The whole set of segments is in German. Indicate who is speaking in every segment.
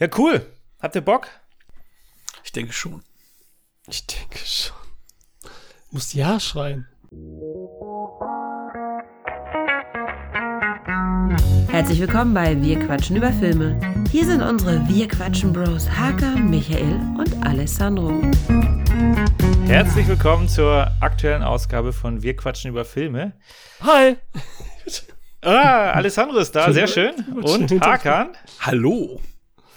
Speaker 1: Ja, cool. Habt ihr Bock?
Speaker 2: Ich denke schon.
Speaker 3: Ich denke schon. Du musst Ja schreien.
Speaker 4: Herzlich willkommen bei Wir quatschen über Filme. Hier sind unsere Wir quatschen Bros Haka, Michael und Alessandro.
Speaker 1: Herzlich willkommen zur aktuellen Ausgabe von Wir quatschen über Filme.
Speaker 3: Hi!
Speaker 1: Ah, Alessandro ist da, sehr schön. Und Hakan.
Speaker 2: Hallo.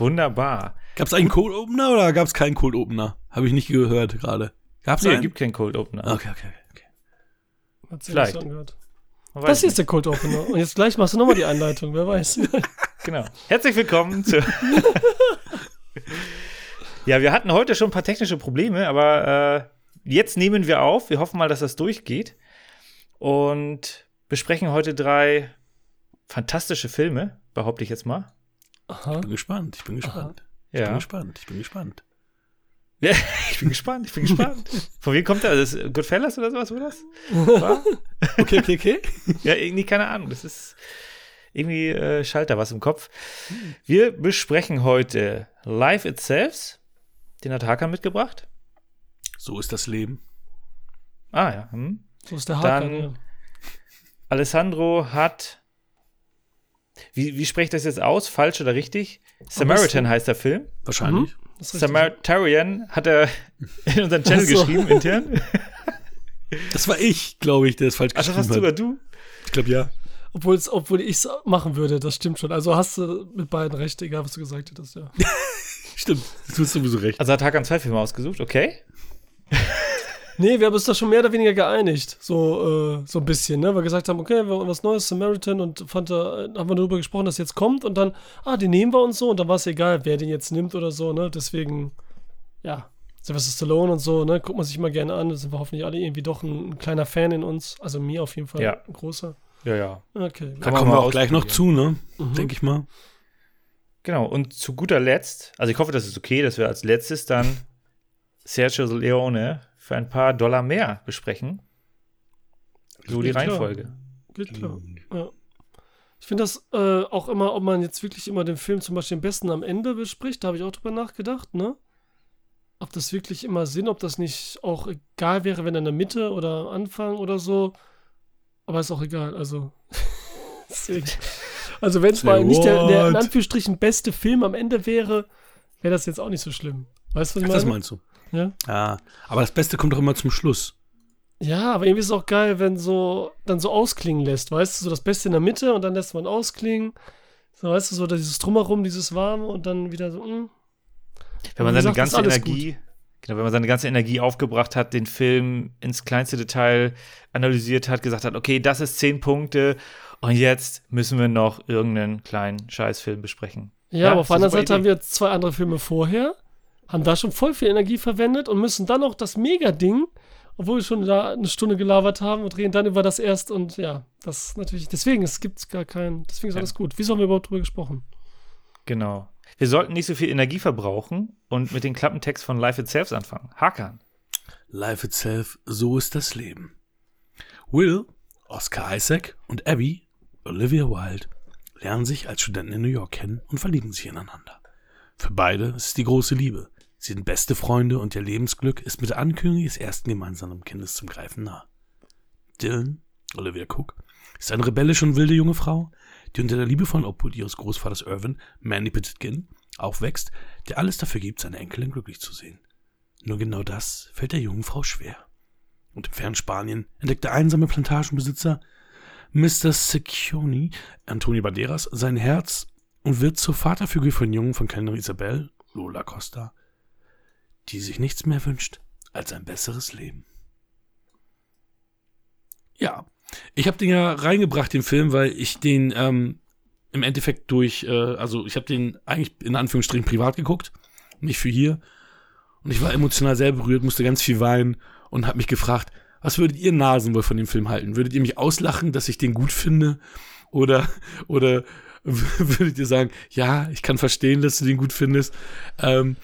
Speaker 1: Wunderbar.
Speaker 2: Gab es einen Cold Opener oder gab es keinen Cold Opener? Habe ich nicht gehört gerade. Gab es
Speaker 1: Nee,
Speaker 2: einen?
Speaker 1: gibt keinen Cold Opener.
Speaker 2: Okay, okay, okay.
Speaker 3: Hat sich
Speaker 1: Vielleicht.
Speaker 3: Das hier ist der Cold Opener. Und jetzt gleich machst du nochmal die Einleitung, wer weiß.
Speaker 1: Genau. Herzlich willkommen zu. ja, wir hatten heute schon ein paar technische Probleme, aber äh, jetzt nehmen wir auf. Wir hoffen mal, dass das durchgeht. Und besprechen heute drei fantastische Filme, behaupte ich jetzt mal.
Speaker 3: Aha.
Speaker 2: Ich bin gespannt, ich bin gespannt. Ich bin
Speaker 1: Ja.
Speaker 2: gespannt, ich bin gespannt.
Speaker 1: Ja, ich bin gespannt, ich bin gespannt. Von wem kommt der? Das ist Goodfellas oder sowas, war das? War?
Speaker 2: Okay, okay, okay.
Speaker 1: Ja, irgendwie, keine Ahnung. Das ist irgendwie äh, schallt da was im Kopf. Wir besprechen heute Life Itself. Den hat Hakan mitgebracht.
Speaker 2: So ist das Leben.
Speaker 1: Ah ja. Hm.
Speaker 3: So ist der Haken.
Speaker 1: Dann-
Speaker 3: ja.
Speaker 1: Alessandro hat. Wie, wie spreche ich das jetzt aus? Falsch oder richtig? Samaritan heißt der Film.
Speaker 2: Wahrscheinlich.
Speaker 3: Richtig.
Speaker 1: Samaritarian hat er in unseren Channel
Speaker 3: so.
Speaker 1: geschrieben, intern.
Speaker 2: Das war ich, glaube ich, der es falsch
Speaker 1: Ach, das
Speaker 2: geschrieben
Speaker 1: warst du oder
Speaker 2: hat.
Speaker 1: du?
Speaker 2: Ich glaube ja.
Speaker 3: Obwohl, obwohl ich es machen würde, das stimmt schon. Also hast du mit beiden recht, egal was du gesagt hättest, ja.
Speaker 2: Stimmt, du hast sowieso recht.
Speaker 1: Also hat Hakan zwei Filme ausgesucht, okay.
Speaker 3: Nee, wir haben uns da schon mehr oder weniger geeinigt. So, äh, so ein bisschen, ne? Weil wir gesagt haben, okay, wir wollen was Neues, Samaritan, und fand, da, haben wir darüber gesprochen, dass jetzt kommt und dann, ah, den nehmen wir uns so und dann war es egal, wer den jetzt nimmt oder so, ne? Deswegen, ja, Sylvester Stallone und so, ne? Guckt man sich mal gerne an. Da sind wir hoffentlich alle irgendwie doch ein, ein kleiner Fan in uns. Also mir auf jeden Fall
Speaker 1: Ja.
Speaker 3: ein großer.
Speaker 1: Ja, ja.
Speaker 3: Okay.
Speaker 2: Da kommen wir auch gleich noch zu, ne?
Speaker 3: Mhm.
Speaker 2: Denke ich mal.
Speaker 1: Genau, und zu guter Letzt, also ich hoffe, das ist okay, dass wir als letztes dann Sergio Leone für ein paar Dollar mehr besprechen. So die
Speaker 3: Geht klar.
Speaker 1: Reihenfolge.
Speaker 3: Geht klar. Ja. Ich finde das äh, auch immer, ob man jetzt wirklich immer den Film zum Beispiel am besten am Ende bespricht, da habe ich auch drüber nachgedacht, ne? Ob das wirklich immer Sinn, ob das nicht auch egal wäre, wenn er in der Mitte oder am Anfang oder so. Aber ist auch egal, also. Also, wenn es mal nicht der, der in? Anführungsstrichen beste Film am Ende wäre, wäre das jetzt auch nicht so schlimm. Weißt du, was ich
Speaker 2: Ach, das
Speaker 3: meine?
Speaker 2: meinst du?
Speaker 3: Ja.
Speaker 2: Ja. Aber das Beste kommt doch immer zum Schluss.
Speaker 3: Ja, aber irgendwie ist es auch geil, wenn so dann so ausklingen lässt, weißt du, so das Beste in der Mitte und dann lässt man ausklingen. So, weißt du, so dieses Drumherum, dieses Warme und dann wieder so, mm.
Speaker 1: Wenn man seine
Speaker 3: gesagt,
Speaker 1: ganze Energie, genau, wenn man seine ganze Energie aufgebracht hat, den Film ins kleinste Detail analysiert hat, gesagt hat, okay, das ist zehn Punkte und jetzt müssen wir noch irgendeinen kleinen Scheißfilm besprechen.
Speaker 3: Ja,
Speaker 1: Ja,
Speaker 3: aber auf der anderen Seite haben
Speaker 1: Idee.
Speaker 3: wir zwei andere Filme vorher, haben da schon voll viel Energie verwendet und müssen dann noch das Mega-Ding, obwohl wir schon da eine Stunde gelabert haben und reden dann über das erst und ja, das ist natürlich, deswegen, es gibt gar keinen, deswegen ist
Speaker 1: Ja.
Speaker 3: alles gut. Wieso haben wir überhaupt drüber gesprochen?
Speaker 1: Genau. Wir sollten nicht so viel Energie verbrauchen und mit dem Klappentext von Life Itself anfangen. Hakan.
Speaker 2: Life itself, so ist das Leben. Will, Oscar Isaac und Abby, Olivia Wilde, lernen sich als Studenten in New York kennen und verlieben sich ineinander. Für beide ist es die große Liebe. Sie sind beste Freunde und ihr Lebensglück ist mit der Ankündigung des ersten gemeinsamen Kindes zum Greifen nah. Dylan, Olivia Cook, ist eine rebellische und wilde junge Frau, die unter der liebevollen Obhut ihres Großvaters Irvin, Manny Petitkin, aufwächst, der alles dafür gibt, seine Enkelin glücklich zu sehen. Nur genau das fällt der jungen Frau schwer. Und im fernen Spanien entdeckt der einsame Plantagenbesitzer Mr. Secchioni, Antonio Banderas, sein Herz und wird zur Vaterfigur von Jungen von Kellnerin Isabel, Lola Costa, die sich nichts mehr wünscht als ein besseres Leben. Ja, ich habe den ja reingebracht, den Film, weil ich den ähm, im Endeffekt durch, äh, also ich habe den eigentlich in Anführungsstrichen privat geguckt, nicht für hier. Und ich war emotional sehr berührt, musste ganz viel weinen und habe mich gefragt, was würdet ihr Nasen wohl von dem Film halten? Würdet ihr mich auslachen, dass ich den gut finde? Oder, oder würdet ihr sagen, ja, ich kann verstehen, dass du den gut findest? Ähm,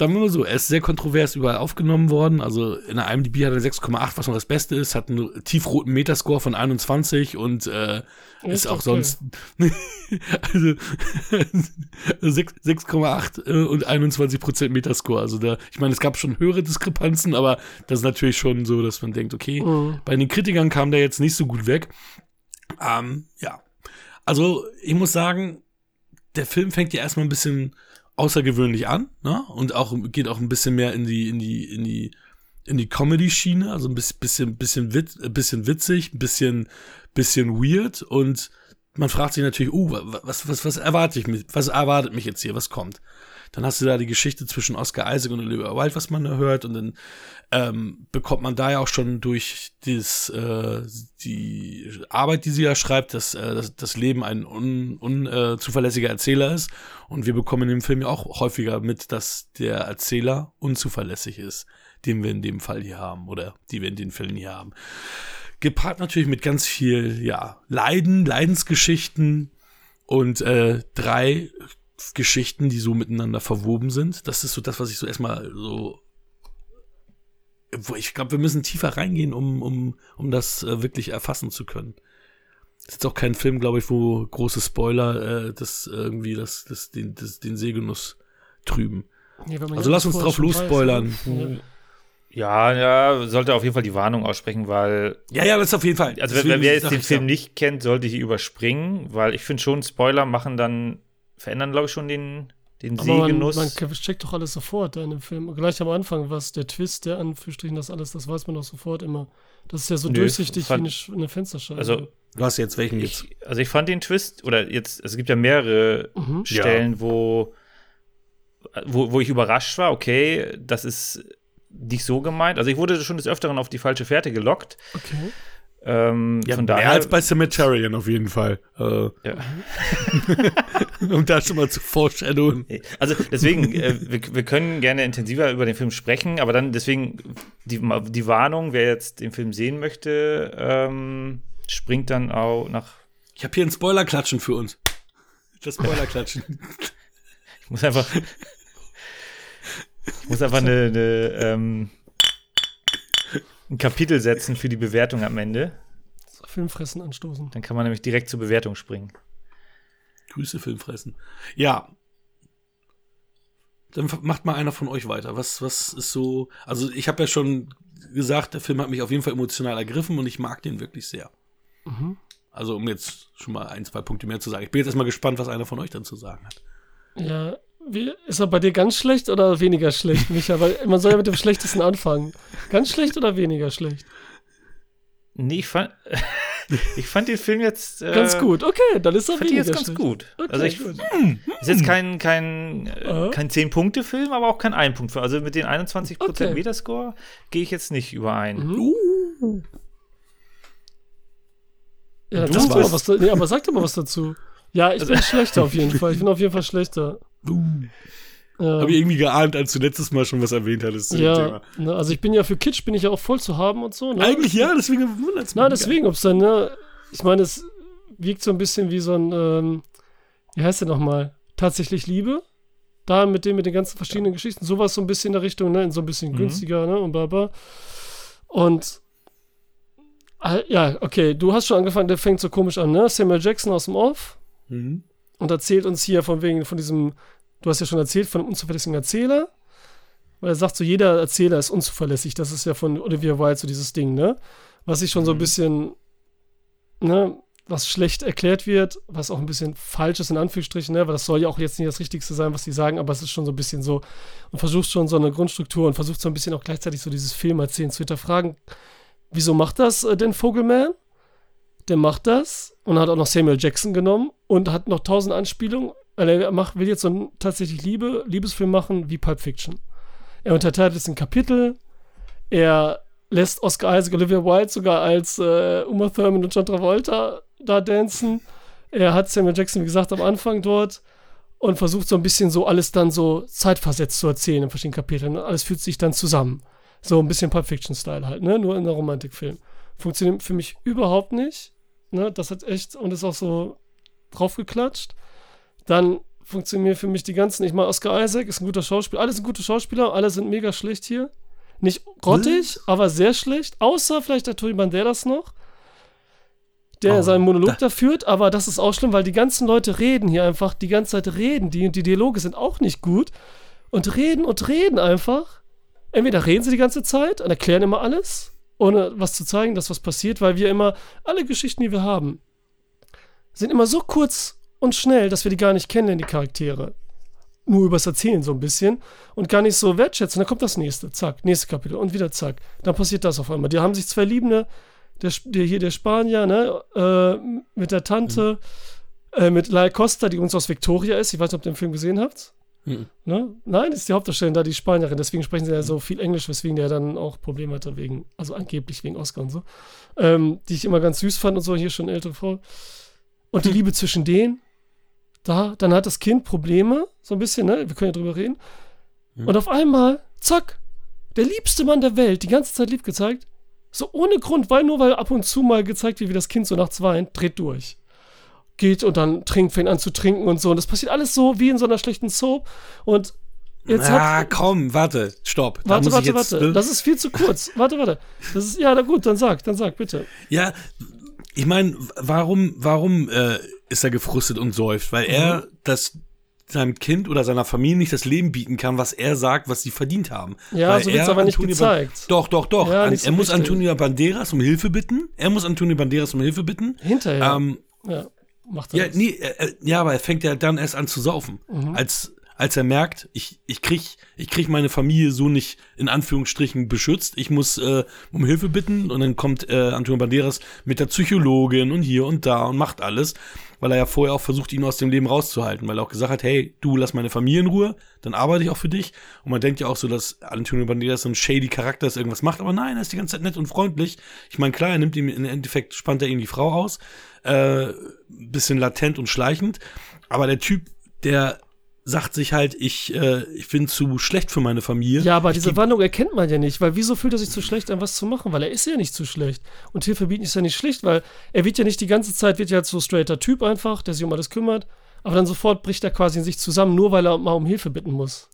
Speaker 2: sagen wir mal so, er ist sehr kontrovers überall aufgenommen worden. Also in der IMDb hat er 6,8, was noch das Beste ist, hat einen tiefroten Metascore von 21 und äh, ist,
Speaker 3: Ist
Speaker 2: auch
Speaker 3: okay.
Speaker 2: sonst also 6,8 äh, und 21 Prozent Metascore. Also da, ich meine, es gab schon höhere Diskrepanzen, aber das ist natürlich schon so, dass man denkt, okay,
Speaker 3: Mhm.
Speaker 2: bei den Kritikern kam der jetzt nicht so gut weg. Ähm, ja. Also, ich muss sagen, der Film fängt ja erstmal ein bisschen außergewöhnlich an, ne? Und auch geht auch ein bisschen mehr in die, in die, in die, in die Comedy-Schiene, also ein bisschen, bisschen, bisschen, wit, ein bisschen witzig, ein bisschen, bisschen weird und man fragt sich natürlich, uh, wa- was, was, was erwarte ich mich, was erwartet mich jetzt hier, was kommt? Dann hast du da die Geschichte zwischen Oscar Isaac und Olivia Wilde, was man da hört, und dann ähm, bekommt man da ja auch schon durch das, äh, die Arbeit, die sie ja schreibt, dass äh, das, das Leben ein unzuverlässiger un, äh, Erzähler ist. Und wir bekommen in dem Film ja auch häufiger mit, dass der Erzähler unzuverlässig ist, den wir in dem Fall hier haben oder die wir in den Fällen hier haben. Gepaart natürlich mit ganz viel, ja, Leiden, Leidensgeschichten und äh, drei Geschichten, die so miteinander verwoben sind. Das ist so das, was ich so erstmal so. Wo ich glaube, wir müssen tiefer reingehen, um, um, um das äh, wirklich erfassen zu können. Das ist jetzt auch kein Film, glaube ich, wo große Spoiler äh, das irgendwie das, das, den, das, den Sehgenuss trüben.
Speaker 3: Man
Speaker 2: Also
Speaker 3: ja
Speaker 2: lass uns drauf
Speaker 3: weiß,
Speaker 2: losspoilern.
Speaker 3: ne?
Speaker 1: Ja, ja, sollte auf jeden Fall die Warnung aussprechen, weil,
Speaker 2: Ja, ja, das ist auf jeden Fall.
Speaker 1: also wer,
Speaker 2: Deswegen
Speaker 1: wer jetzt den
Speaker 2: ich
Speaker 1: Film
Speaker 2: ja.
Speaker 1: nicht kennt, sollte hier überspringen, weil ich finde schon, Spoiler machen dann, verändern, glaube ich, schon den, den
Speaker 3: Aber man,
Speaker 1: Sehgenuss.
Speaker 3: man checkt doch alles sofort da in dem Film. Gleich am Anfang, was der Twist, der Anführungsstrichen, das alles, das weiß man doch sofort immer. Das ist ja so
Speaker 1: Nö,
Speaker 3: durchsichtig
Speaker 1: fand-
Speaker 3: wie eine, Sch- eine Fensterscheibe.
Speaker 1: also,
Speaker 2: Du hast jetzt welchen jetzt?
Speaker 1: ich, also ich fand den Twist, oder jetzt, es gibt ja mehrere
Speaker 3: Mhm.
Speaker 1: Stellen, wo, wo, wo ich überrascht war, okay, das ist nicht so gemeint. Also ich wurde schon des Öfteren auf die falsche Fährte gelockt.
Speaker 3: okay.
Speaker 1: Ähm,
Speaker 2: Ja,
Speaker 1: von
Speaker 2: mehr
Speaker 1: daher,
Speaker 2: als bei Cemeterian auf jeden Fall. Äh,
Speaker 1: Ja.
Speaker 2: um da schon mal zu foreshadowen.
Speaker 1: Also deswegen, äh, wir, wir können gerne intensiver über den Film sprechen, aber dann deswegen die, die Warnung, wer jetzt den Film sehen möchte, ähm, springt dann auch nach.
Speaker 2: Ich habe hier ein Spoiler-Klatschen für uns. Das Spoiler-Klatschen.
Speaker 1: Ich muss einfach. Ich muss einfach eine, eine, ähm, ein Kapitel setzen für die Bewertung am Ende.
Speaker 3: Filmfressen anstoßen.
Speaker 1: Dann kann man nämlich direkt zur Bewertung springen.
Speaker 2: Grüße, Filmfressen. Ja. Dann macht mal einer von euch weiter. Was, was ist so. Also, ich habe ja schon gesagt, der Film hat mich auf jeden Fall emotional ergriffen und ich mag den wirklich sehr.
Speaker 3: Mhm.
Speaker 2: Also, um jetzt schon mal ein, zwei Punkte mehr zu sagen. Ich bin jetzt erstmal gespannt, was einer von euch dann zu sagen hat.
Speaker 3: Ja, wie, ist er bei dir ganz schlecht oder weniger schlecht, Micha? Weil man soll ja mit dem Schlechtesten anfangen. Ganz schlecht oder weniger schlecht?
Speaker 1: Nee, ich fand, ich fand den Film jetzt. Äh,
Speaker 3: Ganz gut, okay, dann ist er
Speaker 1: Ich fand den
Speaker 3: weniger
Speaker 1: jetzt ganz
Speaker 3: schlecht.
Speaker 1: gut.
Speaker 3: Okay,
Speaker 1: also ich,
Speaker 3: gut.
Speaker 1: ist jetzt kein, kein, äh, kein 10-Punkte-Film, aber auch kein 1-Punkt-Film. Also mit den 21%
Speaker 3: Okay.
Speaker 1: Metascore gehe ich jetzt nicht überein.
Speaker 3: Mhm. Ja,
Speaker 1: Du
Speaker 3: mal
Speaker 1: bist-
Speaker 3: was, nee, aber sag doch mal was dazu. Ja, ich bin schlechter auf jeden Fall. Ich bin auf jeden Fall schlechter. Ja,
Speaker 2: Habe ich irgendwie geahnt, als du letztes Mal schon was erwiehnt hattest zu dem
Speaker 3: ja
Speaker 2: Thema.
Speaker 3: ne, also ich bin ja für Kitsch bin ich ja auch voll zu haben und so. Ne?
Speaker 2: Eigentlich ja, deswegen wundert es mich.
Speaker 3: Na, deswegen, ob es dann, ne, ich meine, es wirkt so ein bisschen wie so ein, ähm, wie heißt der nochmal? Tatsächlich Liebe. Da mit dem, mit den ganzen verschiedenen Geschichten. Sowas so ein bisschen in der Richtung, ne, in so ein bisschen
Speaker 1: Mhm.
Speaker 3: günstiger, ne, und bla bla. Und, ah, ja, okay, du hast schon angefangen, der fängt so komisch an, ne? Samuel Jackson aus dem Off
Speaker 2: Mhm.
Speaker 3: und erzählt uns hier von wegen, von diesem, du hast ja schon erzählt, von einem unzuverlässigen Erzähler. Weil er sagt so, jeder Erzähler ist unzuverlässig. Das ist ja von Olivia Wilde so dieses Ding, ne? Was sich schon so ein bisschen, ne, was schlecht erklärt wird, was auch ein bisschen falsch ist, in Anführungsstrichen, ne? Weil das soll ja auch jetzt nicht das Richtigste sein, was die sagen, aber es ist schon so ein bisschen so, und versucht schon so eine Grundstruktur und versucht so ein bisschen auch gleichzeitig so dieses Filmerzählen zu hinterfragen. Wieso macht das äh, denn Vogelman? Der macht das und hat auch noch Samuel Jackson genommen und hat noch tausend Anspielungen. Weil Er macht, will jetzt so einen tatsächlich Liebe, Liebesfilm machen wie Pulp Fiction. Er unterteilt es in Kapitel. Er lässt Oscar Isaac, Olivia Wilde sogar als äh, Uma Thurman und John Travolta da dancen. Er hat Samuel Jackson, wie gesagt, am Anfang dort und versucht so ein bisschen so alles dann so zeitversetzt zu erzählen in verschiedenen Kapiteln. Und alles fühlt sich dann zusammen. So ein bisschen Pulp Fiction-Style halt, ne? Nur in der Romantikfilm. Funktioniert für mich überhaupt nicht. Ne? Das hat echt, und ist auch so draufgeklatscht. Dann funktionieren für mich die ganzen. Ich meine, Oscar Isaac ist ein guter Schauspieler. Alle sind gute Schauspieler, alle sind mega schlecht hier. Nicht grottig, aber sehr schlecht. Außer vielleicht der Tony Banderas noch, der
Speaker 2: Oh,
Speaker 3: seinen Monolog
Speaker 2: da-
Speaker 3: da führt. Aber das ist auch schlimm, weil die ganzen Leute reden hier einfach die ganze Zeit reden. Die, die Dialoge sind auch nicht gut. Und reden und reden einfach. Entweder reden sie die ganze Zeit und erklären immer alles, ohne was zu zeigen, dass was passiert, weil wir immer alle Geschichten, die wir haben, sind immer so kurz und schnell, dass wir die gar nicht kennenlernen, die Charaktere. Nur übers Erzählen so ein bisschen und gar nicht so wertschätzen. Dann kommt das nächste, zack, nächste Kapitel und wieder zack. Dann passiert das auf einmal. Die haben sich zwei Liebende, der, der hier der Spanier, ne, äh, mit der Tante, äh, mit Laia Costa, die uns aus Victoria ist. Ich weiß nicht, ob ihr den Film gesehen habt.
Speaker 2: Mhm.
Speaker 3: Ne? Nein, ist die Hauptdarstellerin da, die Spanierin. Deswegen sprechen sie ja so viel Englisch, weswegen der dann auch Probleme hatte, wegen, also angeblich wegen Oscar und so. Ähm, die ich immer ganz süß fand und so, hier schon ältere Frau. Und die Liebe zwischen denen, da, dann hat das Kind Probleme, so ein bisschen, ne? Wir können ja drüber reden. Und auf einmal, zack, der liebste Mann der Welt, die ganze Zeit lieb gezeigt, so ohne Grund, weil nur weil ab und zu mal gezeigt wird, wie das Kind so nachts weint, dreht durch. Geht und dann trinkt, fängt an zu trinken und so. Und das passiert alles so wie in so einer schlechten Soap. Und jetzt
Speaker 2: ah,
Speaker 3: hat.
Speaker 2: komm, warte, stopp.
Speaker 3: Warte, warte,
Speaker 2: jetzt,
Speaker 3: warte.
Speaker 2: ne?
Speaker 3: Das ist viel zu kurz. warte, warte. Das ist, ja, na gut, dann sag, dann sag, bitte.
Speaker 2: Ja, ich meine, warum, warum äh, ist er gefrustet und säuft? Weil
Speaker 3: Mhm.
Speaker 2: er das seinem Kind oder seiner Familie nicht das Leben bieten kann, was er sagt, was sie verdient haben.
Speaker 3: Ja,
Speaker 2: Weil
Speaker 3: so wird's
Speaker 2: er
Speaker 3: aber nicht
Speaker 2: Antonio
Speaker 3: gezeigt.
Speaker 2: Ban- doch, doch, doch.
Speaker 3: Ja,
Speaker 2: An,
Speaker 3: so
Speaker 2: er muss
Speaker 3: richtig.
Speaker 2: Antonio Banderas um Hilfe bitten. Er muss Antonio Banderas um Hilfe bitten.
Speaker 3: Hinterher.
Speaker 2: Ähm,
Speaker 3: ja, macht er
Speaker 2: ja,
Speaker 3: das.
Speaker 2: nee, äh, ja, aber er fängt ja dann erst an zu saufen.
Speaker 3: Mhm.
Speaker 2: Als, als er merkt, ich, ich krieg, ich krieg meine Familie so nicht in Anführungsstrichen beschützt. Ich muss äh, um Hilfe bitten und dann kommt äh, Antonio Banderas mit der Psychologin und hier und da und macht alles, weil er ja vorher auch versucht, ihn aus dem Leben rauszuhalten, weil er auch gesagt hat, hey, du lass meine Familie in Ruhe, dann arbeite ich auch für dich. Und man denkt ja auch so, dass Antonio Banderas so ein shady Charakter ist, irgendwas macht, aber nein, er ist die ganze Zeit nett und freundlich. Ich meine, klar, er nimmt ihm im Endeffekt, spannt er ihm die Frau aus, äh, bisschen latent und schleichend, aber der Typ, der sagt sich halt, ich, äh, ich bin zu schlecht für meine Familie.
Speaker 3: Ja, aber
Speaker 2: ich
Speaker 3: diese Wandlung erkennt man ja nicht, weil wieso fühlt er sich zu schlecht an, was zu machen? Weil er ist ja nicht zu schlecht. Und Hilfe bieten ist ja nicht schlecht, weil er wird ja nicht die ganze Zeit, wird ja als so straighter Typ einfach, der sich um alles kümmert, aber dann sofort bricht er quasi in sich zusammen, nur weil er mal um Hilfe bitten muss.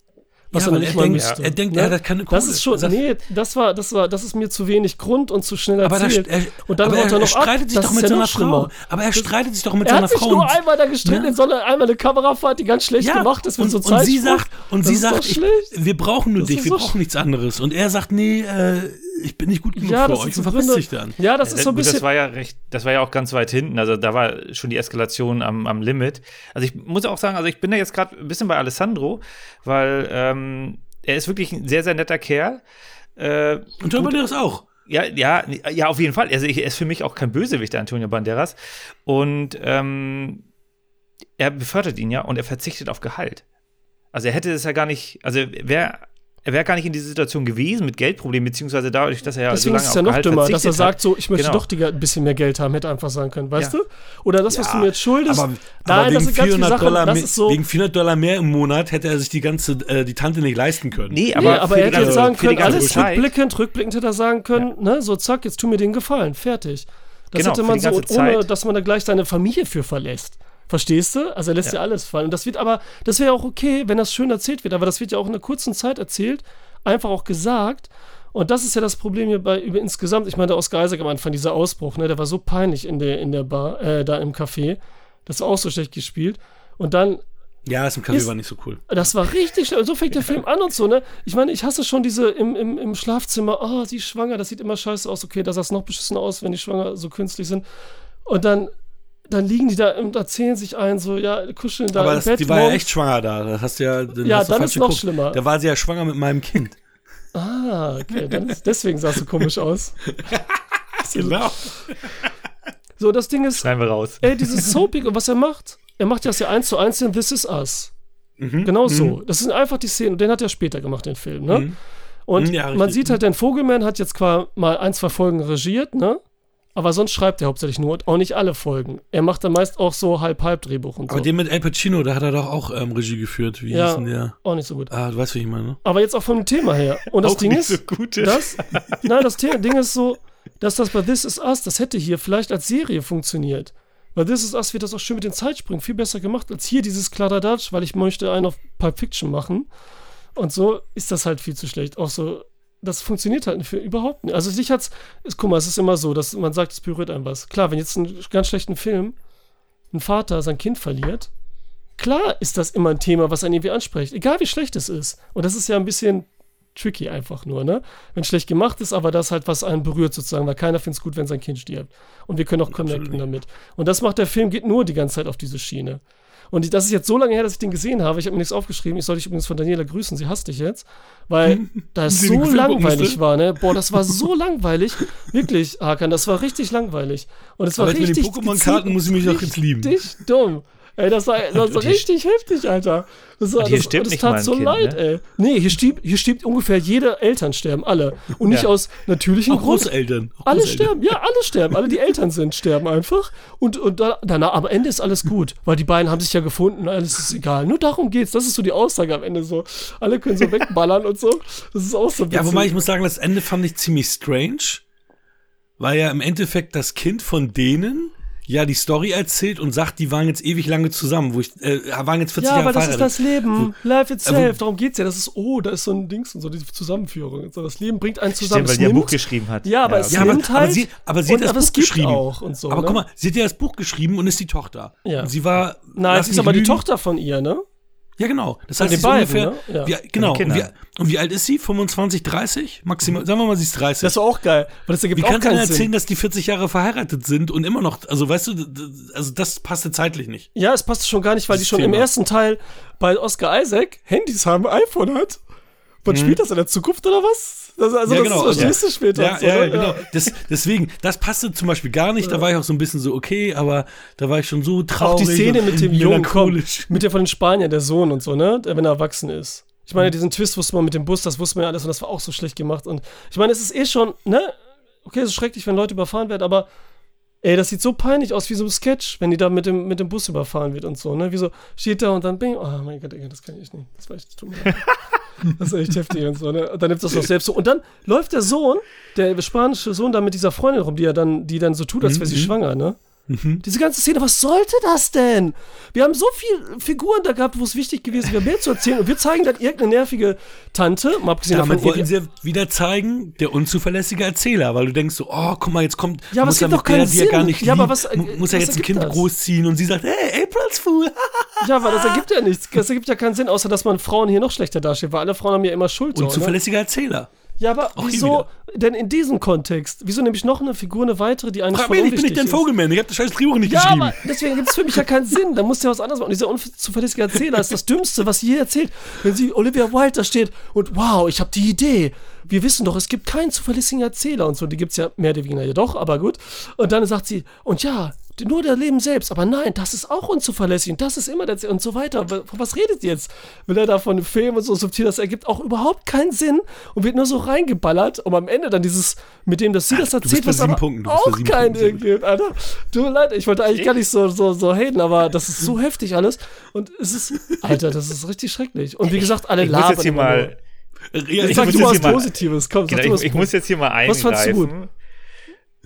Speaker 3: Was
Speaker 2: Ja,
Speaker 3: er nicht
Speaker 2: er
Speaker 3: mal
Speaker 2: denkt-
Speaker 3: müsste.
Speaker 2: er denkt,
Speaker 3: ne?
Speaker 2: er hat keine
Speaker 3: Das
Speaker 2: Kohle.
Speaker 3: ist schon,
Speaker 2: Sagt-
Speaker 3: nee, das war, das war, das ist mir zu wenig Grund und zu schnell
Speaker 2: aber,
Speaker 3: erzählt.
Speaker 2: er, er,
Speaker 3: und dann
Speaker 2: aber er,
Speaker 3: er
Speaker 2: er
Speaker 3: noch ab.
Speaker 2: streitet sich
Speaker 3: Das
Speaker 2: doch mit
Speaker 3: ja
Speaker 2: seiner. Frau. Aber er streitet sich doch mit
Speaker 3: Er
Speaker 2: seiner
Speaker 3: hat sich
Speaker 2: Frau.
Speaker 3: nur einmal da gestritten,
Speaker 2: Ne?
Speaker 3: sondern einmal eine Kamerafahrt, die ganz schlecht gemacht ist, mit
Speaker 2: und,
Speaker 3: so
Speaker 2: und sie sagt, und
Speaker 3: Das
Speaker 2: sie sagt, ich, wir brauchen nur
Speaker 3: Das
Speaker 2: dich, wir
Speaker 3: so
Speaker 2: brauchen nichts anderes. Und er sagt, nee, äh, ich bin nicht gut genug
Speaker 3: ja,
Speaker 2: für
Speaker 3: das
Speaker 2: euch und verpisst
Speaker 3: Gründe.
Speaker 2: sich dann.
Speaker 3: Ja, das ist so ein bisschen.
Speaker 1: das war ja recht, das war ja auch ganz weit hinten. Also da war schon die Eskalation am, am Limit. Also ich muss auch sagen, also ich bin da jetzt gerade ein bisschen bei Alessandro, weil ähm, er ist wirklich ein sehr, sehr netter Kerl. Äh,
Speaker 2: Und Antonio Banderas auch.
Speaker 1: ja, ja, ja, auf jeden Fall. Also er ist für mich auch kein Bösewicht, der Antonio Banderas. Und ähm, er befördert ihn ja und er verzichtet auf Gehalt. Also er hätte es ja gar nicht, also wäre er wäre gar nicht in dieser Situation gewesen mit Geldproblemen, beziehungsweise dadurch, dass er ja so
Speaker 3: Deswegen
Speaker 1: lange
Speaker 3: ist es
Speaker 1: auf
Speaker 3: ja noch
Speaker 1: Gehalt
Speaker 3: dümmer, dass er sagt
Speaker 1: hat.
Speaker 3: so, ich möchte
Speaker 1: Genau.
Speaker 3: doch die, ein bisschen mehr Geld haben, hätte einfach sagen können, weißt
Speaker 1: Ja.
Speaker 3: du? Oder das, was du mir jetzt schuldest.
Speaker 2: aber,
Speaker 3: Nein,
Speaker 2: aber
Speaker 3: das
Speaker 2: wegen,
Speaker 3: viele
Speaker 2: 400
Speaker 3: Sachen,
Speaker 2: Dollar
Speaker 3: das so.
Speaker 2: wegen 400 Dollar mehr im Monat hätte er sich die ganze, äh, die Tante nicht leisten können.
Speaker 1: Nee,
Speaker 3: Nee,
Speaker 1: aber,
Speaker 3: aber,
Speaker 1: für
Speaker 3: er hätte jetzt sagen können, alles
Speaker 1: Zeit-
Speaker 3: rückblickend, rückblickend hätte er sagen können, ne, so zack, jetzt tu mir den Gefallen, fertig. Das
Speaker 1: Genau,
Speaker 3: hätte man so, ohne, dass man da gleich seine Familie für verlässt. Verstehst du? Also er lässt ja, alles fallen. Und das wird aber, das wäre auch okay, wenn das schön erzählt wird, aber das wird ja auch in einer kurzen Zeit erzählt, einfach auch gesagt. Und das ist ja das Problem hier bei über insgesamt. Ich meine, der Oscar Isaac am Anfang, dieser Ausbruch, ne, der war so peinlich in der, in der Bar, äh, da im Café. Das war auch so schlecht gespielt. Und dann
Speaker 2: Ja, das im Café
Speaker 3: Ist-
Speaker 2: war nicht so cool.
Speaker 3: das war richtig schlimm. Und so fängt der Film an und so, ne? Ich meine, ich hasse schon diese im, im, im Schlafzimmer, oh, sie ist schwanger, das sieht immer scheiße aus. Okay, da sah es noch beschissener aus, wenn die schwanger so künstlich sind. Und dann, dann liegen die da und erzählen sich ein, so, ja, kuscheln da
Speaker 2: Aber
Speaker 3: im
Speaker 2: das,
Speaker 3: Bett.
Speaker 2: die war ja
Speaker 3: morgens.
Speaker 2: echt schwanger da. Das hast du ja, dann
Speaker 3: Ja,
Speaker 2: hast du
Speaker 3: dann ist noch
Speaker 2: geguckt.
Speaker 3: schlimmer.
Speaker 2: Da war sie ja schwanger mit meinem Kind.
Speaker 3: Ah, okay, dann ist, deswegen sah es so komisch aus.
Speaker 2: Genau.
Speaker 3: So, das Ding ist,
Speaker 1: Schneiden wir raus.
Speaker 3: ey, dieses Soapig und was er macht, er macht das ja eins zu eins in This Is Us.
Speaker 2: Mhm.
Speaker 3: Genau so. Das sind einfach die Szenen, und den hat er später gemacht, den Film, ne?
Speaker 2: Mhm.
Speaker 3: Und
Speaker 2: Mhm, ja,
Speaker 3: man sieht halt, der Vogelman hat jetzt zwar mal ein, zwei Folgen regiert, ne? Aber sonst schreibt er hauptsächlich nur und auch nicht alle Folgen. Er macht dann meist auch so halb-halb-Drehbuch und
Speaker 2: Aber
Speaker 3: so.
Speaker 2: den mit Al Pacino, da hat er doch auch ähm, Regie geführt. Wie
Speaker 3: Ja.
Speaker 2: hieß denn der?
Speaker 3: auch nicht so gut.
Speaker 2: Ah, du weißt, wie ich meine, ne?
Speaker 3: Aber jetzt auch vom Thema her. Und das
Speaker 1: Auch
Speaker 3: Ding
Speaker 1: nicht
Speaker 3: ist,
Speaker 1: so gut.
Speaker 3: das, nein, das The Ding ist so, dass das bei This Is Us, das hätte hier vielleicht als Serie funktioniert. Weil This Is Us wird das auch schön mit den Zeitsprüngen viel besser gemacht als hier dieses Kladderadatsch, weil ich möchte einen auf Pulp Fiction machen. Und so ist das halt viel zu schlecht. Auch so, das funktioniert halt für überhaupt nicht. Also dich hat's, ist, guck mal, es ist immer so, dass man sagt, es berührt einem was. Klar, wenn jetzt einen ganz schlechten Film ein Vater sein Kind verliert, klar ist das immer ein Thema, was einen irgendwie anspricht, egal wie schlecht es ist. Und das ist ja ein bisschen tricky einfach nur, ne? Wenn schlecht gemacht ist, aber das halt was einen berührt sozusagen, weil keiner findet es gut, wenn sein Kind stirbt. Und wir können auch connecten damit. Und das macht der Film, geht nur die ganze Zeit auf diese Schiene. Und das ist jetzt so lange her, dass ich den gesehen habe. Ich habe mir nichts aufgeschrieben. Ich soll dich übrigens von Daniela grüßen. Sie hasst dich jetzt. Weil das so langweilig
Speaker 2: musste?
Speaker 3: war, ne? Boah, das war so langweilig. Wirklich, Hakan, das war richtig langweilig. Und es war
Speaker 2: Aber jetzt mit den
Speaker 3: richtig.
Speaker 2: Pokémon-Karten muss ich mich doch jetzt lieben.
Speaker 3: Richtig dumm. Ey, das war, das war richtig heftig, Alter. Das, war,
Speaker 1: hier
Speaker 3: das,
Speaker 1: stirbt
Speaker 3: das
Speaker 1: nicht
Speaker 3: tat
Speaker 1: mal ein
Speaker 3: so
Speaker 1: Kind,
Speaker 3: leid,
Speaker 1: ne?
Speaker 3: ey. Nee, hier stirbt, hier stirbt ungefähr jede Eltern sterben, alle. Und nicht
Speaker 1: Ja.
Speaker 3: aus natürlichem
Speaker 2: Auch
Speaker 3: Grund.
Speaker 2: Großeltern. Auch
Speaker 3: Alle
Speaker 2: Großeltern.
Speaker 3: sterben, ja, alle sterben. Alle, die Eltern sind, sterben einfach. Und, und da, danach, am Ende ist alles gut, weil die beiden haben sich ja gefunden, alles ist egal. Nur darum geht's. Das ist so die Aussage am Ende so. Alle können so wegballern und so. Das ist auch so
Speaker 2: Ja,
Speaker 3: witzig.
Speaker 2: wobei ich muss sagen, das Ende fand ich ziemlich strange, weil ja im Endeffekt das Kind von denen ja die Story erzählt und sagt, die waren jetzt ewig lange zusammen, wo ich, äh, waren jetzt 40
Speaker 3: ja,
Speaker 2: Jahre
Speaker 3: aber das ist das Leben. Life itself.
Speaker 2: Äh, wo-
Speaker 3: Darum geht's ja. Das ist, oh, da ist so ein Dings und so, diese Zusammenführung. So, das Leben bringt einen zusammen.
Speaker 1: Stimmt, weil
Speaker 3: Es
Speaker 1: die ein Buch geschrieben hat.
Speaker 3: Ja, aber es
Speaker 2: Ja, aber,
Speaker 3: nimmt
Speaker 2: aber
Speaker 3: halt.
Speaker 2: sie, aber sie hat das
Speaker 3: aber
Speaker 2: Buch geschrieben.
Speaker 3: auch und so.
Speaker 2: aber
Speaker 3: ne?
Speaker 2: guck mal, sie hat ja das Buch geschrieben und ist die Tochter.
Speaker 3: Ja.
Speaker 2: Und sie war.
Speaker 3: Nein, es ist aber die
Speaker 2: lügen,
Speaker 3: Tochter von ihr, ne?
Speaker 2: Ja, genau. Das
Speaker 3: Von
Speaker 2: heißt,
Speaker 3: den
Speaker 2: ist
Speaker 3: beiden,
Speaker 2: ungefähr.
Speaker 3: ne? Ja.
Speaker 2: Wie, genau. Und wie, und wie alt ist sie? 25, 30? Maximal. Sagen wir mal, sie ist 30.
Speaker 3: Das war auch geil. Weil das ergibt
Speaker 2: Wie
Speaker 3: auch
Speaker 2: kannst du denn
Speaker 3: keinen
Speaker 2: erzählen,
Speaker 3: Sinn.
Speaker 2: dass die 40 Jahre verheiratet sind und immer noch, also weißt du, also das passte zeitlich nicht.
Speaker 3: Ja, es passt schon gar nicht, weil
Speaker 2: Das
Speaker 3: die schon im
Speaker 2: Thema.
Speaker 3: ersten Teil bei Oscar Isaac Handys haben, iPhone hat. Man spielt das in der Zukunft oder was? Das, also
Speaker 2: Mhm. Ja,
Speaker 3: das
Speaker 2: genau.
Speaker 3: ist, verstehst du später.
Speaker 2: Ja,
Speaker 3: so,
Speaker 2: ja,
Speaker 3: ne?
Speaker 2: genau. Das, deswegen, das passte zum Beispiel gar nicht. Da war ich auch so ein bisschen so, okay, aber da war ich schon so
Speaker 3: Auch
Speaker 2: traurig.
Speaker 3: die Szene mit dem Jungen, komm, mit der von den Spaniern, der Sohn und so, ne? Der, wenn er erwachsen ist. Ich meine, diesen Twist wusste man mit dem Bus, das wusste man ja alles und das war auch so schlecht gemacht. Und ich meine, es ist eh schon, ne? Okay, es ist schrecklich, wenn Leute überfahren werden, aber ey, das sieht so peinlich aus wie so ein Sketch, wenn die da mit dem, mit dem Bus überfahren wird und so, ne? Wie so, steht da und dann bing, oh mein Gott, ey, das kann ich nicht. Das war echt, tut mir leid. Das ist echt heftig und so, ne? Und dann nimmt das doch selbst so. Und dann läuft der Sohn, der spanische Sohn, da mit dieser Freundin rum, die ja dann, die dann so tut, als wäre sie schwanger, ne? Diese ganze Szene, was sollte das denn? Wir haben so viele Figuren da gehabt, wo es wichtig gewesen wäre, mehr zu erzählen. Und wir zeigen dann irgendeine nervige Tante, mal abgesehen
Speaker 2: Damit
Speaker 3: davon,
Speaker 2: wollten sie wieder zeigen, der unzuverlässige Erzähler, weil du denkst so, oh, guck mal, jetzt kommt,
Speaker 3: Ja, aber
Speaker 2: muss
Speaker 3: es gibt
Speaker 2: er
Speaker 3: doch keinen
Speaker 2: er gar
Speaker 3: Sinn.
Speaker 2: nicht
Speaker 3: Ja, aber was- äh,
Speaker 2: mu- muss er jetzt ein Kind
Speaker 3: das?
Speaker 2: großziehen und sie sagt, hey, April's Fool.
Speaker 3: ja, weil das ergibt ja nichts. Das ergibt ja keinen Sinn, außer dass man Frauen hier noch schlechter dasteht, weil alle Frauen haben ja immer Schuld. so, ne?
Speaker 2: Unzuverlässiger Erzähler.
Speaker 3: Ja, aber
Speaker 2: Auch
Speaker 3: wieso denn in diesem Kontext? Wieso nämlich noch eine Figur, eine weitere, die eigentlich
Speaker 2: Frag
Speaker 3: voll
Speaker 2: mich nicht, bin ich
Speaker 3: unwichtig
Speaker 2: dein
Speaker 3: ist?
Speaker 2: Vogelman? Ich hab das scheiß Drehbuch nicht
Speaker 3: Ja,
Speaker 2: geschrieben.
Speaker 3: aber deswegen gibt es für mich ja keinen Sinn. Da muss ja was anderes machen. Und dieser unzuverlässige Erzähler ist das Dümmste, was sie je erzählt. Wenn sie Olivia Wilde da steht und wow, ich habe die Idee. Wir wissen doch, es gibt keinen zuverlässigen Erzähler und so. Die gibt es ja mehr oder weniger ja doch, aber gut. Und dann sagt sie, und ja, nur der Leben selbst. Aber nein, das ist auch unzuverlässig und das ist immer der Erzähler und so weiter. Von was redet ihr jetzt? Will er da von einem Film und so subtil? Das ergibt auch überhaupt keinen Sinn und wird nur so reingeballert. Und am Ende dann dieses, mit dem, dass sie das erzählt, was aber
Speaker 2: Punkten, du
Speaker 3: auch keinen Sinn gibt, Alter. Tut mir leid, ich wollte eigentlich gar nicht so, so, so haten, aber das ist so heftig alles. Und es ist, Alter, das ist richtig schrecklich. Und wie gesagt, alle
Speaker 1: Ich muss
Speaker 3: labern
Speaker 1: jetzt hier
Speaker 3: immer
Speaker 1: mal.
Speaker 2: ich
Speaker 3: sag
Speaker 1: muss
Speaker 3: du
Speaker 1: jetzt
Speaker 3: was
Speaker 1: hier mal-
Speaker 3: Positives, komm, sag
Speaker 1: Genau,
Speaker 3: du was
Speaker 1: ich, ich muss jetzt hier mal
Speaker 3: Was fandst du gut?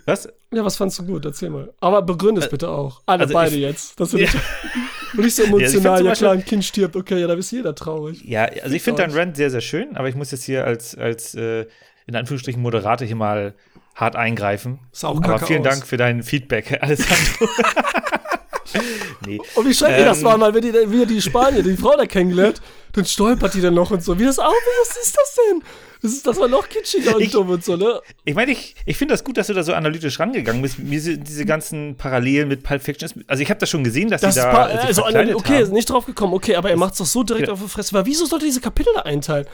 Speaker 1: Was?
Speaker 3: Ja, was fandst du gut? Erzähl mal. Aber begründe es bitte auch. Alle
Speaker 1: also
Speaker 3: beide
Speaker 1: ich-
Speaker 3: jetzt. Das will
Speaker 1: Ja.
Speaker 3: ich, und nicht so
Speaker 1: find
Speaker 3: emotional,
Speaker 1: zum
Speaker 3: ja klar, ein Kind stirbt, okay, ja, da ist jeder traurig.
Speaker 1: Ja, also ich finde deinen Rant sehr, sehr schön, aber ich muss jetzt hier als, als äh, in Anführungsstrichen Moderator hier mal hart eingreifen.
Speaker 3: Sah auch
Speaker 1: aber
Speaker 3: kacke
Speaker 1: vielen
Speaker 3: aus.
Speaker 1: Dank für dein Feedback, Alessandro. nee.
Speaker 3: Und wie schrecklich das
Speaker 1: Ähm.
Speaker 3: war, mal, wenn die, wie die Spanier, die Frau da kennengelernt, dann stolpert die dann noch und so. Wie das auch, was ist das denn? Das, ist, das war noch kitschiger und
Speaker 1: Ich-
Speaker 3: dumm und so, ne?
Speaker 1: Ich meine, ich, ich finde das gut, dass du da so analytisch rangegangen bist. Mir sind diese ganzen Parallelen mit Pulp Fiction. Also ich habe das schon gesehen, dass
Speaker 3: Das
Speaker 1: sie
Speaker 3: ist
Speaker 1: da
Speaker 3: also, okay,
Speaker 1: haben.
Speaker 3: nicht drauf gekommen, okay, aber er macht es doch so direkt
Speaker 1: Ja.
Speaker 3: auf die Fresse. Weil wieso sollte diese Kapitel da einteilen?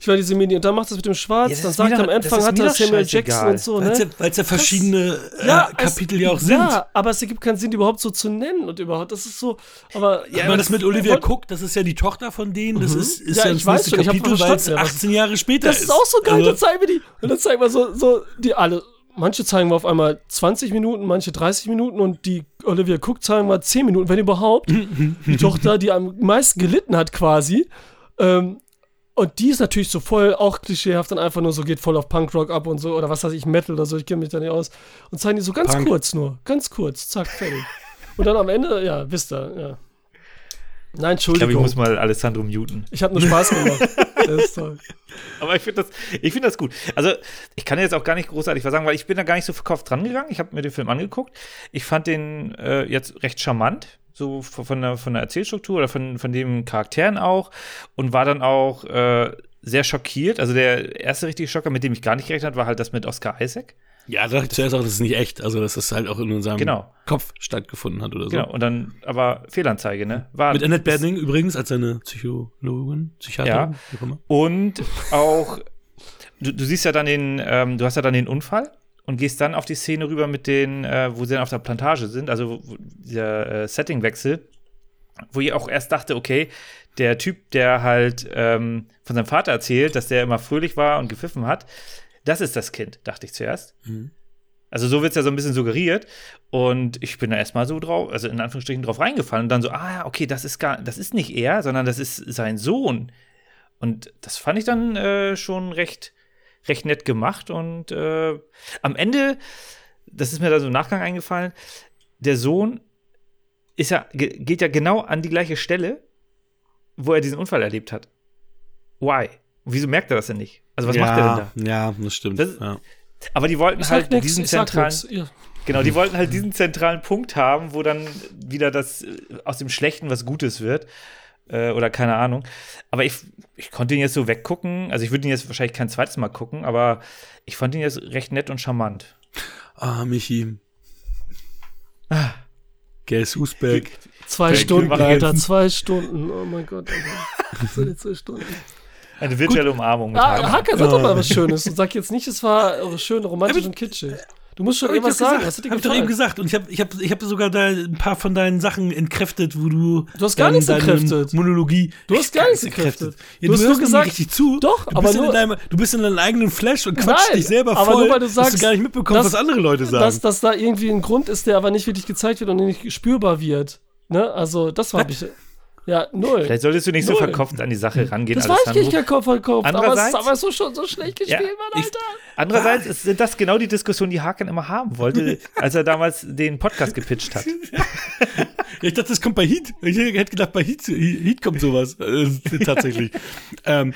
Speaker 3: Ich war diese Mini und dann macht das mit dem Schwarz,
Speaker 1: Ja, das
Speaker 3: dann
Speaker 1: ist
Speaker 3: sagt er am
Speaker 1: das
Speaker 3: Anfang
Speaker 1: ist
Speaker 3: hat er Samuel. Jackson und so,
Speaker 2: Weil es
Speaker 3: ne?
Speaker 2: ja, verschiedene äh,
Speaker 3: Ja, es-
Speaker 2: Kapitel ja auch sind.
Speaker 3: Ja, aber es ergibt keinen Sinn, die überhaupt so zu nennen und überhaupt, das ist so, aber
Speaker 2: Ja, aber das mit Olivia Cook, das ist ja die Tochter von denen, das ist, ist
Speaker 3: Ja,
Speaker 2: ja,
Speaker 3: ich
Speaker 2: das
Speaker 3: weiß schon,
Speaker 2: Kapitel, weil es
Speaker 3: verstanden, ja, was-
Speaker 2: 18 Jahre später
Speaker 3: Das ist auch so geil,
Speaker 2: Also,
Speaker 3: dann zeigen wir die. Und dann zeigen wir so, so die alle. Manche zeigen wir auf einmal 20 Minuten, manche 30 Minuten und die Olivia Cook zeigen wir 10 Minuten, wenn überhaupt. die Tochter, die am meisten gelitten hat quasi. Ähm, und die ist natürlich so voll auch klischeehaft und einfach nur so geht voll auf Punkrock ab und so oder was weiß ich, Metal oder so, ich kenne mich da nicht aus. Und zeigen die so ganz
Speaker 2: Punk.
Speaker 3: kurz nur, ganz kurz, zack, fertig. Und dann am Ende, ja, wisst ihr, ja. Nein,
Speaker 1: Ich glaube, ich
Speaker 3: Entschuldigung.
Speaker 1: muss mal Alessandro muten.
Speaker 3: Ich habe nur Spaß gemacht. das ist toll.
Speaker 1: Aber ich finde das, ich finde das gut. Also, ich kann jetzt auch gar nicht großartig was sagen, weil ich bin da gar nicht so verkauft dran gegangen. Ich habe mir den Film angeguckt. Ich fand den äh, jetzt recht charmant, so von der, von der Erzählstruktur oder von, von den Charakteren auch. Und war dann auch äh, sehr schockiert. Also, der erste richtige Schocker, mit dem ich gar nicht gerechnet habe, war halt das mit Oscar Isaac.
Speaker 2: Ja, da dachte ich zuerst auch, das ist nicht echt. Also, dass das halt auch in unserem
Speaker 1: Genau.
Speaker 2: Kopf stattgefunden hat oder so.
Speaker 1: Genau. Und dann, aber Fehlanzeige, ne? War,
Speaker 2: Mit Annette Bening übrigens als seine Psychologin, Psychiaterin,
Speaker 1: Ja.
Speaker 2: wie auch immer.
Speaker 1: Und auch, du, du siehst ja dann den, ähm, du hast ja dann den Unfall und gehst dann auf die Szene rüber mit den, äh, wo sie dann auf der Plantage sind, also dieser äh, Settingwechsel, wo ich auch erst dachte, okay, der Typ, der halt ähm, von seinem Vater erzählt, dass der immer fröhlich war und gepfiffen hat, das ist das Kind, dachte ich zuerst.
Speaker 2: Mhm.
Speaker 1: Also so wird es ja so ein bisschen suggeriert. Und ich bin da erstmal so drauf, also in Anführungsstrichen drauf reingefallen und dann so, ah ja, okay, das ist gar, das ist nicht er, sondern das ist sein Sohn. Und das fand ich dann äh, schon recht, recht nett gemacht. Und äh, am Ende, das ist mir da so im Nachgang eingefallen, der Sohn ist ja, ge- geht ja genau an die gleiche Stelle, wo er diesen Unfall erlebt hat. Why? Wieso merkt er das denn nicht? Also was
Speaker 2: ja,
Speaker 1: macht er denn da?
Speaker 2: Ja, das stimmt.
Speaker 1: Das-
Speaker 2: ja.
Speaker 1: Aber die wollten
Speaker 3: Ich
Speaker 1: halt
Speaker 3: nix,
Speaker 1: diesen zentralen.
Speaker 3: Ja.
Speaker 1: genau, die wollten halt diesen zentralen Punkt haben, wo dann wieder das äh, aus dem Schlechten was Gutes wird. Äh, oder keine Ahnung. Aber ich, ich konnte ihn jetzt so weggucken. Also ich würde ihn jetzt wahrscheinlich kein zweites Mal gucken, aber ich fand ihn jetzt recht nett und charmant.
Speaker 2: Ah, Michi. Gers Usberg.
Speaker 3: Zwei
Speaker 1: Wir
Speaker 3: Stunden, Alter, zwei Stunden. Oh mein Gott, Alter. So die zwei Stunden.
Speaker 1: Eine virtuelle Umarmung mit
Speaker 3: Ah. Hacker, sag doch mal was Schönes und sag jetzt nicht, es war schön, romantisch und kitschig. Du musst schon
Speaker 2: Hab
Speaker 3: irgendwas sagen.
Speaker 2: gesagt. Hab ich doch eben gesagt. Und ich habe ich hab, ich hab sogar da ein paar von deinen Sachen entkräftet, wo du.
Speaker 3: Du hast gar nichts entkräftet.
Speaker 2: Monologie.
Speaker 3: Du hast gar nichts entkräftet.
Speaker 2: Ja,
Speaker 3: Du
Speaker 2: du,
Speaker 3: hast nur gesagt-
Speaker 2: richtig zu.
Speaker 3: Doch,
Speaker 2: du
Speaker 3: aber
Speaker 2: bist
Speaker 3: nur-
Speaker 2: in deinem, Du bist in deinem eigenen Flash und quatschst
Speaker 3: Nein,
Speaker 2: dich selber
Speaker 3: aber
Speaker 2: voll,
Speaker 3: nur weil du
Speaker 2: dass
Speaker 3: sagst,
Speaker 2: du gar nicht mitbekommst,
Speaker 3: dass-
Speaker 2: was andere Leute sagen.
Speaker 3: Dass, dass da irgendwie ein Grund ist, der aber nicht wirklich gezeigt wird und nicht spürbar wird. Ne? Also, das war ich. Ja, null.
Speaker 1: Vielleicht solltest du nicht so
Speaker 3: Null.
Speaker 1: verkopft an die Sache rangehen,
Speaker 3: Das war ich
Speaker 1: Alessandro.
Speaker 3: nicht verkauft, verkauft aber es ist
Speaker 1: Andererseits-
Speaker 3: aber so schon so schlecht gespielt,
Speaker 1: Ja,
Speaker 3: Mann,
Speaker 2: ich-
Speaker 3: Alter.
Speaker 1: Andererseits ist, sind das genau die Diskussion, die Haken immer haben wollte, als er damals den Podcast gepitcht hat.
Speaker 2: Ich dachte, das kommt bei Heat. Ich hätte gedacht, bei Heat, Heat kommt sowas. Äh, tatsächlich. ähm,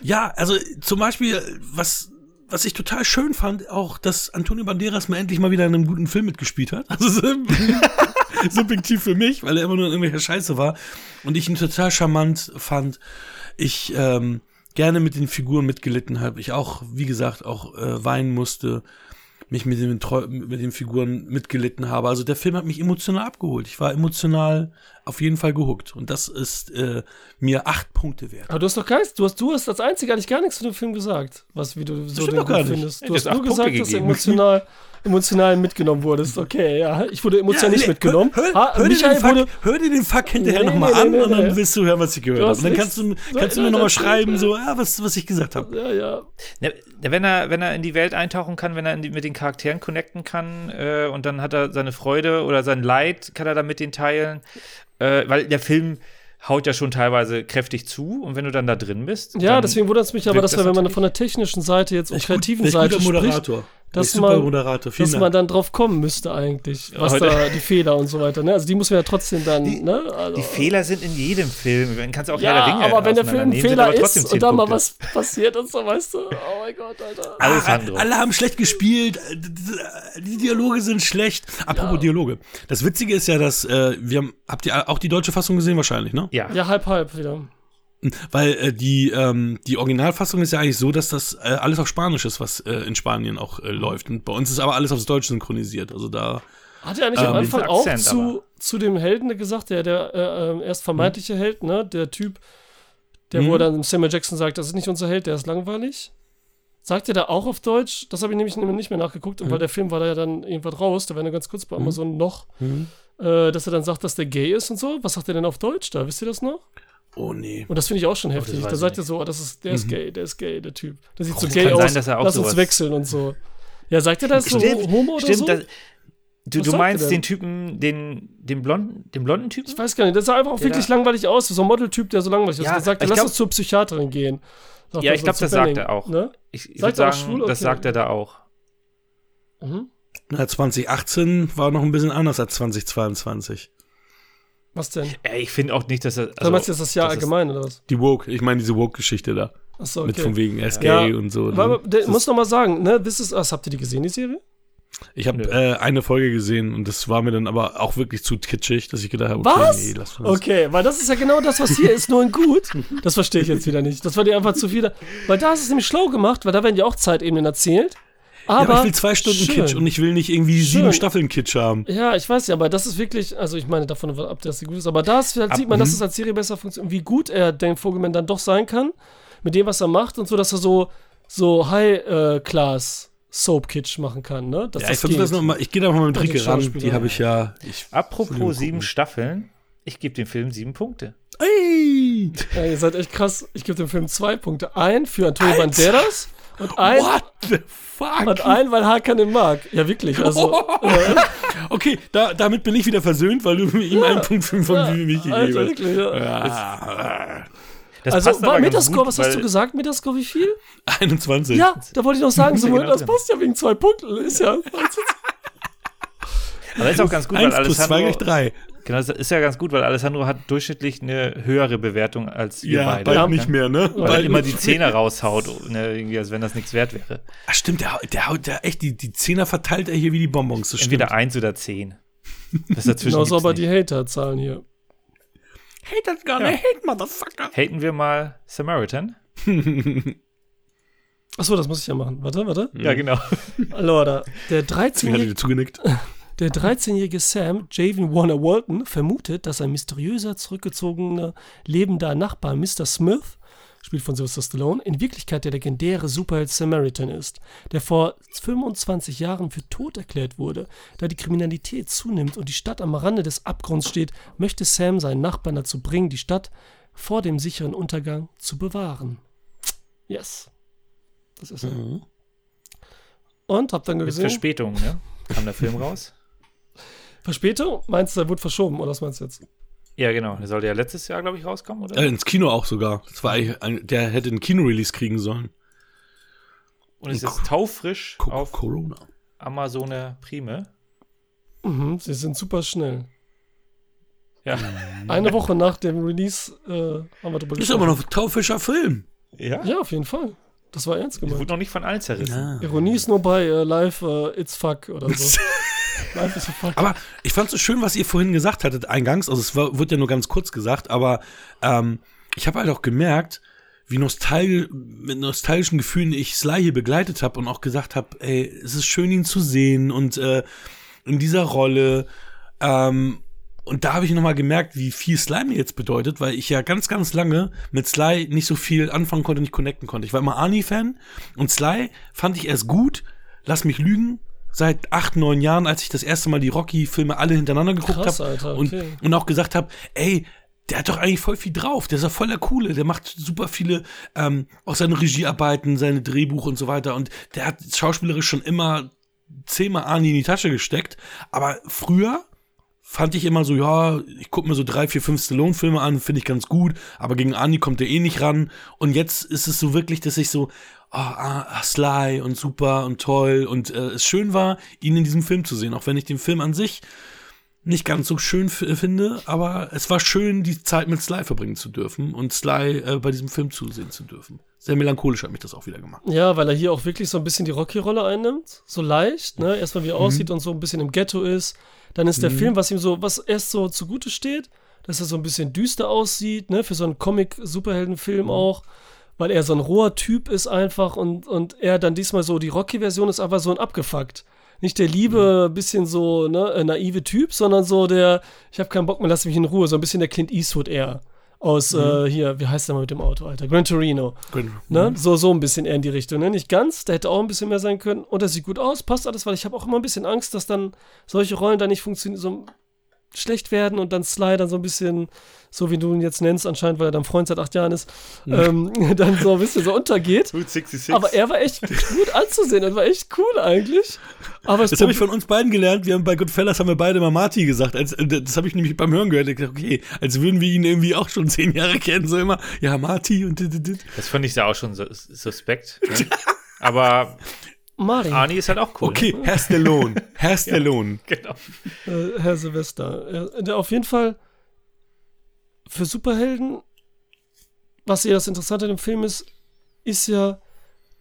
Speaker 2: ja, also zum Beispiel, was, was ich total schön fand, auch, dass Antonio Banderas mal endlich mal wieder in einem guten Film mitgespielt hat. Also so- subjektiv für mich, weil er immer nur in irgendwelcher Scheiße war. Und ich ihn total charmant fand. Ich ähm, gerne mit den Figuren mitgelitten habe. Ich auch, wie gesagt, auch äh, weinen musste mich mit den, mit den Figuren mitgelitten habe. Also der Film hat mich emotional abgeholt. Ich war emotional auf jeden Fall gehuckt. Und das ist äh, mir acht Punkte wert.
Speaker 3: Aber du hast doch keins, du hast, du hast als einziger eigentlich gar nichts zu dem Film gesagt, was wie du so
Speaker 2: stimmt
Speaker 3: den
Speaker 2: doch gar
Speaker 3: gut
Speaker 2: nicht.
Speaker 3: findest.
Speaker 1: Ja,
Speaker 3: Du hast nur
Speaker 1: acht
Speaker 3: gesagt,
Speaker 1: Punkte
Speaker 3: dass du
Speaker 1: gegeben.
Speaker 3: emotional, emotional mitgenommen wurdest. Okay, ja. Ich wurde emotional nicht
Speaker 2: nee,
Speaker 3: mitgenommen.
Speaker 2: Hör, hör,
Speaker 3: Ha,
Speaker 2: hör, dir
Speaker 3: Michael
Speaker 2: den Fuck,
Speaker 3: wurde.
Speaker 2: hör dir den Fuck hinterher
Speaker 3: Nee,
Speaker 2: nochmal
Speaker 3: nee,
Speaker 2: an
Speaker 3: nee,
Speaker 2: und dann
Speaker 3: nee.
Speaker 2: wirst du hören, was ich gehört habe.
Speaker 3: hast
Speaker 2: Und dann kannst du, kannst du
Speaker 3: ja,
Speaker 2: mir nochmal schreiben, so, ja, was, was ich gesagt habe.
Speaker 3: Ja, ja.
Speaker 1: Wenn er, wenn er in die Welt eintauchen kann, wenn er in die, mit den Charakteren connecten kann äh, und dann hat er seine Freude oder sein Leid, kann er dann mit denen teilen. Äh, weil der Film haut ja schon teilweise kräftig zu und wenn du dann da drin bist.
Speaker 3: Ja, deswegen wundert es mich aber, dass
Speaker 1: das
Speaker 3: wir, wenn man von der technischen Seite jetzt und
Speaker 2: gut-
Speaker 3: kreativen
Speaker 2: echt
Speaker 3: Seite spricht,
Speaker 2: Moderator.
Speaker 3: Dass man- dass man dann drauf kommen müsste eigentlich, was
Speaker 1: Heute-
Speaker 3: da die Fehler und so weiter. Ne? Also die muss man ja trotzdem dann.
Speaker 1: Die-
Speaker 3: ne? also,
Speaker 1: Die Fehler sind in jedem Film. Man kann es auch Herr
Speaker 3: ja,
Speaker 1: der Ringe
Speaker 3: aber wenn der Film ein Fehler ist und dann mal was passiert und so, weißt du? Oh mein Gott, Alter.
Speaker 2: Ah,
Speaker 1: Alessandro.
Speaker 2: alle haben schlecht gespielt, äh, d- die Dialoge sind schlecht. Apropos Dialoge. Das Witzige ist ja, dass äh, wir haben, habt ihr auch die deutsche Fassung gesehen wahrscheinlich, ne?
Speaker 1: Ja.
Speaker 3: Ja, halb, halb wieder.
Speaker 2: Weil äh, die, ähm, die Originalfassung ist ja eigentlich so, dass das äh, alles auf Spanisch ist, was äh, in Spanien auch äh, läuft. Und bei uns ist aber alles aufs Deutsch synchronisiert. Also da.
Speaker 3: Hat er nicht
Speaker 2: Ähm,
Speaker 3: am Anfang auch
Speaker 1: Akzent
Speaker 3: zu,
Speaker 1: aber.
Speaker 3: zu dem Helden gesagt, der, der äh, erst vermeintliche Held, ne? Der Typ, der,
Speaker 2: Mhm.
Speaker 3: wo er dann Samuel Jackson sagt, das ist nicht unser Held, der ist langweilig. Sagt er da auch auf Deutsch? Das habe ich nämlich nicht mehr nachgeguckt, und weil der Film war da ja dann irgendwann raus, da war er ganz kurz bei Amazon noch, äh, dass er dann sagt, dass der gay ist und so. Was sagt er denn auf Deutsch da? Wisst ihr das noch?
Speaker 2: Oh nee.
Speaker 3: Und das finde ich auch schon heftig.
Speaker 1: weiß
Speaker 3: Da sagt er so, oh, das ist, der ist gay, der ist gay, der Typ. Der sieht so
Speaker 1: das
Speaker 3: gay
Speaker 1: kann
Speaker 3: aus.
Speaker 1: sein, dass er auch
Speaker 3: Lass uns wechseln und so. Ja, sagt er das so
Speaker 1: Stimmt,
Speaker 3: homo oder
Speaker 1: stimmt.
Speaker 3: so?
Speaker 1: Das, du,
Speaker 3: Was
Speaker 1: du
Speaker 3: sagt
Speaker 1: meinst
Speaker 3: er
Speaker 1: den Typen, den, den, blonden, den blonden Typen?
Speaker 3: Ich weiß gar nicht, das sah einfach auch
Speaker 1: Der
Speaker 3: wirklich
Speaker 1: da-
Speaker 3: langweilig aus. So ein Modeltyp, der so langweilig ist.
Speaker 1: Ja,
Speaker 3: Der sagt,
Speaker 1: ich
Speaker 3: lass
Speaker 1: glaub-
Speaker 3: uns zur Psychiaterin gehen. Sagt
Speaker 1: Ja,
Speaker 3: er
Speaker 1: ich
Speaker 3: so
Speaker 1: glaube, das sagt
Speaker 3: Benning,
Speaker 1: er auch.
Speaker 3: Ne?
Speaker 1: Ich, ich
Speaker 3: Sagt er
Speaker 1: sagen,
Speaker 3: schwul?
Speaker 1: das
Speaker 3: Okay.
Speaker 1: sagt er da auch.
Speaker 3: Mhm.
Speaker 2: Na, 2018 war noch ein bisschen anders als 2022.
Speaker 3: Was denn?
Speaker 1: Ey, ich finde auch nicht, dass er.
Speaker 3: Also, meinst du jetzt das Jahr allgemein oder was?
Speaker 2: Die Woke, ich meine diese Woke-Geschichte da.
Speaker 3: Achso,
Speaker 2: Mit
Speaker 3: okay.
Speaker 2: von wegen, er ist
Speaker 3: Ja.
Speaker 2: gay und so.
Speaker 3: Aber, aber, der, muss
Speaker 2: ist-
Speaker 3: noch mal sagen, ne, This is Us, habt ihr die gesehen, die Serie?
Speaker 2: Ich habe äh, eine Folge gesehen und das war mir dann aber auch wirklich zu kitschig, dass ich gedacht habe, okay,
Speaker 3: Was?
Speaker 2: nee, lass mal das.
Speaker 3: Okay, weil das ist ja genau das, was hier ist, nur in gut. Das verstehe ich jetzt wieder nicht. Das war dir einfach zu viel. Weil da ist es nämlich schlau gemacht, weil da werden ja auch Zeitebenen erzählt.
Speaker 2: Ja,
Speaker 3: Aber,
Speaker 2: aber ich will zwei Stunden
Speaker 3: schön.
Speaker 2: Kitsch und ich will nicht irgendwie
Speaker 3: Schön.
Speaker 2: sieben Staffeln Kitsch haben.
Speaker 3: Ja, ich weiß ja, aber das ist wirklich, also ich meine davon ab, dass sie gut ist, aber da ist, halt, sieht man, dass es als Serie besser funktioniert, wie gut er den Vogelman dann doch sein kann, mit dem, was er macht und so, dass er so, so High-Class Soap-Kitsch machen kann, ne? Dass
Speaker 2: Ja,
Speaker 3: das
Speaker 2: ich versuche das nochmal, ich gehe da mal mit Ricke ran, die habe ich ja. Ich,
Speaker 1: Apropos sieben. Staffeln, ich gebe dem Film sieben Punkte.
Speaker 2: Ey!
Speaker 3: Ja, ihr seid echt krass. Ich gebe dem Film zwei Punkte. Ein für Antonio
Speaker 2: Alter!
Speaker 3: Banderas und ein,
Speaker 2: What the fuck?
Speaker 3: und ein, weil Hakan mag. Ja, wirklich. Also, äh,
Speaker 2: Okay, da, damit bin ich wieder versöhnt, weil du ihm einen Punkt fünf von
Speaker 3: ja,
Speaker 2: mich gegeben
Speaker 3: Alter,
Speaker 2: hast.
Speaker 3: wirklich, ja.
Speaker 2: Ja.
Speaker 1: Das
Speaker 3: Also, war Metascore,
Speaker 1: gut,
Speaker 3: was hast du gesagt? Metascore, wie viel?
Speaker 2: 21.
Speaker 3: Ja, da wollte ich noch sagen, so,
Speaker 1: genau
Speaker 3: das passt ja wegen zwei Punkten. Ist ja.
Speaker 1: Aber ist auch ganz gut, weil
Speaker 2: 1 plus 2 gleich
Speaker 1: Alessandro.
Speaker 2: 3.
Speaker 1: Genau, das ist ja ganz gut, weil Alessandro hat durchschnittlich eine höhere Bewertung als wir
Speaker 2: Ja,
Speaker 1: beide.
Speaker 2: bald
Speaker 3: Ja.
Speaker 2: nicht mehr, ne?
Speaker 1: Weil er
Speaker 2: Bald
Speaker 1: immer die Zehner raushaut, ne, irgendwie, als wenn das nichts wert wäre.
Speaker 2: Ach, stimmt, der, der haut ja echt, die, die Zehner verteilt er hier wie die Bonbons. Das stimmt.
Speaker 1: Entweder eins oder zehn. Das dazwischen
Speaker 3: Genauso aber
Speaker 1: nicht.
Speaker 3: die Hater-Zahlen hier.
Speaker 2: Hate das gar nicht, hate Motherfucker.
Speaker 1: Haten wir mal Samaritan?
Speaker 3: Achso, das muss ich ja machen. Warte, warte.
Speaker 1: Ja, genau.
Speaker 3: Allora, der
Speaker 2: Deswegen hat er
Speaker 3: 13-jährige
Speaker 2: dir zugenickt.
Speaker 3: Der 13-jährige Sam, Javen Warner Walton, vermutet, dass ein mysteriöser, zurückgezogener, lebender Nachbar Mr. Smith, spielt von Sylvester Stallone, in Wirklichkeit der legendäre Superheld Samaritan ist, der vor 25 Jahren für tot erklärt wurde. Da die Kriminalität zunimmt und die Stadt am Rande des Abgrunds steht, möchte Sam seinen Nachbarn dazu bringen, die Stadt vor dem sicheren Untergang zu bewahren. Yes. Das ist er.
Speaker 2: Mhm.
Speaker 3: Und, ihr
Speaker 1: Mit
Speaker 3: gesehen?
Speaker 1: Verspätung, ne? Kam der Film raus?
Speaker 3: Verspätung? Meinst du, er wurde verschoben, oder was meinst du jetzt?
Speaker 1: Ja, genau. Der sollte ja letztes Jahr, glaube ich, rauskommen, oder?
Speaker 2: Äh, ins Kino auch sogar. Das war eigentlich ein, der hätte einen Kino-Release kriegen sollen.
Speaker 1: Und es ist taufrisch
Speaker 2: Co
Speaker 1: auf
Speaker 2: Corona.
Speaker 1: Amazon Prime.
Speaker 3: Mhm, sie sind super schnell.
Speaker 1: Ja.
Speaker 3: Eine Woche nach dem Release äh, haben wir drüber
Speaker 2: Ist aber noch ein taufischer Film.
Speaker 1: Ja?
Speaker 3: Ja, auf jeden Fall. Das war ernst
Speaker 1: Ich
Speaker 3: gemeint.
Speaker 1: wurde noch nicht von allen zerrissen.
Speaker 3: Ironie ist nur bei äh, Live äh, It's Fuck oder so.
Speaker 2: Aber ich fand es so schön, was ihr vorhin gesagt hattet, eingangs. Also es war, wurde ja nur ganz kurz gesagt, aber ähm, ich habe halt auch gemerkt, wie nostal mit nostalgischen Gefühlen ich Sly hier begleitet habe und auch gesagt habe, ey, es ist schön, ihn zu sehen und äh, in dieser Rolle. Ähm, und da habe ich nochmal gemerkt, wie viel Sly mir jetzt bedeutet, weil ich ja ganz, ganz lange mit Sly nicht so viel anfangen konnte, nicht connecten konnte. Ich war immer Arnie-Fan und Sly fand ich erst gut, lass mich lügen, seit acht, neun Jahren, als ich das erste Mal die Rocky-Filme alle hintereinander geguckt habe
Speaker 3: Alter,
Speaker 2: und,
Speaker 3: okay.
Speaker 2: und auch gesagt habe, ey, der hat doch eigentlich voll viel drauf. Der ist ja voll der Coole. Der macht super viele, ähm, auch seine Regiearbeiten, seine Drehbuch und so weiter. Und der hat schauspielerisch schon immer zehnmal Arnie in die Tasche gesteckt. Aber früher fand ich immer so, ja, ich gucke mir so drei, vier, fünf Stallone-Filme an, finde ich ganz gut, aber gegen Arnie kommt der eh nicht ran. Und jetzt ist es so wirklich, dass ich so, oh, ah, Sly und super und toll und äh, es schön war, ihn in diesem Film zu sehen, auch wenn ich den Film an sich nicht ganz so schön f- finde, aber es war schön, die Zeit mit Sly verbringen zu dürfen und Sly äh, bei diesem Film zusehen zu dürfen. Sehr melancholisch hat mich das auch wieder gemacht.
Speaker 3: Ja, weil er hier auch wirklich so ein bisschen die Rocky-Rolle einnimmt. So leicht, ne? Erstmal wie er aussieht und so ein bisschen im Ghetto ist. Dann ist der Film, was ihm so, was erst so zugute steht, dass er so ein bisschen düster aussieht, ne? Für so einen Comic-Superheldenfilm auch. Weil er so ein roher Typ ist einfach und, und er dann diesmal so, die Rocky-Version ist aber so ein abgefuckt. Nicht der liebe, bisschen so, ne, äh, naive Typ, sondern so der, ich habe keinen Bock mehr, lass mich in Ruhe, so ein bisschen der Clint Eastwood eher. Aus, äh, hier, wie heißt der mal mit dem Auto, Alter? Gran Torino. Ne? So, so ein bisschen eher in die Richtung. Ne? Nicht ganz, der hätte auch ein bisschen mehr sein können. Und er sieht gut aus, passt alles, weil ich habe auch immer ein bisschen Angst, dass dann solche Rollen dann nicht funktionieren, so schlecht werden und dann Sly dann so ein bisschen, so wie du ihn jetzt nennst, anscheinend, weil er dein Freund seit acht Jahren ist, ähm, dann so ein bisschen so untergeht.
Speaker 1: Route 66.
Speaker 3: Aber er war echt gut anzusehen und war echt cool eigentlich. Aber
Speaker 2: Das habe ich von uns beiden gelernt. Wir haben bei Goodfellas haben wir beide mal Marty gesagt. Als, äh, das habe ich nämlich beim Hören gehört. Ich dachte, okay, als würden wir ihn irgendwie auch schon zehn Jahre kennen. So immer, ja, Marty und dit, dit, dit.
Speaker 1: Das fand ich ja auch schon sus suspekt. Ne? Aber
Speaker 3: Marty.
Speaker 1: Arnie ist halt auch cool.
Speaker 2: Okay, Herr Stallone. Herr Stallone.
Speaker 1: Genau.
Speaker 3: äh, Herr Silvester. Äh, der auf jeden Fall für Superhelden, was ja das Interessante an dem Film ist, ist ja,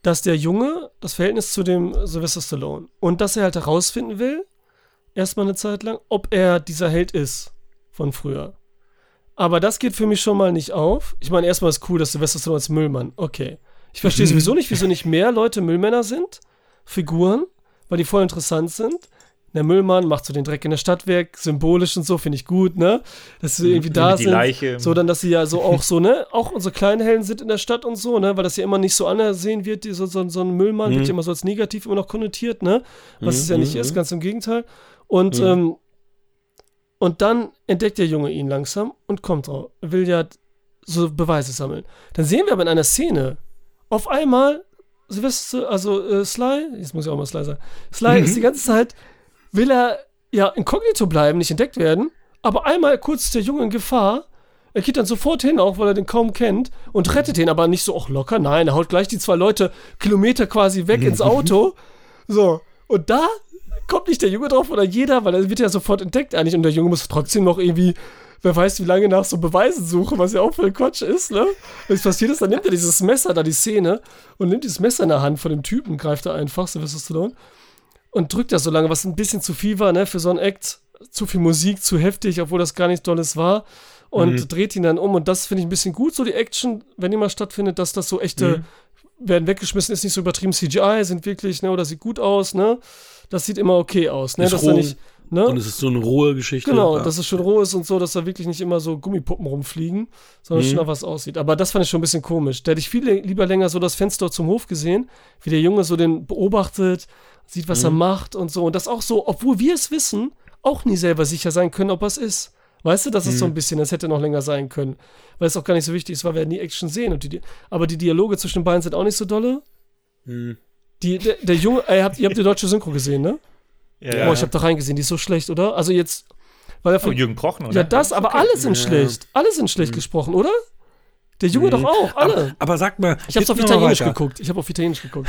Speaker 3: dass der Junge das Verhältnis zu dem Sylvester Stallone und dass er halt herausfinden will, erstmal eine Zeit lang, ob er dieser Held ist von früher. Aber das geht für mich schon mal nicht auf. Ich meine, erstmal ist cool, dass Sylvester Stallone als Müllmann, okay. Ich verstehe sowieso nicht, wieso nicht mehr Leute Müllmänner sind, Figuren, weil die voll interessant sind. Der Müllmann macht so den Dreck in der Stadt weg, symbolisch und so, finde ich gut, ne? Dass sie irgendwie da
Speaker 1: die
Speaker 3: sind.
Speaker 1: Leiche.
Speaker 3: So, dann, dass sie ja so auch so, ne? Auch unsere kleinen Helden sind in der Stadt und so, ne? Weil das ja immer nicht so angesehen wird, die, so, so, so ein Müllmann wird ja immer so als negativ immer noch konnotiert, ne? Was es ja nicht ist, ganz im Gegenteil. Und, ähm, und dann entdeckt der Junge ihn langsam und kommt drauf. Will ja so Beweise sammeln. Dann sehen wir aber in einer Szene, auf einmal, Silvester, also äh, Sly, jetzt muss ich auch mal Sly sagen, Sly ist die ganze Zeit, will er ja inkognito bleiben, nicht entdeckt werden, aber einmal kurz ist der Junge in Gefahr. Er geht dann sofort hin, auch weil er den kaum kennt, und rettet ihn aber nicht so auch locker. Nein, er haut gleich die zwei Leute Kilometer quasi weg ins Auto. So, und da kommt nicht der Junge drauf oder jeder, weil er wird ja sofort entdeckt eigentlich und der Junge muss trotzdem noch irgendwie, wer weiß wie lange nach so Beweisen suchen, was ja auch voll Quatsch ist, ne? Was passiert ist, dann nimmt er dieses Messer da, die Szene, und nimmt dieses Messer in der Hand von dem Typen, greift er einfach, Sylvester Stallone, und drückt das so lange, was ein bisschen zu viel war, ne, für so ein Act. Zu viel Musik, zu heftig, obwohl das gar nichts Dolles war. Und dreht ihn dann um. Und das finde ich ein bisschen gut, so die Action, wenn die mal stattfindet, dass das so echte, werden weggeschmissen, ist nicht so übertrieben CGI, sind wirklich, ne, oder sieht gut aus, ne. Das sieht immer okay aus, ne,
Speaker 2: Ist
Speaker 3: dass da
Speaker 2: roh.
Speaker 3: nicht, ne.
Speaker 2: Und es ist so eine rohe Geschichte.
Speaker 3: Genau,
Speaker 2: Ja.
Speaker 3: dass es schon roh ist und so, dass da wirklich nicht immer so Gummipuppen rumfliegen, sondern schon nach was aussieht. Aber das fand ich schon ein bisschen komisch. Da hätte ich viel lieber länger so das Fenster zum Hof gesehen, wie der Junge so den beobachtet, sieht, was er macht und so. Und das auch so, obwohl wir es wissen, auch nie selber sicher sein können, ob er es ist. Weißt du, das ist so ein bisschen, das hätte noch länger sein können. Weil es auch gar nicht so wichtig ist, weil wir nie Action sehen. Und die, Di- aber die Dialoge zwischen den beiden sind auch nicht so dolle. Die, der, der Junge, ey, habt, ihr habt die deutsche Synchro gesehen, ne?
Speaker 1: Ja,
Speaker 3: Oh, ich habe da reingesehen, die ist so schlecht, oder? Also jetzt, weil er
Speaker 1: Oh,
Speaker 3: von,
Speaker 1: Jürgen Prochen, oder?
Speaker 3: ja, das, aber alle sind schlecht. Alle sind schlecht gesprochen, oder? Der Junge doch auch, alle.
Speaker 2: Aber, aber sag mal,
Speaker 3: ich hab's
Speaker 2: jetzt
Speaker 3: auf Italienisch geguckt. Ich habe auf Italienisch geguckt.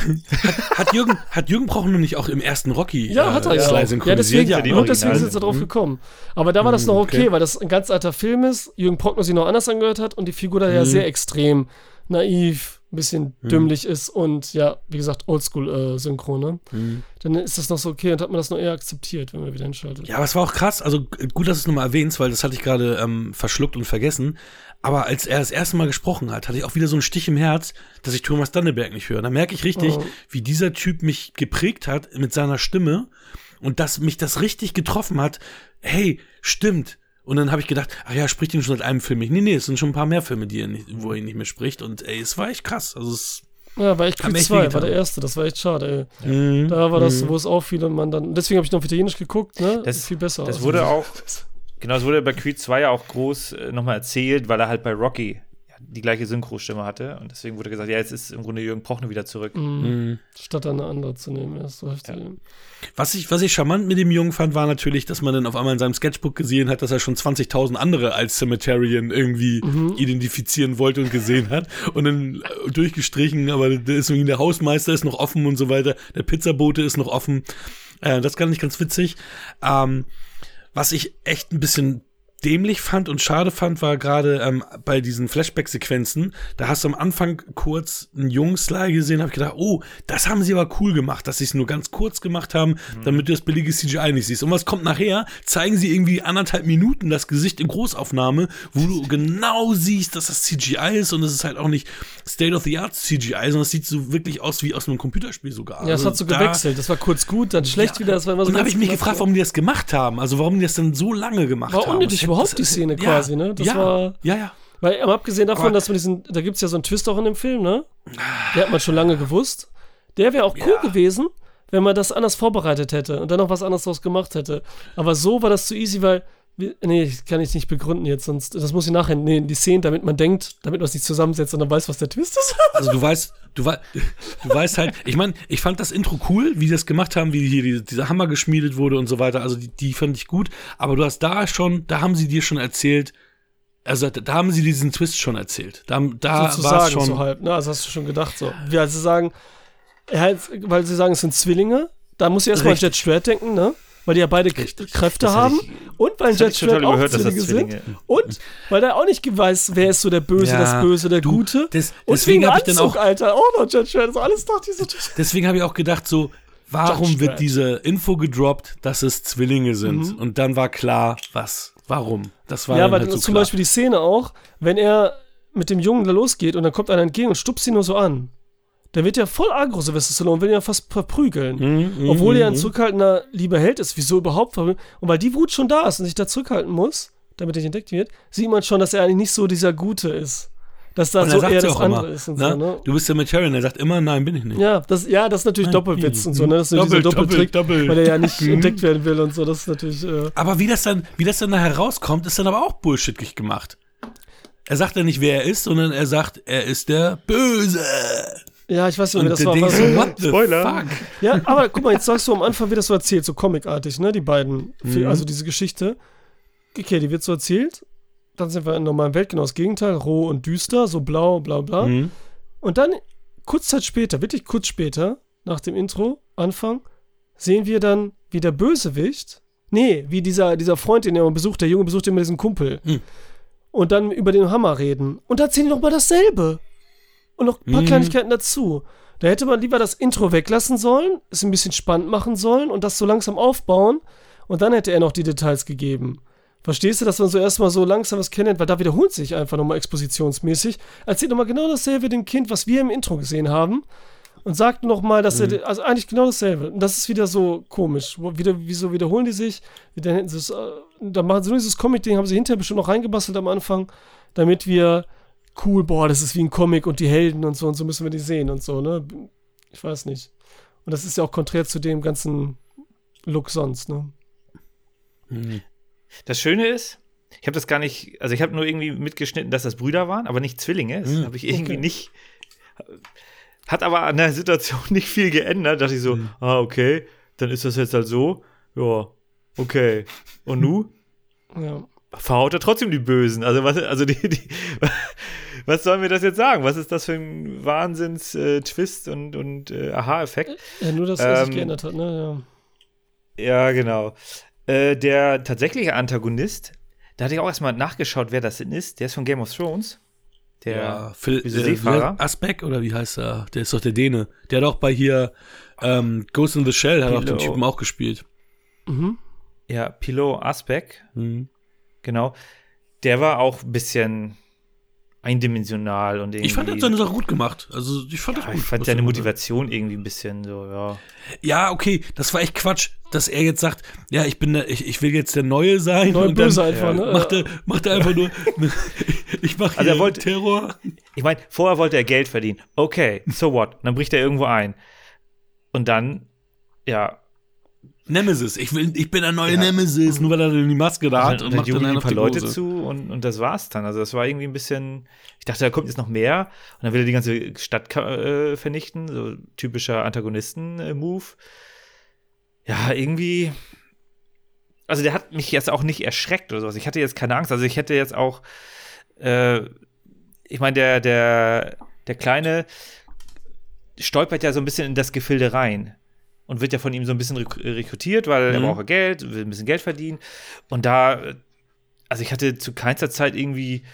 Speaker 2: Hat Jürgen, hat Jürgen Prochen nicht auch im ersten Rocky
Speaker 3: Ja, hat er ja. Ja,
Speaker 2: synchronisiert?
Speaker 3: deswegen,
Speaker 1: ja, die
Speaker 3: nur deswegen sind sie drauf gekommen. Aber da war das noch okay,
Speaker 2: okay.
Speaker 3: weil das ein ganz alter Film ist, Jürgen Prochnow sich noch anders angehört hat und die Figur da ja sehr extrem naiv, ein bisschen dümmlich ist und ja, wie gesagt, Oldschool-Synchro, ne? Dann ist das noch so okay und hat man das noch eher akzeptiert, wenn man wieder hinschaltet.
Speaker 2: Ja, aber es war auch krass. Also gut, dass du es nochmal erwähnst, weil das hatte ich gerade ähm, verschluckt und vergessen. Aber als er das erste Mal gesprochen hat, hatte ich auch wieder so einen Stich im Herz, dass ich Thomas Danneberg nicht höre. Da merke ich richtig,
Speaker 3: Oh.
Speaker 2: wie dieser Typ mich geprägt hat mit seiner Stimme und dass mich das richtig getroffen hat. Hey, stimmt. Und dann habe ich gedacht, ach ja, spricht ihn schon seit einem Film nicht. Nee, nee, es sind schon ein paar mehr Filme, die er nicht, wo er ihn nicht mehr spricht. Und ey, es war echt krass. Also es,
Speaker 3: Ja, war echt Creed
Speaker 2: mir echt
Speaker 3: 2, war der erste, das war echt schade, ey.
Speaker 2: Mhm.
Speaker 3: Da war das, wo es auffiel und man dann. Deswegen habe ich noch auf Italienisch geguckt, ne?
Speaker 1: Das-
Speaker 3: viel besser.
Speaker 1: Das
Speaker 3: aus.
Speaker 1: wurde auch, genau, das wurde bei Creed 2 ja auch groß äh, nochmal erzählt, weil er halt bei Rocky die gleiche Synchrostimme hatte. Und deswegen wurde gesagt, ja, jetzt ist im Grunde Jürgen Prochnow wieder zurück.
Speaker 3: Mhm. Statt dann eine andere zu nehmen, erst so heftig.
Speaker 2: Was ich, was ich charmant mit dem Jungen fand, war natürlich, dass man dann auf einmal in seinem Sketchbook gesehen hat, dass er schon 20.000 andere als Cemeterian irgendwie identifizieren wollte und gesehen hat. Und dann äh, durchgestrichen, aber der Hausmeister ist noch offen und so weiter. Der Pizzabote ist noch offen. Äh, das fand ich ganz witzig. Ähm, was ich echt ein bisschen dämlich fand und schade fand, war gerade ähm, bei diesen Flashback-Sequenzen, da hast du am Anfang kurz einen jungen Sly gesehen, habe ich gedacht, oh, das haben sie aber cool gemacht, dass sie es nur ganz kurz gemacht haben, damit du das billige CGI nicht siehst. Und was kommt nachher? Zeigen sie irgendwie anderthalb Minuten das Gesicht in Großaufnahme, wo du genau siehst, dass das CGI ist und es ist halt auch nicht State-of-the-Art CGI, sondern es sieht so wirklich aus wie aus einem Computerspiel sogar.
Speaker 3: Ja, es
Speaker 2: Also
Speaker 3: hat so
Speaker 2: da-
Speaker 3: gewechselt. Das war kurz gut, dann schlecht wieder. Das war immer so
Speaker 2: und da habe ich mich gefragt, warum die das gemacht haben. Also warum die das dann so lange gemacht
Speaker 3: War
Speaker 2: haben.
Speaker 3: unnötig überhaupt die Szene
Speaker 2: ja,
Speaker 3: quasi, ne? Das
Speaker 2: ja,
Speaker 3: war-
Speaker 2: ja, ja.
Speaker 3: Weil, abgesehen davon,
Speaker 2: Aber-
Speaker 3: dass man diesen, da gibt es ja so einen Twist auch in dem Film, ne? Der hat man schon lange gewusst. Der wäre auch cool
Speaker 2: Ja.
Speaker 3: gewesen, wenn man das anders vorbereitet hätte und dann noch was anderes draus gemacht hätte. Aber so war das zu easy, weil, nee, kann ich nicht begründen jetzt, sonst, das muss ich nachher, nee, in die Szene, damit man denkt, damit man es nicht zusammensetzt und dann weiß, was der Twist ist.
Speaker 2: Also du weißt, du, wei du weißt halt, ich meine, ich fand das Intro cool, wie die das gemacht haben, wie hier die, dieser Hammer geschmiedet wurde und so weiter. Also die, die fand ich gut. Aber du hast da schon, da haben sie dir schon erzählt, also da, haben sie diesen Twist schon erzählt. Da, da war es schon.
Speaker 3: so halb, ne? Also hast du schon gedacht so. Wie also sagen, weil sie sagen, es sind Zwillinge. Da muss ich erstmal an. Jet Schwert denken, ne? Weil die ja beide Kräfte
Speaker 1: Das
Speaker 3: haben. und weil
Speaker 1: total
Speaker 3: Schwert auch
Speaker 1: das
Speaker 3: Zwillinge, sind. Und weil der auch nicht weiß, wer ist so der Böse,
Speaker 2: Ja,
Speaker 3: das Böse, der
Speaker 2: du,
Speaker 3: Gute.
Speaker 2: des-
Speaker 3: und
Speaker 2: deswegen
Speaker 3: wegen
Speaker 2: hab ich dann auch-
Speaker 3: Alter, auch noch Jet Schwert. Das alles ich so.
Speaker 2: Deswegen habe ich auch gedacht, so, warum
Speaker 3: Judge
Speaker 2: wird
Speaker 3: Dredd.
Speaker 2: diese Info gedroppt, dass es Zwillinge sind?
Speaker 3: Mhm.
Speaker 2: Und dann war klar, was, warum. Das war
Speaker 3: Ja, weil
Speaker 2: halt so
Speaker 3: zum
Speaker 2: klar.
Speaker 3: Beispiel die Szene auch, wenn er mit dem Jungen da losgeht und dann kommt einer entgegen und stupst ihn nur so an. Der wird ja voll aggro, Sylvester Stallone, will ihn ja fast verprügeln.
Speaker 2: Mhm,
Speaker 3: Obwohl er ein
Speaker 2: mhm.
Speaker 3: zurückhaltender lieber Held ist. Wieso überhaupt? Und weil die Wut schon da ist und sich da zurückhalten muss, damit er nicht entdeckt wird, sieht man schon, dass er eigentlich nicht so dieser Gute ist. Dass da
Speaker 2: Und
Speaker 3: so
Speaker 2: er
Speaker 3: eher das andere
Speaker 2: immer,
Speaker 3: ist und
Speaker 2: ne?
Speaker 3: so, ne?
Speaker 2: Du bist ja mit Sharon, er sagt immer, nein, bin ich nicht.
Speaker 3: Ja, das, ja, das ist natürlich
Speaker 2: Nein,
Speaker 3: Doppelwitz und so, ne? Das ist so dieser
Speaker 2: Doppelt,
Speaker 3: Doppeltrick,
Speaker 2: doppelt, doppelt.
Speaker 3: weil er ja nicht
Speaker 2: Mhm.
Speaker 3: entdeckt werden will und so. Das ist natürlich. Äh,
Speaker 2: Aber wie das dann, wie das dann da herauskommt, ist dann aber auch bullshittig gemacht. Er sagt ja nicht, wer er ist, sondern er sagt, er ist der Böse.
Speaker 3: Ja, ich weiß nicht, wie das war. War
Speaker 2: so,
Speaker 3: so,
Speaker 2: what the
Speaker 1: Spoiler.
Speaker 2: fuck?
Speaker 3: Ja, aber guck mal, jetzt sagst du am Anfang, wie das so erzählt, so comicartig, ne? Die beiden,
Speaker 2: Mhm.
Speaker 3: also diese Geschichte. Okay, die wird so erzählt. Dann sind wir in der normalen Welt genau das Gegenteil, roh und düster, so blau, bla bla.
Speaker 2: Mhm.
Speaker 3: Und dann, kurz Zeit später, wirklich kurz später, nach dem Intro, Anfang, sehen wir dann, wie der Bösewicht, nee, wie dieser, dieser Freund, den er immer besucht, der Junge besucht immer diesen Kumpel.
Speaker 2: Hm.
Speaker 3: Und dann über den Hammer reden. Und da erzählen die nochmal dasselbe. Und noch ein paar
Speaker 2: Mhm.
Speaker 3: Kleinigkeiten dazu. Da hätte man lieber das Intro weglassen sollen, es ein bisschen spannend machen sollen und das so langsam aufbauen. Und dann hätte er noch die Details gegeben. Verstehst du, dass man so erstmal so langsam was kennenlernt, weil da wiederholt sich einfach nochmal expositionsmäßig. Erzählt nochmal genau dasselbe dem Kind, was wir im Intro gesehen haben. Und sagt nochmal, dass er, also eigentlich genau dasselbe. Und das ist wieder so komisch. Wieder, wieso wiederholen die sich? Dann hätten sie es, äh, dann machen sie nur dieses Comic-Ding, haben sie hinterher bestimmt noch reingebastelt am Anfang, damit wir cool, boah, das ist wie ein Comic und die Helden und so und so müssen wir die sehen und so, ne? Ich weiß nicht. Und das ist ja auch konträr zu dem ganzen Look sonst, ne?
Speaker 2: Mhm.
Speaker 1: Das Schöne ist, ich habe das gar nicht, also ich habe nur irgendwie mitgeschnitten, dass das Brüder waren, aber nicht Zwillinge. Das
Speaker 2: Mhm.
Speaker 1: habe ich irgendwie
Speaker 3: Okay.
Speaker 1: nicht. Hat aber an der Situation nicht viel geändert. Dachte ich so,
Speaker 2: Mhm.
Speaker 1: ah, okay, dann ist das jetzt halt so. Ja, okay. Und nu?
Speaker 3: Ja.
Speaker 1: verhaut er trotzdem die Bösen. Also was, also die, die, was sollen wir das jetzt sagen? Was ist das für ein Wahnsinns-Twist und, und äh, Aha-Effekt?
Speaker 3: ja, nur, dass er sich
Speaker 1: Ähm,
Speaker 3: geändert hat, ne?
Speaker 1: Ja, genau. Äh, der tatsächliche Antagonist, da hatte ich auch erstmal nachgeschaut, wer das denn ist. Der ist von Game of Thrones. Der,
Speaker 2: ja, Phil, äh,
Speaker 1: Seefahrer.
Speaker 2: Asbeck oder wie heißt er? Der ist doch der Däne. Der hat auch bei hier ähm, Ghost in the Shell, hat auch den. Typen auch gespielt.
Speaker 3: Ja. Mhm.
Speaker 1: ja, Pilot Asbeck,
Speaker 2: Mhm.
Speaker 1: genau. Der war auch ein bisschen eindimensional und irgendwie.
Speaker 2: Ich fand, er hat seine Sache gut gemacht. Also, ich fand das
Speaker 1: ja,
Speaker 2: gut.
Speaker 1: ich fand seine Motivation irgendwie ein bisschen so, ja.
Speaker 2: Ja, okay, das war echt Quatsch, dass er jetzt sagt, ja, ich bin der, ich, ich will jetzt der Neue sein.
Speaker 3: Neue
Speaker 2: und
Speaker 3: Böse
Speaker 2: dann
Speaker 3: einfach,
Speaker 1: ja,
Speaker 3: ne?
Speaker 2: Macht er, macht er einfach nur, ich mache
Speaker 1: Also er wollte-
Speaker 2: Terror.
Speaker 1: Ich meine, vorher wollte er Geld verdienen. Okay, so what? Dann bricht er irgendwo ein. Und dann, ja,
Speaker 2: Nemesis, ich will, ich bin der neue
Speaker 1: Ja.
Speaker 2: Nemesis, nur weil er dann die Maske da hat
Speaker 1: dann,
Speaker 2: und
Speaker 1: dann
Speaker 2: macht dann
Speaker 1: ein paar
Speaker 2: die
Speaker 1: Leute zu und, und das war's dann. Also das war irgendwie ein bisschen, ich dachte, da kommt jetzt noch mehr und dann will er die ganze Stadt äh, vernichten, so typischer Antagonisten-Move. Ja, irgendwie, also der hat mich jetzt auch nicht erschreckt oder sowas. Ich hatte jetzt keine Angst. Also ich hätte jetzt auch, äh, ich meine, der, der, der Kleine stolpert ja so ein bisschen in das Gefilde rein und wird ja von ihm so ein bisschen rek rekrutiert, weil er
Speaker 2: Mhm.
Speaker 1: braucht ja Geld, will ein bisschen Geld verdienen. Und da, also ich hatte zu keinster Zeit irgendwie,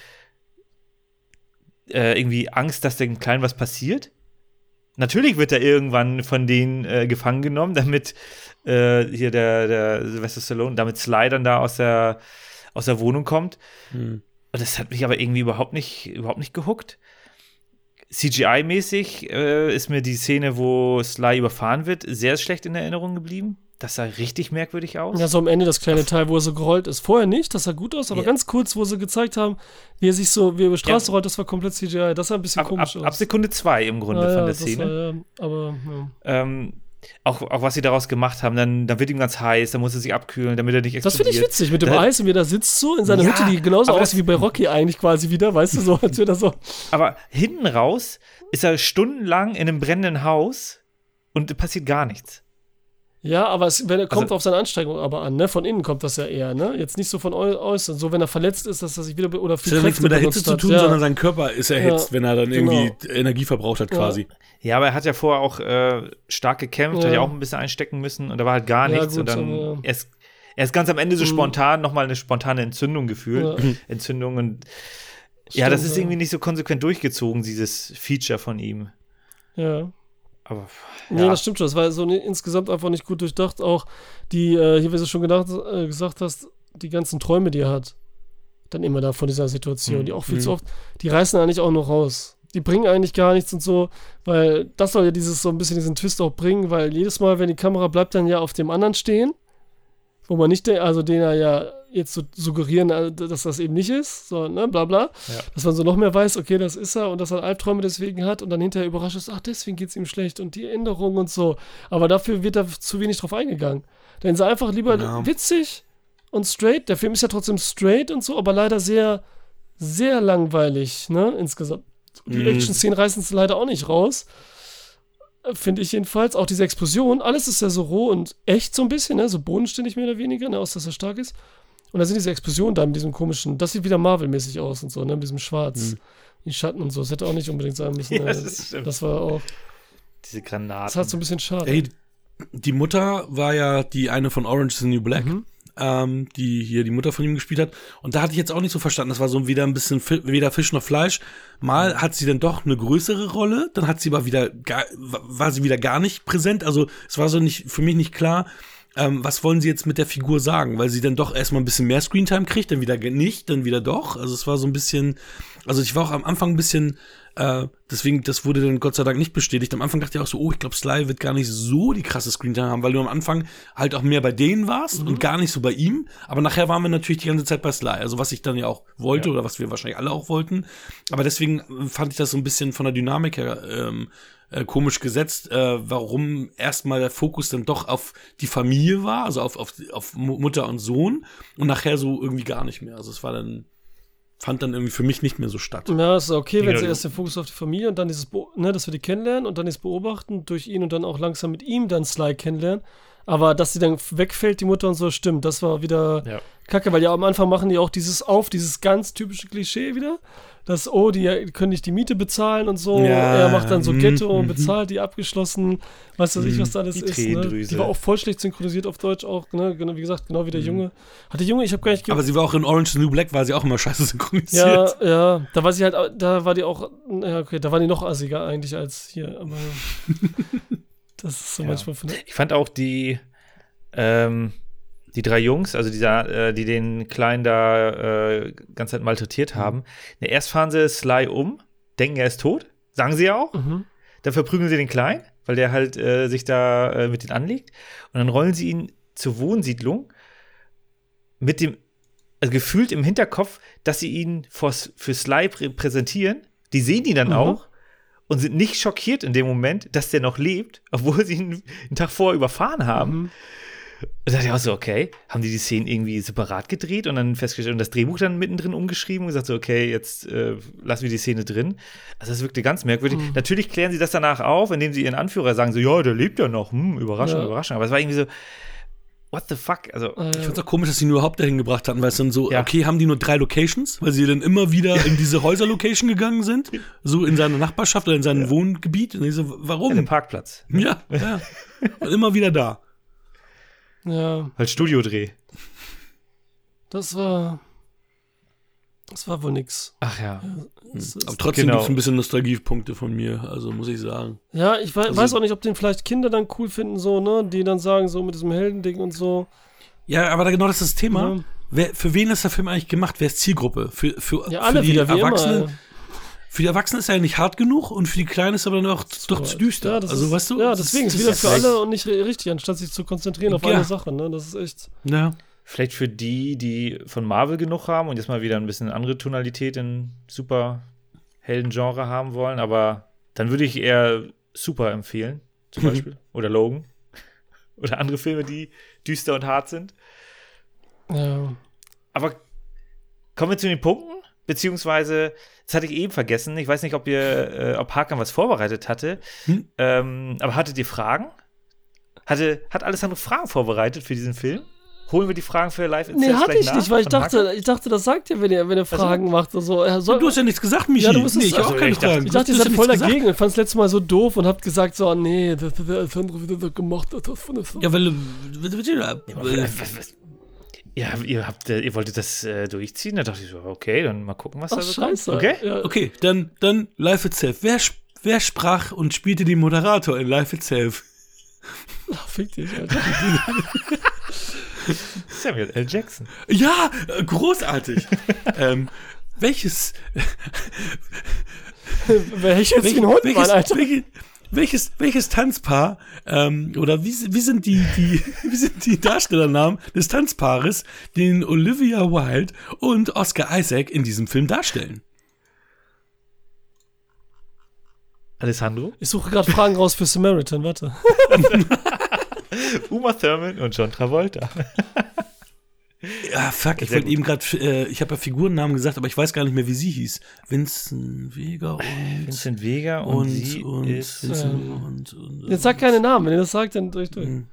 Speaker 1: äh, irgendwie Angst, dass dem Kleinen was passiert. Natürlich wird er irgendwann von denen äh, gefangen genommen, damit äh, hier der, der Sylvester Stallone, damit Sly dann da aus der, aus der Wohnung kommt.
Speaker 2: Hm.
Speaker 1: Und das hat mich aber irgendwie überhaupt nicht, überhaupt nicht gehuckt. CGI-mäßig äh, ist mir die Szene, wo Sly überfahren wird, sehr schlecht in Erinnerung geblieben. Das sah richtig merkwürdig aus.
Speaker 3: Ja, so am Ende das kleine Teil, wo er so gerollt ist. Vorher nicht, das sah gut aus, aber
Speaker 1: Ja.
Speaker 3: ganz kurz, wo sie gezeigt haben, wie er sich so, wie er über die Straße
Speaker 1: Ja.
Speaker 3: rollt, das war komplett CGI. Das sah ein bisschen
Speaker 1: ab,
Speaker 3: komisch
Speaker 1: ab,
Speaker 3: aus.
Speaker 1: ab Sekunde zwei im Grunde
Speaker 3: Ja, ja,
Speaker 1: von der
Speaker 3: das
Speaker 1: Szene.
Speaker 3: War, ja, aber ja.
Speaker 1: ähm, auch, auch was sie daraus gemacht haben, dann, dann wird ihm ganz heiß, dann muss er sich abkühlen, damit er nicht
Speaker 3: Das
Speaker 1: explodiert.
Speaker 3: finde ich witzig mit dem
Speaker 1: Da-
Speaker 3: Eis und wie er da sitzt so in seiner
Speaker 1: Ja,
Speaker 3: Hütte, die genauso aussieht
Speaker 1: das-
Speaker 3: wie bei Rocky eigentlich quasi wieder, weißt du, so, als wäre das so.
Speaker 1: Aber hinten raus ist er stundenlang in einem brennenden Haus und passiert gar nichts.
Speaker 3: Ja, aber es wenn, er kommt
Speaker 1: Also-
Speaker 3: auf seine Anstrengung aber an, ne? Von innen kommt das ja eher, ne? Jetzt nicht so von äu äußern. So, wenn er verletzt ist, dass er sich wieder oder
Speaker 2: Das
Speaker 3: viel
Speaker 2: hat ja nichts
Speaker 3: Kräfte
Speaker 2: mit der Hitze zu
Speaker 3: hat.
Speaker 2: tun,
Speaker 3: ja.
Speaker 2: sondern sein Körper ist erhitzt,
Speaker 3: Ja,
Speaker 2: wenn er dann irgendwie
Speaker 3: genau.
Speaker 2: Energie verbraucht hat,
Speaker 3: Ja.
Speaker 2: quasi.
Speaker 1: Ja, aber er hat ja vorher auch äh, stark gekämpft,
Speaker 3: Ja.
Speaker 1: hat ja auch ein bisschen einstecken müssen und da war halt gar
Speaker 3: Ja,
Speaker 1: nichts.
Speaker 3: gut,
Speaker 1: und dann
Speaker 3: ja.
Speaker 1: erst, erst ganz am Ende so
Speaker 3: Mhm.
Speaker 1: spontan nochmal eine spontane Entzündung gefühlt.
Speaker 3: Ja.
Speaker 1: Entzündung und ja, das
Speaker 3: Stimmt,
Speaker 1: ist
Speaker 3: ja.
Speaker 1: irgendwie nicht so konsequent durchgezogen, dieses Feature von ihm.
Speaker 3: Ja.
Speaker 1: Aber
Speaker 3: Nee,
Speaker 1: ja.
Speaker 3: das stimmt schon. Das war so insgesamt einfach nicht gut durchdacht. Auch die, äh, hier, wie du schon gedacht, äh, gesagt hast, die ganzen Träume, die er hat, dann immer da von dieser Situation,
Speaker 1: Mhm.
Speaker 3: die auch viel
Speaker 2: Mhm.
Speaker 3: zu oft, die reißen eigentlich auch noch raus. Die bringen eigentlich gar nichts und so, weil das soll ja dieses so ein bisschen diesen Twist auch bringen, weil jedes Mal, wenn die Kamera bleibt dann ja auf dem anderen stehen, wo man nicht, also den er ja jetzt so suggerieren, äh, dass das eben nicht ist, so, ne, bla bla,
Speaker 1: Ja.
Speaker 3: dass man so noch mehr weiß, okay, das ist er und dass er Albträume deswegen hat und dann hinterher überrascht ist, ach, deswegen geht es ihm schlecht und die Änderung und so. Aber dafür wird da zu wenig drauf eingegangen. Dann sei einfach lieber
Speaker 2: Ja.
Speaker 3: witzig und straight. Der Film ist ja trotzdem straight und so, aber leider sehr, sehr langweilig, ne, insgesamt. Die
Speaker 2: Mhm.
Speaker 3: Action-Szenen reißen es leider auch nicht raus. Finde ich jedenfalls. Auch diese Explosion, alles ist ja so roh und echt so ein bisschen, ne? so bodenständig mehr oder weniger, ne? aus dass er stark ist. Und da sind diese Explosionen da mit diesem komischen, das sieht wieder Marvel-mäßig aus und so, ne? mit diesem Schwarz.
Speaker 2: Mhm.
Speaker 3: Die Schatten und so. Das hätte auch nicht unbedingt sein müssen.
Speaker 1: Ja,
Speaker 3: äh,
Speaker 1: das
Speaker 3: das war auch,
Speaker 1: diese
Speaker 3: das
Speaker 1: Granaten.
Speaker 3: hat so ein bisschen schade.
Speaker 2: Ey, die Mutter war ja die eine von Orange is the New Black,
Speaker 3: Mhm.
Speaker 2: ähm, die hier die Mutter von ihm gespielt hat. Und da hatte ich jetzt auch nicht so verstanden. Das war so wieder ein bisschen Fi weder Fisch noch Fleisch. Mal hat sie dann doch eine größere Rolle, dann hat sie aber wieder gar, war sie wieder gar nicht präsent. Also es war so nicht für mich nicht klar. Ähm, was wollen sie jetzt mit der Figur sagen? Weil sie dann doch erstmal ein bisschen mehr Screentime kriegt, dann wieder nicht, dann wieder doch. Also es war so ein bisschen, also ich war auch am Anfang ein bisschen, äh, deswegen, das wurde dann Gott sei Dank nicht bestätigt. Am Anfang dachte ich auch so, oh, ich glaube, Sly wird gar nicht so die krasse Screentime haben, weil du am Anfang halt auch mehr bei denen warst und gar nicht so bei ihm. Aber nachher waren wir natürlich die ganze Zeit bei Sly. Also was ich dann ja auch wollte oder was wir wahrscheinlich alle auch wollten. Aber deswegen äh, fand ich das so ein bisschen von der Dynamik her ähm, äh, komisch gesetzt, äh, warum erstmal der Fokus dann doch auf die Familie war, also auf, auf, auf Mu- Mutter und Sohn und nachher so irgendwie gar nicht mehr. Also es war dann, fand dann irgendwie für mich nicht mehr so statt.
Speaker 3: Ja, ist okay, wenn
Speaker 1: Ja,
Speaker 3: erst den Fokus auf die Familie und dann dieses, Be ne, dass wir die kennenlernen und dann das Beobachten durch ihn und dann auch langsam mit ihm dann Sly kennenlernen. Aber dass sie dann wegfällt, die Mutter und so, stimmt, das war wieder
Speaker 1: Ja.
Speaker 3: kacke, weil ja am Anfang machen die auch dieses auf, dieses ganz typische Klischee wieder, dass, oh, die können nicht die Miete bezahlen und so.
Speaker 2: Ja,
Speaker 3: er macht dann so
Speaker 2: mhm,
Speaker 3: Ghetto und
Speaker 2: mhm.
Speaker 3: bezahlt die abgeschlossen, weißt du nicht, was da alles
Speaker 1: Die
Speaker 3: ist. Ne? Die war auch voll schlecht synchronisiert auf Deutsch auch, ne? genau, wie gesagt, genau wie
Speaker 1: Mhm.
Speaker 3: der Junge. Hat der Junge, ich habe gar nicht
Speaker 2: Aber sie war auch in Orange the New Black, war sie auch immer scheiße synchronisiert.
Speaker 3: ja, ja, da war sie halt, da war die auch, ja, okay, da war die noch assiger eigentlich als hier, aber das ist so
Speaker 1: Ja.
Speaker 3: manchmal von
Speaker 1: Ich fand auch die, ähm, die drei Jungs, also dieser, äh, die den Kleinen da äh, ganz Zeit malträtiert
Speaker 3: Mhm.
Speaker 1: haben. Ne, erst fahren sie Sly um, denken, er ist tot, sagen sie ja auch.
Speaker 3: mhm.
Speaker 1: Dann verprügeln sie den Kleinen, weil der halt äh, sich da äh, mit denen anlegt. Und dann rollen sie ihn zur Wohnsiedlung mit dem, also gefühlt im Hinterkopf, dass sie ihn für Sly prä präsentieren. Die sehen ihn dann
Speaker 3: Mhm.
Speaker 1: auch und sind nicht schockiert in dem Moment, dass der noch lebt, obwohl sie ihn einen Tag vorher überfahren haben.
Speaker 3: Mhm.
Speaker 1: Und da dachte ich auch so, okay, haben die die Szenen irgendwie separat gedreht und dann festgestellt und das Drehbuch dann mittendrin umgeschrieben und gesagt so, okay, jetzt äh, lassen wir die Szene drin. Also das wirkte ganz merkwürdig.
Speaker 3: Mhm.
Speaker 1: Natürlich klären sie das danach auf, indem sie ihren Anführer sagen so, ja, der lebt ja noch, hm, Überraschung,
Speaker 3: Ja.
Speaker 1: Überraschung. Aber es war irgendwie so, what the fuck? Also,
Speaker 3: Äh,
Speaker 2: Ich fand's auch komisch, dass sie nur überhaupt dahin gebracht hatten, weil es dann so,
Speaker 1: Ja.
Speaker 2: okay, haben die nur drei Locations, weil sie dann immer wieder in diese Häuser-Location gegangen sind, so in seine Nachbarschaft oder in sein Wohngebiet. Und ich so,
Speaker 1: ja, den
Speaker 2: warum?
Speaker 1: Parkplatz.
Speaker 2: Ja, ja. Und immer wieder da.
Speaker 3: ja,
Speaker 1: Halt Studiodreh.
Speaker 3: das war, das war wohl nix.
Speaker 1: Ach ja.
Speaker 3: Das ist-
Speaker 2: Aber trotzdem
Speaker 1: Genau.
Speaker 2: gibt's ein bisschen Nostalgiepunkte von mir, also muss ich sagen.
Speaker 3: Ja, ich wei
Speaker 2: Also-
Speaker 3: weiß auch nicht, ob den vielleicht Kinder dann cool finden, so, ne, die dann sagen, so mit diesem Heldending und so.
Speaker 2: Ja, aber da genau das ist das Thema.
Speaker 3: Ja.
Speaker 2: Wer, für wen ist der Film eigentlich gemacht? Wer ist Zielgruppe? Für, für,
Speaker 3: Ja, alle
Speaker 2: für die
Speaker 3: wieder, wie
Speaker 2: Erwachsenen?
Speaker 3: immer.
Speaker 2: Für die Erwachsenen ist er ja nicht hart genug und für die Kleinen ist er aber dann auch doch zu düster.
Speaker 3: Ja, das
Speaker 2: also,
Speaker 3: ist,
Speaker 2: weißt du?
Speaker 3: Ja,
Speaker 2: das
Speaker 3: deswegen ist
Speaker 2: das
Speaker 3: wieder für alle und nicht ri- richtig, anstatt sich zu konzentrieren auf
Speaker 2: Ja.
Speaker 3: eine Sache, ne, das ist echt.
Speaker 2: Ja.
Speaker 1: Vielleicht für die, die von Marvel genug haben und jetzt mal wieder ein bisschen andere Tonalität in super Helden-Genre haben wollen, aber dann würde ich eher Super empfehlen, zum. Beispiel. Oder Logan. Oder andere Filme, die düster und hart sind.
Speaker 3: Ja.
Speaker 1: Aber kommen wir zu den Punkten, beziehungsweise, das hatte ich eben vergessen. Ich weiß nicht, ob ihr, äh, ob Hakan was vorbereitet hatte.
Speaker 2: Hm?
Speaker 1: Ähm, aber hattet ihr Fragen? Hatte, hat Alessandro Fragen vorbereitet für diesen Film? Holen wir die Fragen für Live
Speaker 3: Nee, hatte ich nicht, weil ich dachte, ich dachte, das sagt ihr, wenn ihr, wenn ihr Fragen macht. So, er soll,
Speaker 2: Du hast ja nichts gesagt, Michi.
Speaker 3: Ja, du musst es-
Speaker 2: nee, ich
Speaker 3: also,
Speaker 2: auch keine
Speaker 1: ich dachte-
Speaker 2: Fragen.
Speaker 3: ich dachte, ihr seid
Speaker 2: ja
Speaker 3: voll dagegen und fand es letztes Mal so doof und habt gesagt, so, nee, das, das, das andere wieder so gemacht hat. Das, das,
Speaker 2: Ja, weil.
Speaker 1: Ja, ihr, habt, äh, ihr wolltet das äh, durchziehen? Da dachte ich so, okay, dann mal gucken, was
Speaker 3: Ach,
Speaker 1: da so
Speaker 3: scheiße.
Speaker 1: kommt. Okay?
Speaker 3: Ja.
Speaker 2: Okay, dann, dann Life Itself. Wer, wer sprach und spielte den Moderator in Life Itself?
Speaker 3: Ach, fick dich, Alter.
Speaker 1: Samuel L. Jackson.
Speaker 2: Ja, großartig. ähm, welches, welches,
Speaker 3: den Hund
Speaker 2: welches,
Speaker 3: Mann, Alter.
Speaker 2: welches, welches, welches Tanzpaar ähm, oder wie, wie sind die, die wie sind die Darstellernamen des Tanzpaares, den Olivia Wilde und Oscar Isaac in diesem Film darstellen?
Speaker 1: Alessandro,
Speaker 3: Ich suche gerade Fragen raus für Samaritan, warte.
Speaker 1: Uma Thurman und John Travolta.
Speaker 2: Ja, fuck, ich wollte eben gerade, äh, ich habe ja Figurennamen gesagt, aber ich weiß gar nicht mehr, wie sie hieß. Vincent Vega und
Speaker 1: Vincent Vega und,
Speaker 2: und,
Speaker 1: sie
Speaker 2: und,
Speaker 1: ist
Speaker 2: Vincent
Speaker 3: ähm,
Speaker 2: und, und,
Speaker 3: Jetzt sag keine Namen, wenn ihr das sagt, dann durch, durch.
Speaker 2: Mhm.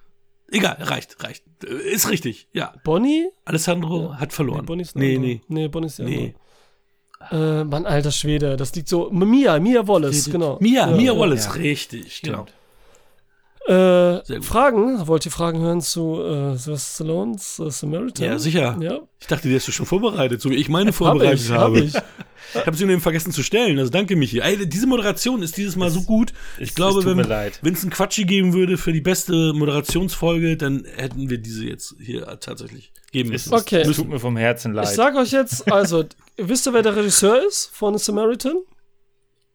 Speaker 2: Egal, reicht, reicht. Äh, Ist richtig, ja.
Speaker 3: Bonnie?
Speaker 2: Alessandro hat verloren.
Speaker 3: Nee, Bonnie ist
Speaker 2: nee, nee.
Speaker 3: Nee, Bonnie ist
Speaker 2: Nee.
Speaker 3: Äh, Mann, alter Schwede, das liegt so. Mia, Mia Wallace, genau.
Speaker 2: Mia,
Speaker 3: Ja,
Speaker 2: Mia
Speaker 3: ja.
Speaker 2: Wallace,
Speaker 1: Ja.
Speaker 2: richtig, genau.
Speaker 3: Äh. Fragen? Wollt ihr Fragen hören zu äh, Sylvester Stallones äh, Samaritan?
Speaker 2: Ja, sicher.
Speaker 3: Ja,
Speaker 2: Ich dachte, die hast du schon vorbereitet, so wie ich meine
Speaker 3: hab
Speaker 2: vorbereitet
Speaker 3: ich,
Speaker 2: habe.
Speaker 3: hab ich.
Speaker 2: Ich habe sie nur eben vergessen zu stellen. Also danke, Michi. Ey, diese Moderation ist dieses Mal so gut. Ich
Speaker 1: es
Speaker 2: glaube,
Speaker 1: tut
Speaker 2: wenn es einen Quatschi geben würde für die beste Moderationsfolge, dann hätten wir diese jetzt hier tatsächlich geben
Speaker 1: Es,
Speaker 2: müssen.
Speaker 3: Okay.
Speaker 1: es tut mir vom Herzen leid.
Speaker 3: Ich sag euch jetzt, also, wisst ihr, wer der Regisseur ist von Samaritan?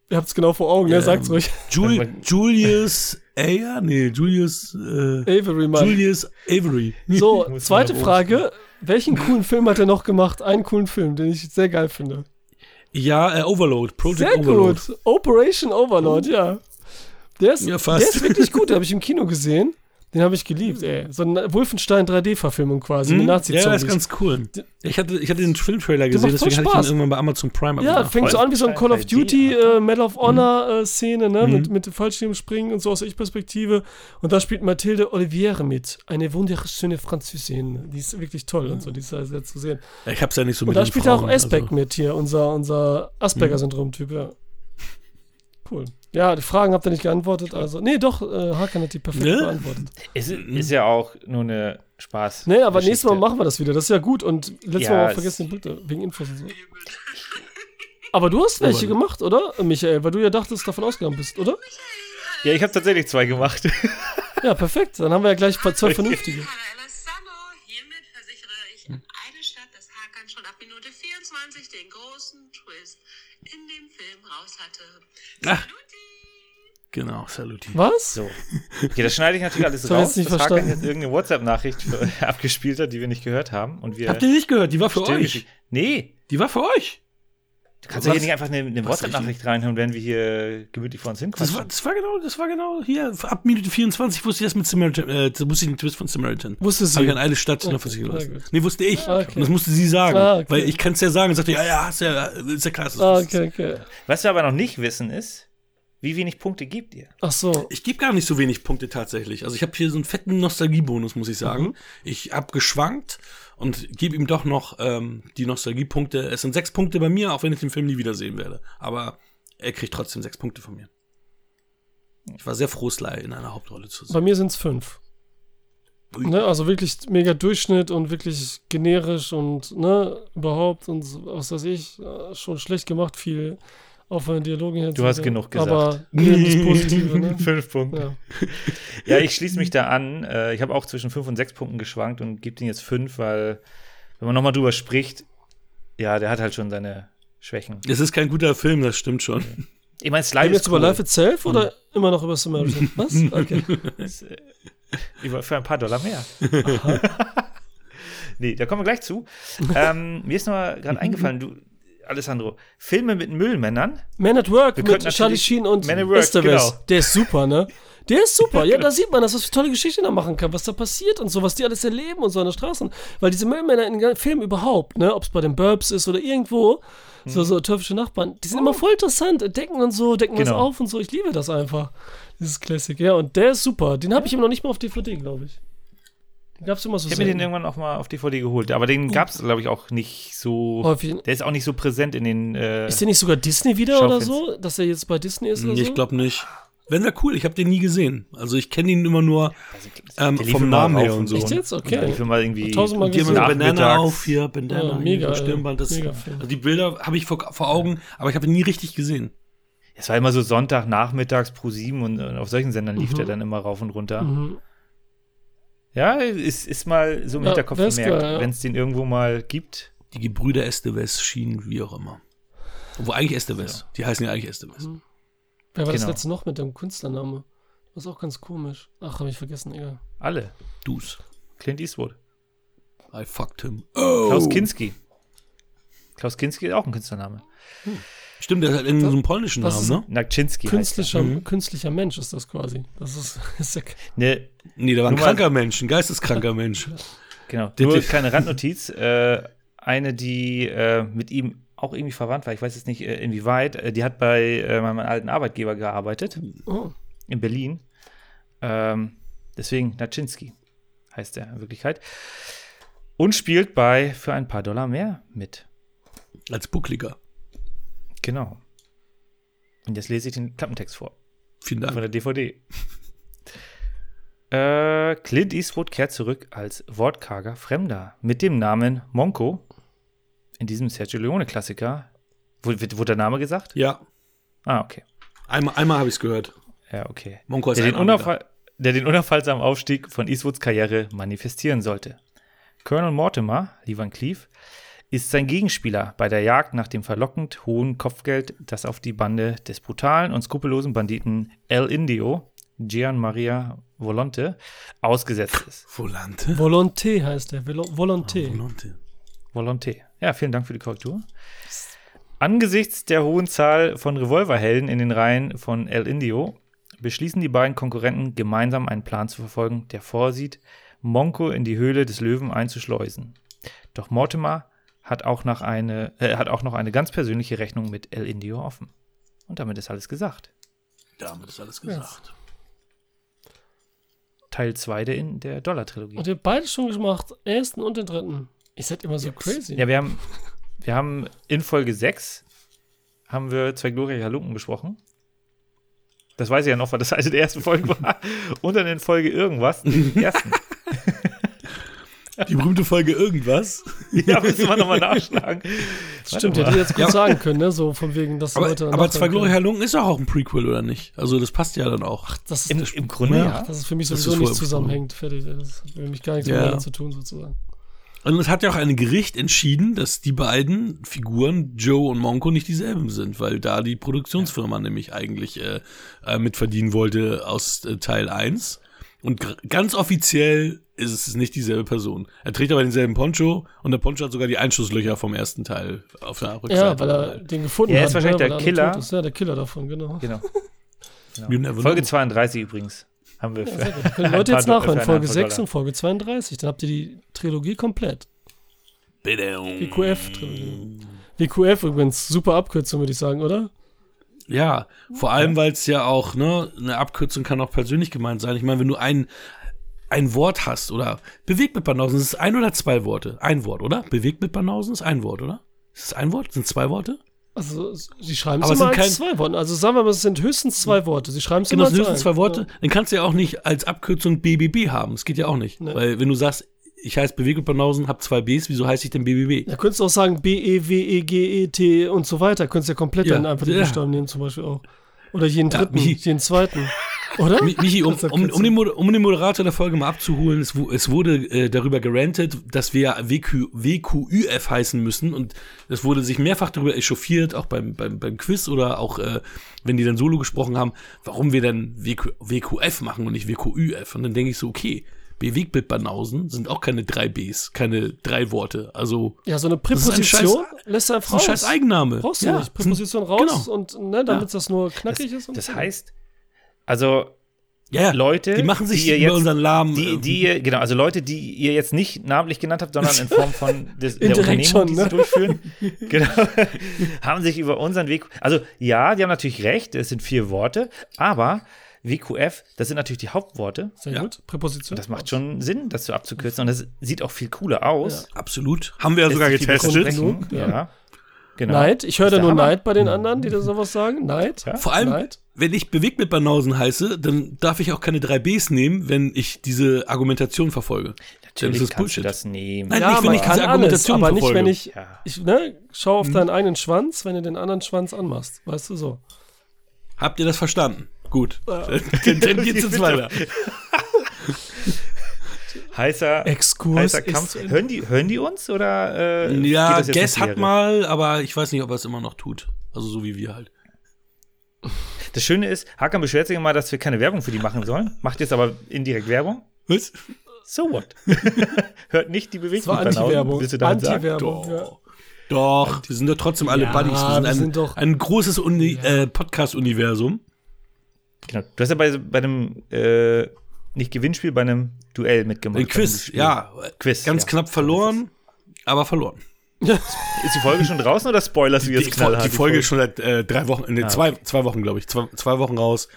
Speaker 3: Ihr habt's genau vor Augen, ne?
Speaker 2: Ähm,
Speaker 3: Sagt's ruhig.
Speaker 2: Jul Julius Ayer? Nee, Julius äh,
Speaker 3: Avery, Mann.
Speaker 2: Julius Avery.
Speaker 3: So, zweite Frage. Welchen coolen Film hat er noch gemacht? Einen coolen Film, den ich sehr geil finde.
Speaker 2: Ja, äh, Overload. Project
Speaker 3: Sehr
Speaker 2: Overload.
Speaker 3: gut. Operation Overlord, ja. Der ist,
Speaker 2: Ja, fast.
Speaker 3: der ist wirklich gut, den habe ich im Kino gesehen. Den habe ich geliebt, ey. So eine Wolfenstein 3D-Verfilmung quasi, mit
Speaker 2: Hm? Ja,
Speaker 3: Nazi-Zombies.
Speaker 2: ist ganz cool. Ich hatte, ich hatte den Filmtrailer gesehen, deswegen hatte ich ihn irgendwann bei Amazon Prime
Speaker 3: Ja,
Speaker 2: abgemacht.
Speaker 3: fängt so an wie so ein Call of Duty, äh, Medal of Honor äh, Szene, ne,
Speaker 2: Mhm.
Speaker 3: mit, mit Fallschirmspringen und so aus Ich-Perspektive. Und da spielt Mathilde Oliviere mit. Eine wunderschöne Französin. Die ist wirklich toll und so, die ist sehr, sehr zu sehen.
Speaker 2: Ich hab's ja nicht so
Speaker 3: Und
Speaker 2: mit
Speaker 3: da
Speaker 2: den
Speaker 3: spielt auch
Speaker 2: Frauen,
Speaker 3: Asbeck
Speaker 2: also.
Speaker 3: mit hier, unser, unser Asperger-Syndrom-Typ, ja. Cool. Ja, die Fragen habt ihr nicht geantwortet, also. Nee, doch, äh, Hakan hat die perfekt
Speaker 2: Ne?
Speaker 3: beantwortet.
Speaker 1: Es ist, ist ja auch nur eine Spaß.
Speaker 3: Nee, aber nächstes Mal
Speaker 1: Geschichte.
Speaker 3: machen wir das wieder. Das ist ja gut. Und letztes
Speaker 1: Ja,
Speaker 3: Mal haben wir
Speaker 1: es-
Speaker 3: vergessen den Bild, wegen Infos und so. Aber du hast welche
Speaker 2: Aber-
Speaker 3: gemacht, oder, Michael? Weil du ja dachtest, davon ausgegangen bist, oder?
Speaker 1: Ja, ich habe tatsächlich zwei gemacht.
Speaker 3: Ja, perfekt. Dann haben wir ja gleich zwei vernünftige.
Speaker 4: Alessandro, hiermit versichere ich in eine Stadt, dass Hakan schon ab Minute 24 den großen Twist in dem Film raus hatte.
Speaker 2: Genau, Saluti.
Speaker 3: Was?
Speaker 1: So. Okay, das schneide ich natürlich alles
Speaker 3: Das hab ich
Speaker 1: raus,
Speaker 3: nicht
Speaker 1: dass Hakan
Speaker 3: verstanden.
Speaker 1: jetzt irgendeine WhatsApp-Nachricht abgespielt hat, die wir nicht gehört haben. Und wir
Speaker 2: Habt ihr nicht gehört? Die war für euch.
Speaker 1: Nee,
Speaker 2: Die war für euch.
Speaker 1: du kannst ja
Speaker 2: Was?
Speaker 1: hier nicht einfach eine, eine WhatsApp-Nachricht reinhauen, wenn wir hier gemütlich vor uns
Speaker 2: Das
Speaker 1: hinquatschen.
Speaker 2: war, das war genau, das war genau hier. Ab Minute 24 wusste ich das mit Samaritan, äh, wusste ich den Twist von Samaritan.
Speaker 3: Wusste sie.
Speaker 2: Habe ich an eine Stadt
Speaker 3: Okay,
Speaker 2: noch versichern
Speaker 3: na
Speaker 2: lassen.
Speaker 3: gut.
Speaker 2: Nee, wusste ich.
Speaker 3: Ah, okay.
Speaker 2: Und das musste sie sagen.
Speaker 3: Ah, okay.
Speaker 2: Weil ich kann es ja sagen. Und sagte, ja, ja, ist ja, ist ja klar.
Speaker 3: Ah,
Speaker 2: das
Speaker 3: okay, okay.
Speaker 1: Was wir aber noch nicht wissen ist, wie wenig Punkte gibt ihr?
Speaker 3: Ach so.
Speaker 2: Ich gebe gar nicht so wenig Punkte tatsächlich. Also ich habe hier so einen fetten Nostalgiebonus, muss ich sagen.
Speaker 3: Mhm.
Speaker 2: Ich habe geschwankt und gebe ihm doch noch ähm, die Nostalgiepunkte. Es sind sechs Punkte bei mir, auch wenn ich den Film nie wiedersehen werde. Aber er kriegt trotzdem sechs Punkte von mir. Ich war sehr froh, Sly in einer Hauptrolle zu
Speaker 3: Bei
Speaker 2: sehen.
Speaker 3: mir sind es fünf. Ne, also wirklich mega Durchschnitt und wirklich generisch und ne, überhaupt und so, was weiß ich, äh, schon schlecht gemacht, viel aufwand Dialogen hier.
Speaker 1: Du hast genug gesagt.
Speaker 3: Aber das Positive, ne?
Speaker 1: Fünf Punkte.
Speaker 3: Ja.
Speaker 1: Ja, ich schließe mich da an. Äh, Ich habe auch zwischen fünf und sechs Punkten geschwankt und gebe den jetzt fünf, weil, wenn man nochmal drüber spricht, ja, der hat halt schon seine Schwächen.
Speaker 2: Es ist kein guter Film, das stimmt schon.
Speaker 1: Ich meine, ist
Speaker 3: jetzt über
Speaker 1: cool.
Speaker 3: Life Itself oder immer noch über Samaritan? Was? Okay.
Speaker 1: Äh, über, für ein paar Dollar mehr. nee, da kommen wir gleich zu. ähm, mir ist noch mal gerade eingefallen, du, Alessandro, Filme mit Müllmännern.
Speaker 3: Man at Work
Speaker 1: Wir
Speaker 3: mit Charlie Sheen und
Speaker 1: Man at Work,
Speaker 3: Estevez.
Speaker 1: genau.
Speaker 3: Der ist super, ne? Der ist super. Ja, da sieht man, dass was für tolle Geschichten er machen kann, was da passiert und so, was die alles erleben und so an den Straßen. Weil diese Müllmänner in den Filmen überhaupt, ne, ob es bei den Burbs ist oder irgendwo,
Speaker 1: Mhm.
Speaker 3: so, so türkische Nachbarn, die sind immer voll interessant, entdecken und so, decken was
Speaker 1: Genau.
Speaker 3: auf und so. Ich liebe das einfach. Dieses Classic. Ja, und der ist super. Den habe ich immer noch nicht mal auf DVD, glaube ich. Den gab es immer so
Speaker 1: Ich habe mir den irgendwann auch mal auf DVD geholt. Aber den gab es, glaube ich, auch nicht so.
Speaker 3: Häufig.
Speaker 1: Der ist auch nicht so präsent in den. Äh,
Speaker 3: Ist der nicht sogar Disney wieder oder so? Dass er jetzt bei Disney ist oder
Speaker 2: Nee,
Speaker 3: so?
Speaker 2: ich glaube nicht. Wenn wäre cool, ich habe den nie gesehen. Also ich kenne ihn immer nur ähm, vom Namen her
Speaker 1: und
Speaker 2: so.
Speaker 3: Echt jetzt? Okay.
Speaker 1: Ja, lief immer irgendwie.
Speaker 3: Tausendmal
Speaker 2: Und die haben so
Speaker 3: gesehen.
Speaker 2: Bandana
Speaker 1: Nachmittags.
Speaker 2: auf, hier, Bandana,
Speaker 3: Ja, mega,
Speaker 2: Stirnband. Das,
Speaker 3: mega
Speaker 2: also die Bilder habe ich vor, vor Augen, aber ich habe ihn nie richtig gesehen.
Speaker 1: Es war immer so Sonntag, nachmittags pro 7 und, und auf solchen Sendern lief der dann immer rauf und runter.
Speaker 3: Mhm.
Speaker 1: Ja, ist, ist mal so im
Speaker 3: Ja,
Speaker 1: Hinterkopf gemerkt,
Speaker 3: ja.
Speaker 1: wenn es den irgendwo mal gibt.
Speaker 2: Die Gebrüder Estevez schienen, wie auch immer. Wo eigentlich Estevez. Die heißen ja eigentlich Estevez.
Speaker 3: Wer war das
Speaker 1: Genau.
Speaker 3: letzte noch mit dem Künstlername? Das ist auch ganz komisch. Ach, habe ich vergessen, egal.
Speaker 1: Alle.
Speaker 2: Du's.
Speaker 1: Clint Eastwood.
Speaker 2: I fucked him. Oh.
Speaker 1: Klaus Kinski. Klaus Kinski ist auch ein Künstlername.
Speaker 2: Stimmt, der hat irgendwie so einen polnischen
Speaker 3: Das
Speaker 2: Namen,
Speaker 3: ist-
Speaker 2: ne?
Speaker 1: Nakczynski.
Speaker 3: Künstlicher,
Speaker 2: Mhm.
Speaker 3: künstlicher Mensch ist das quasi. Das ist, ist ja.
Speaker 1: Ne,
Speaker 2: Nee, der war ein
Speaker 1: Nur mal-
Speaker 2: kranker Mensch, ein geisteskranker Mensch.
Speaker 1: genau.
Speaker 2: Der-
Speaker 1: Nur kleine Randnotiz. Äh, eine, die äh, mit ihm auch irgendwie verwandt war, ich weiß jetzt nicht äh, inwieweit, äh, die hat bei äh, meinem alten Arbeitgeber gearbeitet,
Speaker 3: oh,
Speaker 1: in Berlin. Ähm, deswegen Naczynski heißt er in Wirklichkeit. Und spielt bei für ein paar Dollar mehr mit.
Speaker 2: Als Buckliger.
Speaker 1: Genau. Und jetzt lese ich den Klappentext vor.
Speaker 2: Vielen
Speaker 1: Von
Speaker 2: Dank.
Speaker 1: der DVD. Äh, Clint Eastwood kehrt zurück als wortkarger Fremder mit dem Namen Monko. In diesem Sergio Leone-Klassiker. Wurde, wurde der Name gesagt?
Speaker 2: Ja,
Speaker 1: Ah, okay.
Speaker 2: einmal, einmal habe ich es gehört.
Speaker 1: Ja, okay.
Speaker 2: Monko ist
Speaker 1: Der den, der den unaufhaltsamen Aufstieg von Eastwoods Karriere manifestieren sollte. Colonel Mortimer, Lee Van Cleef, ist sein Gegenspieler bei der Jagd nach dem verlockend hohen Kopfgeld, das auf die Bande des brutalen und skrupellosen Banditen El Indio, Gian Maria Volonte, ausgesetzt ist.
Speaker 2: Volante?
Speaker 3: Volonté heißt der. Velo- Volonté.
Speaker 2: Volante.
Speaker 1: Volonté. Ja, vielen Dank für die Korrektur. Angesichts der hohen Zahl von Revolverhelden in den Reihen von El Indio beschließen die beiden Konkurrenten gemeinsam einen Plan zu verfolgen, der vorsieht, Monko in die Höhle des Löwen einzuschleusen. Doch Mortimer hat auch, nach eine, äh, hat auch noch eine ganz persönliche Rechnung mit El Indio offen. Und damit ist alles gesagt.
Speaker 2: Damit ist alles gesagt.
Speaker 1: Teil 2 der, in- der Dollar-Trilogie.
Speaker 3: Und ihr habt beide schon gemacht. Ersten und den dritten. Ihr seid immer so crazy.
Speaker 1: Ja, wir haben, wir haben in Folge 6 haben wir zwei glorreiche Halunken besprochen. Das weiß ich ja noch, weil das eine der ersten Folgen war. Und dann in Folge irgendwas, den ersten.
Speaker 2: Die berühmte Folge irgendwas.
Speaker 1: ja, müssen wir nochmal nachschlagen.
Speaker 3: Stimmt, hätte ich jetzt kurz sagen können, ne? So von wegen, dass
Speaker 2: Aber,
Speaker 3: Leute.
Speaker 2: aber zwei Glory
Speaker 3: können.
Speaker 2: Halunken ist doch auch ein Prequel, oder nicht? Also das passt ja dann auch.
Speaker 3: Das ist,
Speaker 1: Im, Im Grunde
Speaker 2: Ja.
Speaker 1: ja.
Speaker 3: das ist für mich sowieso nicht zusammenhängt. Fertig. Das hat für mich gar nichts
Speaker 2: Ja.
Speaker 3: miteinander zu tun, sozusagen.
Speaker 2: Und es hat ja auch ein Gericht entschieden, dass die beiden Figuren, Joe und Monko, nicht dieselben sind, weil da die Produktionsfirma nämlich eigentlich äh, äh, mitverdienen wollte aus äh, Teil 1. Und ganz offiziell ist es nicht dieselbe Person. Er trägt aber denselben Poncho und der Poncho hat sogar die Einschusslöcher vom ersten Teil auf der Rückseite.
Speaker 3: Ja, weil er den gefunden
Speaker 1: Ja, er
Speaker 3: hat.
Speaker 1: ist wahrscheinlich
Speaker 3: ne,
Speaker 1: der
Speaker 3: er
Speaker 1: Killer.
Speaker 3: Ist. Ja, der Killer davon, genau.
Speaker 1: Genau. Genau. Folge
Speaker 2: know.
Speaker 1: 32 übrigens. Haben wir für,
Speaker 3: gut. Können Leute jetzt nachhören. Folge
Speaker 1: ein paar
Speaker 3: 6
Speaker 1: Dollar.
Speaker 3: und Folge 32. Dann habt ihr die Trilogie komplett. WQF-Trilogie. WQF übrigens, super Abkürzung, würde ich sagen, oder?
Speaker 2: Ja, vor allem, weil es ja auch, ne, eine Abkürzung kann auch persönlich gemeint sein. Ich meine, wenn du ein, ein Wort hast oder bewegt mit Banausen, ist es ein oder zwei Worte? Ein Wort, oder? Bewegt mit Banausen ist ein Wort, oder? Ist es ein Wort? Sind zwei Worte?
Speaker 3: Also, sie schreiben
Speaker 2: Aber
Speaker 3: es immer
Speaker 2: sind
Speaker 3: als zwei Worte. Also, sagen wir mal, es sind höchstens zwei Worte. Sie schreiben es
Speaker 2: Genau,
Speaker 3: immer als
Speaker 2: sind
Speaker 3: ein.
Speaker 2: zwei Worte.
Speaker 3: Ja.
Speaker 2: Dann kannst du ja auch nicht als Abkürzung BBB haben. Das geht ja auch nicht.
Speaker 3: Nee.
Speaker 2: Weil wenn du sagst, ich heiße Bewegt mit Banausen, hab zwei Bs, wieso heiße ich denn BBB?
Speaker 3: Ja, könntest du auch sagen B, E, W, E, G, E, T und so weiter. Könntest ja komplett
Speaker 2: Ja,
Speaker 3: dann einfach die
Speaker 2: ja.
Speaker 3: Buchstaben nehmen, zum Beispiel auch. Oder jeden
Speaker 2: Ja,
Speaker 3: dritten,
Speaker 2: wie-
Speaker 3: jeden zweiten. Oder?
Speaker 2: Mi- Michi, um, um, um, den, um den Moderator der Folge mal abzuholen, es, es wurde äh, darüber gerantet, dass wir WQ, WQÜF heißen müssen und es wurde sich mehrfach darüber echauffiert, auch beim, beim, beim Quiz oder auch, äh, wenn die dann solo gesprochen haben, warum wir dann WQ, WQF machen und nicht WQÜF. Und dann denke ich so, okay, Bewegbildbanausen sind auch keine drei Bs, keine drei Worte. Also
Speaker 3: Ja, so eine
Speaker 2: ist ein
Speaker 3: Präposition
Speaker 2: scheiß-
Speaker 3: lässt du einfach
Speaker 2: das ist ein
Speaker 3: raus.
Speaker 2: scheiß Eigenname.
Speaker 3: Brauchst du
Speaker 2: Ja,
Speaker 3: nicht. Präposition raus
Speaker 2: genau.
Speaker 3: und ne, damit
Speaker 2: Ja.
Speaker 3: das nur knackig ist. Und
Speaker 1: Das
Speaker 3: so.
Speaker 1: heißt, also
Speaker 2: Ja,
Speaker 1: Leute,
Speaker 2: die machen sich
Speaker 1: die ihr
Speaker 2: über
Speaker 1: jetzt-
Speaker 2: unseren Namen.
Speaker 1: die, die ihr, genau, also Leute, die ihr jetzt nicht namentlich genannt habt, sondern in Form von des, der Unternehmung,
Speaker 3: schon,
Speaker 1: die
Speaker 3: ne?
Speaker 1: sie durchführen, genau, haben sich über unseren Weg, also ja, die haben natürlich recht, es sind vier Worte, aber WQF, das sind natürlich die Hauptworte.
Speaker 3: Sehr
Speaker 2: Ja.
Speaker 3: gut. Präposition.
Speaker 1: Das macht schon Sinn, das so abzukürzen und das sieht auch viel cooler aus.
Speaker 2: Absolut. Haben wir ja sogar getestet.
Speaker 3: Ja.
Speaker 1: Ja. Genau.
Speaker 3: Neid. Ich höre da nur
Speaker 1: Hammer.
Speaker 3: Neid bei den anderen, die da sowas sagen. Neid.
Speaker 1: Ja.
Speaker 2: Vor allem,
Speaker 3: Neid.
Speaker 2: wenn ich bewegt mit Banausen heiße, dann darf ich auch keine drei Bs nehmen, wenn ich diese Argumentation verfolge.
Speaker 1: Natürlich
Speaker 2: das ist
Speaker 1: kannst
Speaker 2: Bullshit.
Speaker 1: du das nehmen.
Speaker 2: Nein,
Speaker 3: ja,
Speaker 2: nicht, wenn ich
Speaker 3: kann
Speaker 2: diese
Speaker 3: alles,
Speaker 2: Argumentation
Speaker 3: aber nicht,
Speaker 2: verfolge.
Speaker 3: wenn ich,
Speaker 1: Ja.
Speaker 3: ich ne, schau auf deinen eigenen Schwanz, wenn du den anderen Schwanz anmachst. Weißt du so.
Speaker 2: Habt ihr das verstanden? Gut.
Speaker 3: Ja.
Speaker 2: Dann, dann geht's jetzt weiter.
Speaker 1: Heißer,
Speaker 3: Exkurs
Speaker 1: heißer Kampf. Hören die, hören die uns oder äh,
Speaker 2: Ja,
Speaker 1: geht
Speaker 2: Guess hat mal, aber ich weiß nicht, ob er es immer noch tut. Also so wie wir halt.
Speaker 1: Das Schöne ist, Hakan beschwert sich immer, dass wir keine Werbung für die machen sollen, macht jetzt aber indirekt Werbung.
Speaker 2: Was?
Speaker 1: So what? Hört nicht die
Speaker 3: Das war
Speaker 1: Bewegungsbanausen.
Speaker 3: Anti-Werbung.
Speaker 1: Willst du damit sagen?
Speaker 3: Anti-Werbung. Ja.
Speaker 2: Doch, wir sind doch trotzdem alle
Speaker 3: Ja,
Speaker 2: Buddies. Wir
Speaker 3: wir
Speaker 2: sind ein,
Speaker 3: sind doch-
Speaker 2: ein großes Uni äh, Podcast-Universum.
Speaker 1: Genau. Du hast ja bei, bei einem, äh, nicht Gewinnspiel, bei einem Duell mitgemacht.
Speaker 2: Ein Quiz, ja.
Speaker 1: Quiz.
Speaker 2: Ganz
Speaker 1: ja.
Speaker 2: knapp verloren, aber verloren.
Speaker 1: Ist die Folge schon draußen oder spoilerst du
Speaker 2: Die,
Speaker 1: jetzt
Speaker 2: die,
Speaker 1: knallhart?
Speaker 2: die Folge ist schon seit äh, drei Wochen, nee,
Speaker 1: Ah,
Speaker 2: zwei, zwei Wochen, glaube ich. Zwei, zwei Wochen raus.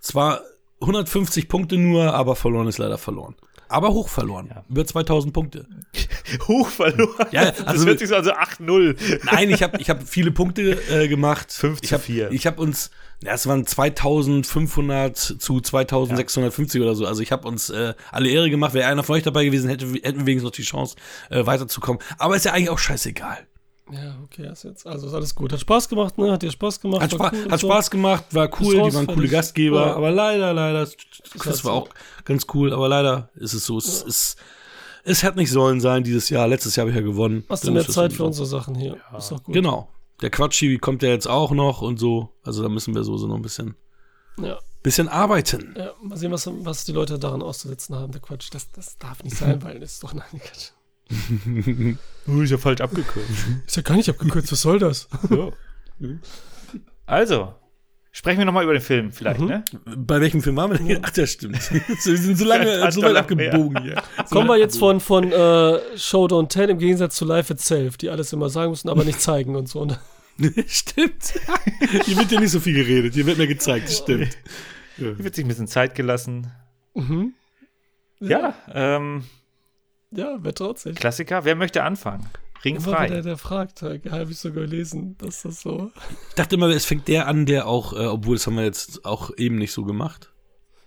Speaker 2: Zwar 150 Punkte nur, aber verloren ist leider verloren. Aber hoch verloren. Über 2000 Punkte.
Speaker 1: hoch verloren.
Speaker 2: Ja,
Speaker 1: das
Speaker 2: also-
Speaker 1: hört sich so an, so 8-0.
Speaker 2: Nein, ich habe ich hab viele Punkte äh, gemacht.
Speaker 1: Fünf zu
Speaker 2: ich hab,
Speaker 1: vier.
Speaker 2: Ich habe uns, ja, es waren 2500 zu 2650 oder so. Also ich habe uns äh, alle Ehre gemacht. Wäre einer von euch dabei gewesen, hätte, hätten wir wenigstens noch die Chance, äh, weiterzukommen. Aber ist ja eigentlich auch scheißegal.
Speaker 3: Ja, okay, ist jetzt. Also ist alles gut. Hat Spaß gemacht, ne? Hat dir Spaß gemacht?
Speaker 2: Hat,
Speaker 3: war
Speaker 2: Spa
Speaker 3: cool
Speaker 2: hat
Speaker 3: so?
Speaker 2: Spaß gemacht, war cool, die waren coole. Gastgeber,
Speaker 3: Ja.
Speaker 2: aber leider, leider, das
Speaker 3: halt
Speaker 2: war
Speaker 3: so.
Speaker 2: auch ganz cool, aber leider ist es so, es, es, es hat nicht sollen sein dieses Jahr. Letztes Jahr habe ich ja gewonnen.
Speaker 3: Hast du mehr
Speaker 2: ist das
Speaker 3: Zeit für unsere Sachen hier? Ist doch gut.
Speaker 2: Genau. Der Quatschi kommt ja jetzt auch noch und so. Also da müssen wir so, so noch ein bisschen,
Speaker 3: Ja.
Speaker 2: bisschen arbeiten.
Speaker 3: ja. Mal sehen, was, was die Leute daran auszusetzen haben. Der Quatsch. Das, das darf nicht sein, weil das ist doch nein, Quatsch.
Speaker 1: Oh, ist ja falsch abgekürzt.
Speaker 3: Ist ja gar nicht abgekürzt. Was soll das?
Speaker 1: So. Also, sprechen wir nochmal über den Film vielleicht, ne?
Speaker 2: Bei welchem Film waren wir denn? hier? Ach, das stimmt. wir sind so lange, so weit
Speaker 1: lange,
Speaker 2: abgebogen hier.
Speaker 3: Kommen wir jetzt von, von äh, Show Don't Tell im Gegensatz zu Life Itself, die alles immer sagen müssen, aber nicht zeigen und so. Ne?
Speaker 2: stimmt. Hier wird ja nicht so viel geredet. Hier wird mir gezeigt. Das stimmt.
Speaker 1: Hier wird sich ein bisschen Zeit gelassen.
Speaker 3: Mhm.
Speaker 1: Ja, ähm,
Speaker 3: Ja, wer traut sich?
Speaker 1: Klassiker. Wer möchte anfangen? Ring
Speaker 3: Immer
Speaker 1: frei.
Speaker 3: wieder der fragt, habe ich sogar gelesen, dass das so.
Speaker 2: Ich dachte immer, es fängt der an, der auch, äh, obwohl das haben wir jetzt auch eben nicht so gemacht.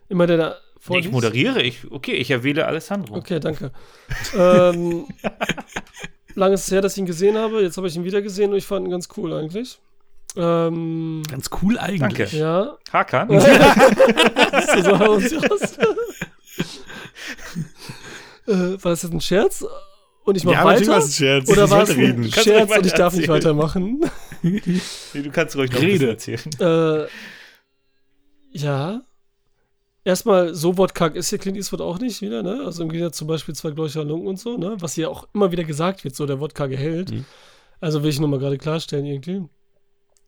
Speaker 3: Immer der da
Speaker 1: Nee, ich moderiere. Ich, okay, ich erwähle Alessandro.
Speaker 3: Okay, danke. ähm, lange ist es her, dass ich ihn gesehen habe. Jetzt habe ich ihn wieder gesehen und ich fand ihn ganz cool eigentlich. Ähm,
Speaker 2: Ganz cool eigentlich.
Speaker 1: Danke.
Speaker 3: ja.
Speaker 1: Hakan?
Speaker 3: So haben wir uns raus. Äh, war das jetzt ein Scherz? Und ich mach
Speaker 2: Ja,
Speaker 3: weiter?
Speaker 2: ein Scherz.
Speaker 3: Oder war es ein
Speaker 2: reden.
Speaker 3: Scherz und ich darf nicht
Speaker 1: weiter
Speaker 3: weitermachen?
Speaker 1: nee, du kannst ruhig noch
Speaker 2: Rede.
Speaker 1: ein bisschen erzählen.
Speaker 3: Äh, ja. Erstmal, so wortkarg ist hier Clint Eastwood auch nicht wieder, ne? Also im Gegensatz zum Beispiel zwei Glorcher Lungen und so, ne? Was hier auch immer wieder gesagt wird, so der wortkarge Held.
Speaker 2: Mhm.
Speaker 3: Also will ich nur mal gerade klarstellen irgendwie.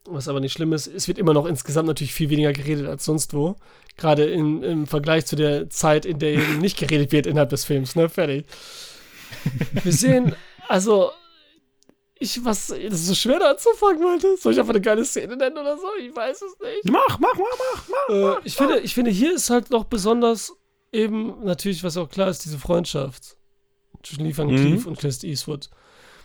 Speaker 3: Was aber nicht schlimm ist, es wird immer noch insgesamt natürlich viel weniger geredet als sonst wo. Gerade in, im Vergleich zu der Zeit, in der eben nicht geredet wird innerhalb des Films, ne? Fertig. Wir sehen, also, ich, was, das ist so schwer da anzufangen, Leute. Soll ich einfach eine geile Szene nennen oder so? Ich weiß es nicht.
Speaker 2: Mach, mach, mach, mach, mach.
Speaker 3: Äh, ich, finde, ich finde, hier ist halt noch besonders eben, natürlich, was auch klar ist, diese Freundschaft zwischen Lee Van
Speaker 2: Mhm.
Speaker 3: Cleef und Clint Eastwood.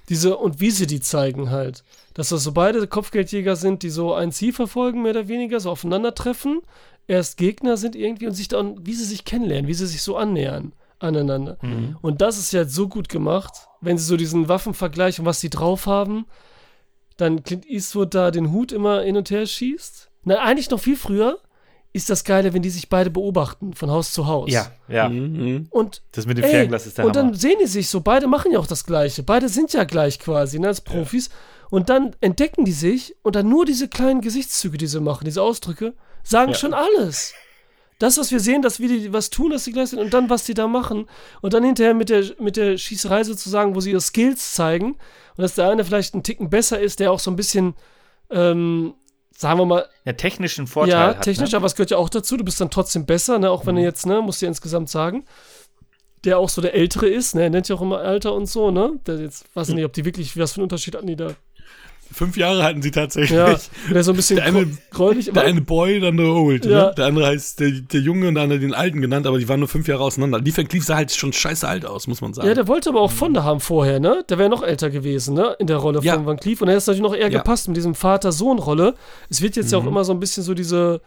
Speaker 3: Diese, und wie sie die zeigen halt. Dass das so beide Kopfgeldjäger sind, die so ein Ziel verfolgen, mehr oder weniger, so aufeinandertreffen, erst Gegner sind irgendwie und sich dann, wie sie sich kennenlernen, wie sie sich so annähern aneinander.
Speaker 2: Mhm.
Speaker 3: Und das ist ja so gut gemacht, wenn sie so diesen Waffenvergleich und was sie drauf haben, dann Clint Eastwood da den Hut immer hin und her schießt. Na, eigentlich noch viel früher ist das Geile, wenn die sich beide beobachten, von Haus zu Haus.
Speaker 1: Ja, ja.
Speaker 2: Mhm.
Speaker 3: Und,
Speaker 1: Das mit dem
Speaker 3: ey,
Speaker 1: Fernglas ist der
Speaker 3: und
Speaker 1: Hammer.
Speaker 3: dann sehen die sich so, beide machen ja auch das Gleiche. Beide sind ja gleich quasi, ne, als Profis. Und dann entdecken die sich und dann nur diese kleinen Gesichtszüge, die sie machen, diese Ausdrücke, sagen
Speaker 1: Ja.
Speaker 3: schon alles. das, was wir sehen, dass wir die was tun, dass sie gleich sind und dann, was die da machen. Und dann hinterher mit der, mit der Schießerei sozusagen, wo sie ihre Skills zeigen. Und dass der eine vielleicht einen Ticken besser ist, der auch so ein bisschen, ähm, sagen wir mal,
Speaker 1: Ja, technischen Vorteil.
Speaker 3: ja,
Speaker 1: hat,
Speaker 3: technisch,
Speaker 1: Ne?
Speaker 3: aber es gehört ja auch dazu. Du bist dann trotzdem besser, ne? auch wenn du jetzt, ne, musst du ja insgesamt sagen, der auch so der Ältere ist, ne? Er nennt ja auch immer Alter und so, ne? Der jetzt, weiß ich nicht, ob die wirklich, was für einen Unterschied hatten die da.
Speaker 2: Fünf Jahre hatten sie tatsächlich.
Speaker 3: Ja, der so ein bisschen
Speaker 2: Der eine-
Speaker 3: gräulich,
Speaker 2: Der eine Boy, der andere old.
Speaker 3: Ja.
Speaker 2: Ne? Der andere heißt der, der Junge und der andere den Alten genannt, aber die waren nur fünf Jahre auseinander. Lee Van Cleef sah halt schon scheiße alt aus, muss man sagen.
Speaker 3: Ja, der wollte aber auch Fonda haben vorher, ne? Der wäre noch älter gewesen, ne? In der Rolle
Speaker 2: Ja.
Speaker 3: von Van Cleef. Und er ist natürlich noch eher
Speaker 2: Ja.
Speaker 3: gepasst mit diesem Vater-Sohn-Rolle. Es wird jetzt ja auch immer so ein bisschen so diese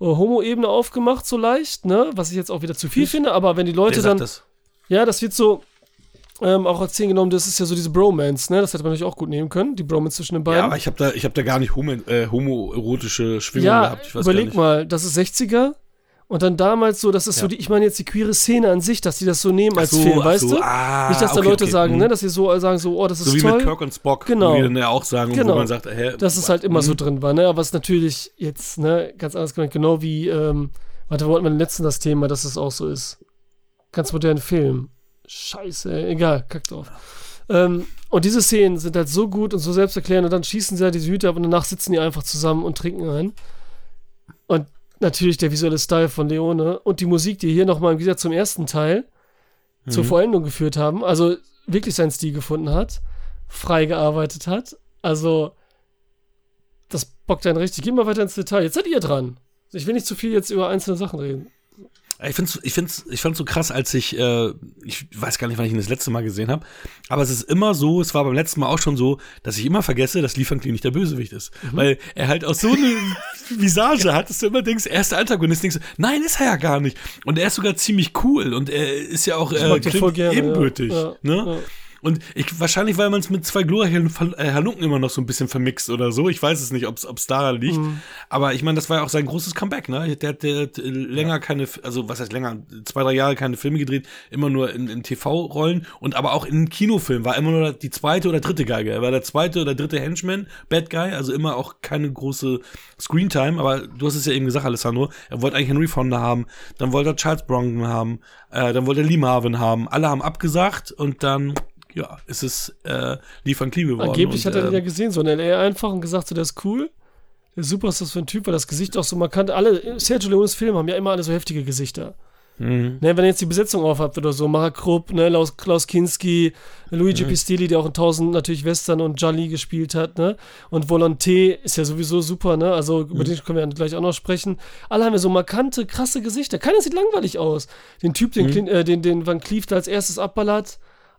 Speaker 3: äh, Homo-Ebene aufgemacht, so leicht, ne? Was ich jetzt auch wieder zu viel finde. Aber wenn die Leute dann.
Speaker 2: das.
Speaker 3: Ja, das wird so. Ähm, auch erzählen genommen, das ist ja so diese Bromance, ne? Das hätte man natürlich auch gut nehmen können, die Bromance zwischen den beiden.
Speaker 2: Ja, aber ich habe da, ich hab da gar nicht homo, äh, homoerotische Schwingungen
Speaker 3: Ja,
Speaker 2: gehabt. Ich weiß
Speaker 3: überleg mal, das ist 60er und dann damals so, das ist so
Speaker 2: Ja.
Speaker 3: die, ich meine jetzt die queere Szene an sich, dass die das so nehmen als
Speaker 2: so,
Speaker 3: Film, weißt
Speaker 2: so,
Speaker 3: du?
Speaker 2: ah,
Speaker 3: Nicht, dass da
Speaker 2: okay,
Speaker 3: Leute
Speaker 2: okay,
Speaker 3: sagen,
Speaker 2: mhm.
Speaker 3: ne, dass sie so sagen, so, oh, das ist
Speaker 2: So wie
Speaker 3: toll.
Speaker 2: mit Kirk und Spock,
Speaker 3: Genau.
Speaker 2: wo die dann ja auch sagen,
Speaker 3: Genau.
Speaker 2: wo man sagt, hä,
Speaker 3: dass es halt immer so
Speaker 2: mhm.
Speaker 3: drin war, ne? Aber es ist natürlich jetzt, ne, ganz anders gemeint, genau wie, ähm, warte, wo hatten wir denn letzten das Thema, dass es auch so ist? Ganz modernen Film. Scheiße, ey, egal, kack drauf. Ähm, und diese Szenen sind halt so gut und so selbsterklärend und dann schießen sie halt diese Hüte ab und danach sitzen die einfach zusammen und trinken ein. Und natürlich der visuelle Style von Leone und die Musik, die hier nochmal im Gegensatz zum ersten Teil zur
Speaker 2: Mhm.
Speaker 3: Vollendung geführt haben, also wirklich seinen Stil gefunden hat, frei gearbeitet hat. Also, das bockt einen richtig. Geh mal weiter ins Detail. Jetzt seid ihr dran. Ich will nicht zu viel jetzt über einzelne Sachen reden.
Speaker 2: Ich find's, ich find's, ich fand's so krass, als ich, äh, ich weiß gar nicht, wann ich ihn das letzte Mal gesehen habe, aber es ist immer so, es war beim letzten Mal auch schon so, dass ich immer vergesse, dass Cleef nicht der Bösewicht ist.
Speaker 3: Mhm.
Speaker 2: Weil er halt auch so eine Visage hat, dass du immer denkst, er ist der Antagonist, denkst du, nein, ist er ja gar nicht. Und er ist sogar ziemlich cool und er ist ja auch äh, ebenbürtig.
Speaker 3: ja. Ja,
Speaker 2: ne?
Speaker 3: ja.
Speaker 2: Und ich, wahrscheinlich, weil man es mit zwei glorreichen äh, Halunken immer noch so ein bisschen vermixt oder so. Ich weiß es nicht, ob es daran liegt.
Speaker 3: Mhm.
Speaker 2: Aber ich meine, das war ja auch sein großes Comeback, ne? Der hat, der hat äh, länger keine, also was heißt länger, zwei, drei Jahre keine Filme gedreht, immer nur in, in TV-Rollen und aber auch in Kinofilmen war immer nur die zweite oder dritte Geige. Er war der zweite oder dritte Henchman, Bad Guy, also immer auch keine große Screentime. Aber du hast es ja eben gesagt, Alessandro, er wollte eigentlich Henry Fonda haben, dann wollte er Charles Bronson haben, äh, dann wollte er Lee Marvin haben. Alle haben abgesagt und dann ja, ist es äh, Lee Van Cleef geworden.
Speaker 3: Angeblich
Speaker 2: und,
Speaker 3: hat er den ja gesehen, so in L.A. einfach und gesagt, so, der ist cool. Der ist super, ist das für ein Typ, weil das Gesicht auch so markant. Alle, Sergio Leones Filme haben ja immer alle so heftige Gesichter.
Speaker 2: mhm.
Speaker 3: Ne, wenn ihr jetzt die Besetzung aufhabt oder so, Mark Krupp, ne, Klaus, Klaus Kinski, Luigi Pistilli, der auch in 1000 natürlich Western und Jolly gespielt hat, ne, und Volonté ist ja sowieso super, ne, also über den können wir dann gleich auch noch sprechen. Alle haben ja so markante, krasse Gesichter. Keiner sieht langweilig aus. Den Typ, den, Clint- äh, den, den Van Cleef da als erstes abballert,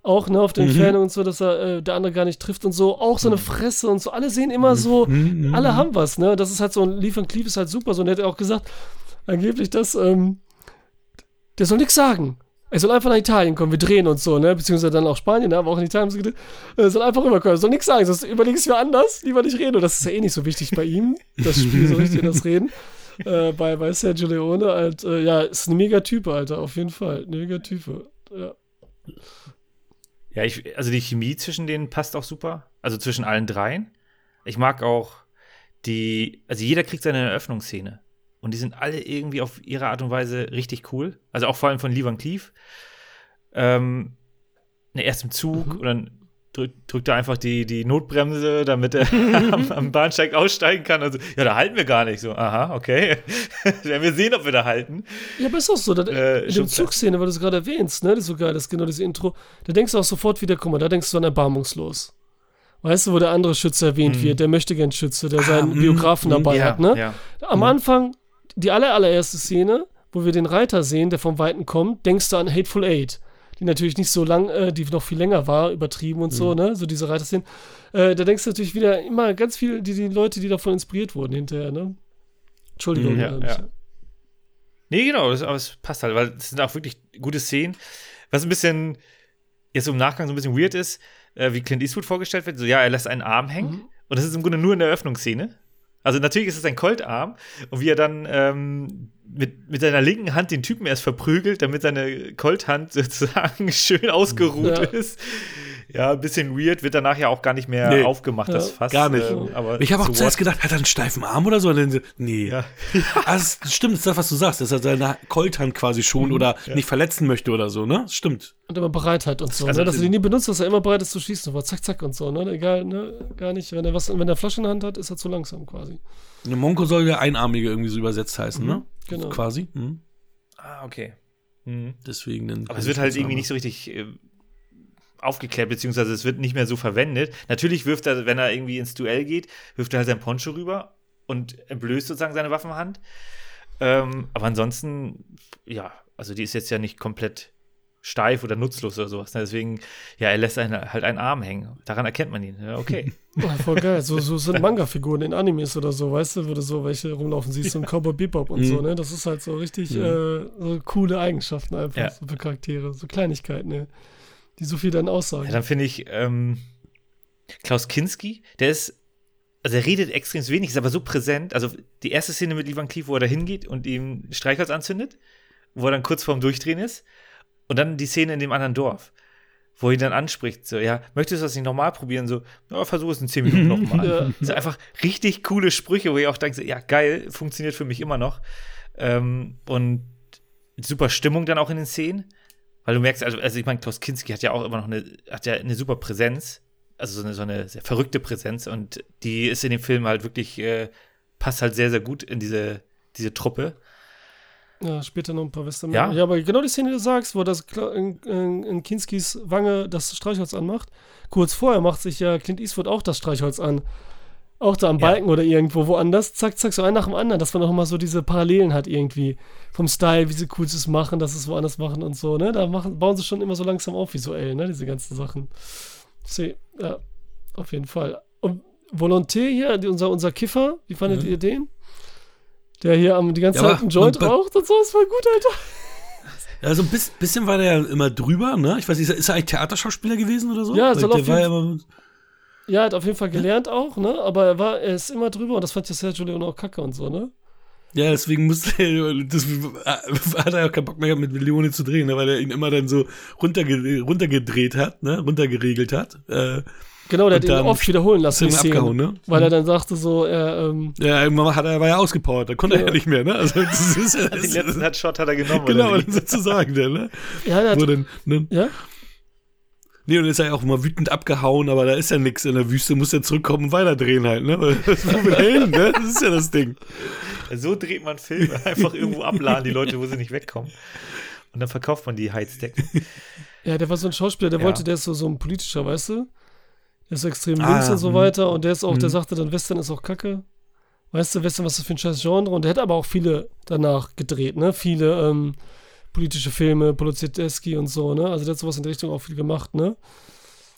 Speaker 3: auch, ne, auf der Entfernung und so, dass er äh, der andere gar nicht trifft und so, auch so eine Fresse und so, alle sehen immer so, alle haben was, ne, das ist halt so, ein Lee Van Cleef ist halt super, so, und er hat ja auch gesagt, angeblich, dass, ähm, der soll nichts sagen. Er soll einfach nach Italien kommen, wir drehen uns so, ne? Beziehungsweise dann auch Spanien, ne? aber auch in Italien haben sie gedreht. Er soll einfach rüberkommen, er soll nichts sagen, sonst überlegst du mir anders, lieber nicht reden. Und das ist ja eh nicht so wichtig bei ihm, das Spiel so richtig, das Reden. Äh, bei, bei Sergio Leone halt, äh, ja, ist ein Megatype, Alter, auf jeden Fall. Eine Megatype. Ja.
Speaker 1: Ja, ich, also die Chemie zwischen denen passt auch super. Also zwischen allen dreien. Ich mag auch die, also jeder kriegt seine Eröffnungsszene. Und die sind alle irgendwie auf ihre Art und Weise richtig cool. Also auch vor allem von Lee Van Cleef. Ähm, ne, erst im Zug und dann drückt, drückt er einfach die, die Notbremse, damit er am, am Bahnsteig aussteigen kann. Also, ja, da halten wir gar nicht. So, aha, okay. Werden wir sehen, ob wir da halten.
Speaker 3: Ja, aber ist auch so, da,
Speaker 1: Äh,
Speaker 3: in der Zugszene, weil du es gerade erwähnst, ne, das ist so geil, das ist genau dieses Intro, da denkst du auch sofort wieder, guck mal, da denkst du an erbarmungslos. Weißt du, wo der andere Schütze erwähnt wird, der möchte gern Schütze, der seinen
Speaker 2: mm,
Speaker 3: Biografen
Speaker 2: mm,
Speaker 3: dabei
Speaker 1: ja,
Speaker 3: hat, ne?
Speaker 1: ja.
Speaker 3: Am Anfang, die aller, allererste Szene, wo wir den Reiter sehen, der vom Weiten kommt, denkst du an Hateful Eight. Die natürlich nicht so lang, äh, die noch viel länger war, übertrieben und so, ne? So diese Reiterszenen. Äh, da denkst du natürlich wieder immer ganz viel, die, die Leute, die davon inspiriert wurden hinterher, ne? Entschuldigung.
Speaker 1: Mhm, ja,
Speaker 3: äh,
Speaker 1: ja. Nee, genau, das, aber es passt halt, weil es sind auch wirklich gute Szenen. Was ein bisschen jetzt im Nachgang so ein bisschen weird ist, äh, wie Clint Eastwood vorgestellt wird, so ja, er lässt einen Arm hängen
Speaker 3: Mhm.
Speaker 1: und das ist im Grunde nur in der Eröffnungsszene. Also natürlich ist es ein Coltarm und wie er dann ähm, mit, mit seiner linken Hand den Typen erst verprügelt, damit seine Colthand sozusagen schön ausgeruht
Speaker 3: Ja.
Speaker 1: ist. Ja, ein bisschen weird, wird danach ja auch gar nicht mehr
Speaker 2: Nee.
Speaker 1: aufgemacht, das
Speaker 3: Ja,
Speaker 1: Fass.
Speaker 2: gar nicht.
Speaker 1: ähm, aber
Speaker 2: Ich habe auch
Speaker 1: so
Speaker 2: zuerst gedacht, hat er einen steifen Arm oder so? Nee.
Speaker 1: Ja.
Speaker 2: Ah, das stimmt, das ist das, was du sagst, dass er seine Kolthand quasi
Speaker 1: Mhm.
Speaker 2: schon oder nicht verletzen möchte oder so, ne? Das Stimmt.
Speaker 3: Und immer Bereitheit und so,
Speaker 1: Also
Speaker 3: ne? dass er
Speaker 1: das-
Speaker 3: die nie benutzt, dass er immer bereit ist zu schießen, aber zack, zack und so, ne? Egal, ne? Gar nicht. Wenn er was, wenn er Flasche in der Hand hat, ist er zu langsam quasi.
Speaker 2: Eine Monko soll ja Einarmige irgendwie so übersetzt heißen, ne?
Speaker 3: Genau.
Speaker 2: Quasi. Mhm.
Speaker 1: Ah, okay. Mhm.
Speaker 2: Deswegen dann.
Speaker 1: Aber es wird halt irgendwie nicht so richtig äh, aufgeklärt, beziehungsweise es wird nicht mehr so verwendet. Natürlich wirft er, wenn er irgendwie ins Duell geht, wirft er halt sein Poncho rüber und entblößt sozusagen seine Waffenhand. Ähm, aber ansonsten, ja, also die ist jetzt ja nicht komplett steif oder nutzlos oder sowas. ne? Deswegen, ja, er lässt einen, halt einen Arm hängen. Daran erkennt man ihn. Ja, okay.
Speaker 3: Ja, voll geil. So, so sind Manga-Figuren in Animes oder so, weißt du, wo du so welche rumlaufen siehst, so ein Cowboy Bebop und so, ne? Das ist halt so richtig äh, so coole Eigenschaften einfach
Speaker 1: Ja.
Speaker 3: so für Charaktere, so Kleinigkeiten, ne? Die so viel dann aussagen.
Speaker 1: Ja, dann finde ich ähm, Klaus Kinski, der ist, also er redet extrem wenig, ist aber so präsent. Also die erste Szene mit Ivan Cleef, wo er da hingeht und ihm Streichholz anzündet, wo er dann kurz vorm Durchdrehen ist. Und dann die Szene in dem anderen Dorf, wo er ihn dann anspricht, so, ja, möchtest du das nicht nochmal probieren? So, ja, versuch es in zehn Minuten nochmal.
Speaker 3: Ja.
Speaker 1: Das sind einfach richtig coole Sprüche, wo ich auch denke, so, ja, geil, funktioniert für mich immer noch. Ähm, und super Stimmung dann auch in den Szenen. Weil du merkst, also, also ich meine, Klaus Kinski hat ja auch immer noch eine, hat ja eine super Präsenz, also so eine, so eine sehr verrückte Präsenz und die ist in dem Film halt wirklich, äh, passt halt sehr, sehr gut in diese, diese Truppe.
Speaker 3: Ja, später noch ein paar Western.
Speaker 1: Ja?
Speaker 3: ja, aber genau die Szene, die du sagst, wo das in, in, in Kinskis Wange das Streichholz anmacht. Kurz vorher macht sich ja Clint Eastwood auch das Streichholz an. Auch da am
Speaker 1: Ja.
Speaker 3: Balken oder irgendwo woanders. Zack, zack, so ein nach dem anderen, dass man auch mal so diese Parallelen hat irgendwie. Vom Style, wie sie cool es machen, dass sie es woanders machen und so, ne? Da machen, bauen sie schon immer so langsam auf visuell, ne? Diese ganzen Sachen. See, ja, auf jeden Fall. Und Volonté hier, unser, unser Kiffer, wie fandet ihr den? Der hier am, die ganze
Speaker 2: Ja,
Speaker 3: Zeit einen Joint raucht und so, ist voll gut, Alter.
Speaker 2: Ja, so ein bis, bisschen war der ja immer drüber, ne? Ich weiß nicht, ist er eigentlich Theaterschauspieler gewesen oder so?
Speaker 3: Ja, soll
Speaker 2: der
Speaker 3: auf
Speaker 2: war ja
Speaker 3: jeden-
Speaker 2: immer,
Speaker 3: Ja, er hat auf jeden Fall gelernt auch, ne? Aber er war, er ist immer drüber und das fand ja Sergio Leone auch kacke und so, ne?
Speaker 2: Ja, deswegen musste er, das hat er auch keinen Bock mehr gehabt, mit Leone zu drehen, ne? weil er ihn immer dann so runterge runtergedreht hat, ne? Runtergeregelt hat. Äh,
Speaker 3: Genau, der hat
Speaker 2: Und
Speaker 3: ihn
Speaker 2: dann
Speaker 3: oft wiederholen lassen, die
Speaker 2: ist
Speaker 3: Szenen,
Speaker 2: abgehauen, ne?
Speaker 3: Weil er dann sagte so, er, ähm,
Speaker 2: Ja, irgendwann hat er, war ja ausgepowert, da konnte er
Speaker 3: Ja.
Speaker 2: ja nicht mehr, ne? Also das ist ja
Speaker 1: Den
Speaker 2: das,
Speaker 1: letzten hat Shot hat er genommen.
Speaker 2: genau,
Speaker 1: oder
Speaker 2: sozusagen, der, ne?
Speaker 3: ja, der hat,
Speaker 2: dann, ne?
Speaker 3: ja?
Speaker 2: Nee, und ist er ja auch immer wütend abgehauen, aber da ist ja nichts in der Wüste, muss er zurückkommen und weiterdrehen halt, ne? Weil das wo will er hin, ne? Das ist ja das Ding.
Speaker 1: So dreht man Filme. Einfach irgendwo abladen, die Leute, wo sie nicht wegkommen. Und dann verkauft man die Heizdecken.
Speaker 3: Ja, der war so ein Schauspieler, der
Speaker 1: Ja.
Speaker 3: wollte, der ist so, so ein politischer, weißt du? Der ist extrem
Speaker 2: Ah,
Speaker 3: links und so
Speaker 2: hm.
Speaker 3: weiter und der ist auch, der
Speaker 2: Hm.
Speaker 3: sagte dann, Western ist auch kacke. Weißt du, Western, was ist das für ein scheiß Genre? Und der hat aber auch viele danach gedreht, ne? Viele ähm, politische Filme, Polizieteski und so, ne? Also der hat sowas in die Richtung auch viel gemacht, ne?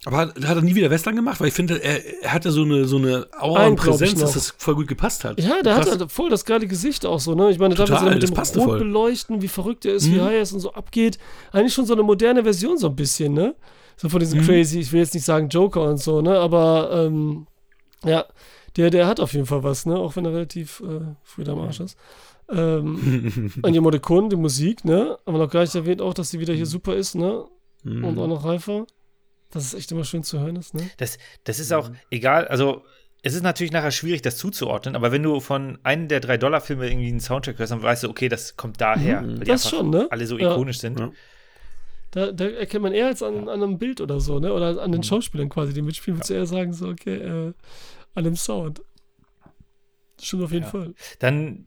Speaker 2: Aber hat, hat er nie wieder Western gemacht? Weil ich finde, er, er hatte so eine, so eine Aura und Präsenz, dass das voll gut gepasst hat.
Speaker 3: Ja, der hat
Speaker 2: Krass.
Speaker 3: halt voll das geile Gesicht auch so, ne? Ich meine, da
Speaker 2: Total,
Speaker 3: mit
Speaker 2: das
Speaker 3: dem Rot
Speaker 2: voll.
Speaker 3: beleuchten, wie verrückt er ist, wie
Speaker 2: Mhm.
Speaker 3: high er ist und so abgeht. Eigentlich schon so eine moderne Version so ein bisschen, ne? So von diesem
Speaker 2: Mhm.
Speaker 3: crazy, ich will jetzt nicht sagen Joker und so, ne? Aber, ähm, ja, der, der hat auf jeden Fall was, ne? Auch wenn er relativ äh, früh am Arsch ist. Ähm, Anja Morricone, die Musik, ne? Aber noch gar nicht erwähnt auch, dass sie wieder hier super ist, ne?
Speaker 2: Mhm.
Speaker 3: Und auch noch reifer. Dass es echt immer schön zu hören ist, ne?
Speaker 1: Das, das ist auch egal, also es ist natürlich nachher schwierig, das zuzuordnen, aber wenn du von einem der drei Dollar-Filme irgendwie einen Soundtrack hörst, dann weißt du, okay, das kommt daher, weil die
Speaker 3: Das
Speaker 1: einfach
Speaker 3: schon, ne?
Speaker 1: alle so
Speaker 3: Ja.
Speaker 1: ikonisch sind.
Speaker 2: Ja.
Speaker 3: Da, da erkennt man eher als an, an einem Bild oder so, ne? Oder an
Speaker 1: Mhm.
Speaker 3: den Schauspielern quasi, die mitspielen, würdest du eher sagen, so, okay, äh, an dem Sound. Das stimmt auf jeden
Speaker 1: Ja.
Speaker 3: Fall.
Speaker 1: Dann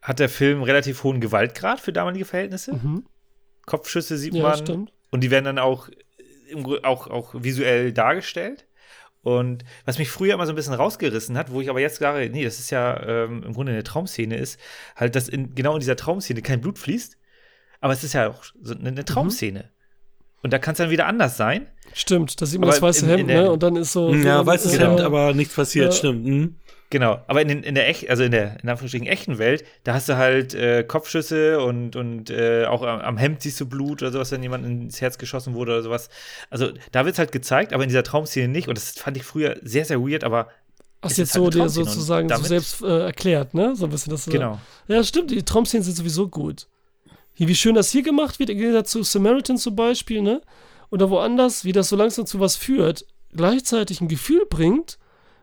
Speaker 1: hat der Film relativ hohen Gewaltgrad für damalige Verhältnisse.
Speaker 3: Mhm.
Speaker 1: Kopfschüsse sieht
Speaker 3: Ja,
Speaker 1: man
Speaker 3: stimmt.
Speaker 1: und die werden dann auch, auch, auch visuell dargestellt. Und was mich früher immer so ein bisschen rausgerissen hat, wo ich aber jetzt sage, nee, das ist ja ähm, im Grunde eine Traumszene ist, halt, dass in, genau in dieser Traumszene kein Blut fließt, aber es ist ja auch so eine,
Speaker 3: Mhm.
Speaker 1: eine Traumszene. Und da kann es dann wieder anders sein.
Speaker 3: Stimmt, da sieht man
Speaker 1: Aber
Speaker 3: das weiße
Speaker 1: in- in
Speaker 3: Hemd,
Speaker 1: der-
Speaker 3: ne? Und dann ist so.
Speaker 2: Ja,
Speaker 3: so,
Speaker 2: weißes
Speaker 3: äh,
Speaker 2: Hemd, aber nichts passiert,
Speaker 3: Ja.
Speaker 2: stimmt. Mhm.
Speaker 1: Genau, aber in, den, in der echt, also in der in Anführungsstrichen echten Welt, da hast du halt äh, Kopfschüsse und, und äh, auch am, am Hemd siehst du Blut oder sowas, wenn jemand ins Herz geschossen wurde oder sowas. Also da wird es halt gezeigt, aber in dieser Traumszene nicht. Und das fand ich früher sehr, sehr weird, aber
Speaker 3: Hast jetzt
Speaker 1: halt
Speaker 3: so dir sozusagen so selbst äh, erklärt, ne? So ein bisschen das.
Speaker 1: genau.
Speaker 3: Ja, stimmt, die Traumszenen sind sowieso gut. Hier, wie schön das hier gemacht wird, im Gegensatz zu Samaritan zum Beispiel, ne? oder woanders, wie das so langsam zu was führt, gleichzeitig ein Gefühl bringt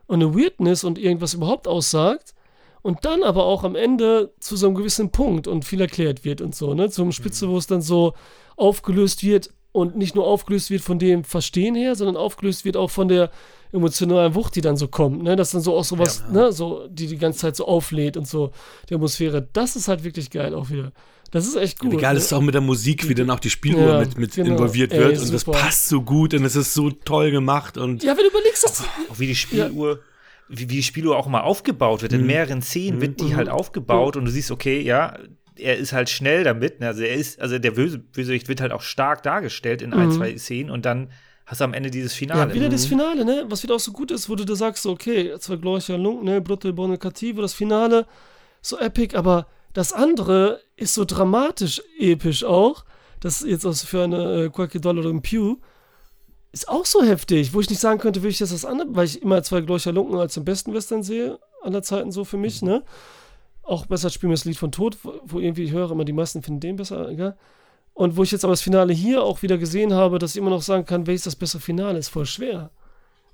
Speaker 3: und eine Weirdness und irgendwas überhaupt aussagt und dann aber auch am Ende zu so einem gewissen Punkt und viel erklärt wird und so, ne? Zum Spitze, wo es dann so aufgelöst wird und nicht nur aufgelöst wird von dem Verstehen her, sondern aufgelöst wird auch von der emotionalen Wucht, die dann so kommt, ne? Dass dann so auch sowas,
Speaker 2: Ja.
Speaker 3: ne, so, die die ganze Zeit so auflädt und so, die Atmosphäre. Das ist halt wirklich geil auch wieder. Das ist echt gut.
Speaker 2: Wie geil
Speaker 3: ne?
Speaker 2: ist auch mit der Musik, wie dann auch die Spieluhr
Speaker 3: Ja,
Speaker 2: mit, mit
Speaker 3: genau.
Speaker 2: involviert
Speaker 3: Ey,
Speaker 2: wird und das passt so gut und es ist so toll gemacht und
Speaker 3: Ja, wenn du überlegst, dass.
Speaker 1: Auch wie die Spieluhr, wie, wie die Spieluhr auch mal aufgebaut
Speaker 2: Mhm.
Speaker 1: wird. In mehreren Szenen wird die halt aufgebaut und du siehst, okay, ja, er ist halt schnell damit. ne? Also er ist, also der Böse, Bösewicht wird halt auch stark dargestellt in ein, zwei Szenen und dann hast du am Ende dieses Finale.
Speaker 3: Ja, wieder das Finale, ne? Was wieder auch so gut ist, wo du da sagst, so, okay, zwei glorreicher Lung, ne? Brutto Bonne Cattivo, das Finale, so epic, aber das andere ist so dramatisch episch auch. Das jetzt auch für eine äh, Qualche Dollar im Pew. Ist auch so heftig, wo ich nicht sagen könnte, will ich jetzt das andere, weil ich immer zwei glorreicher Lunken als den besten Western sehe, aller Zeiten so für mich, ne? Auch besser spielen wir das Lied von Tod, wo, wo irgendwie ich höre immer, die meisten finden den besser, egal. Und wo ich jetzt aber das Finale hier auch wieder gesehen habe, dass ich immer noch sagen kann, welches das bessere Finale ist, voll schwer.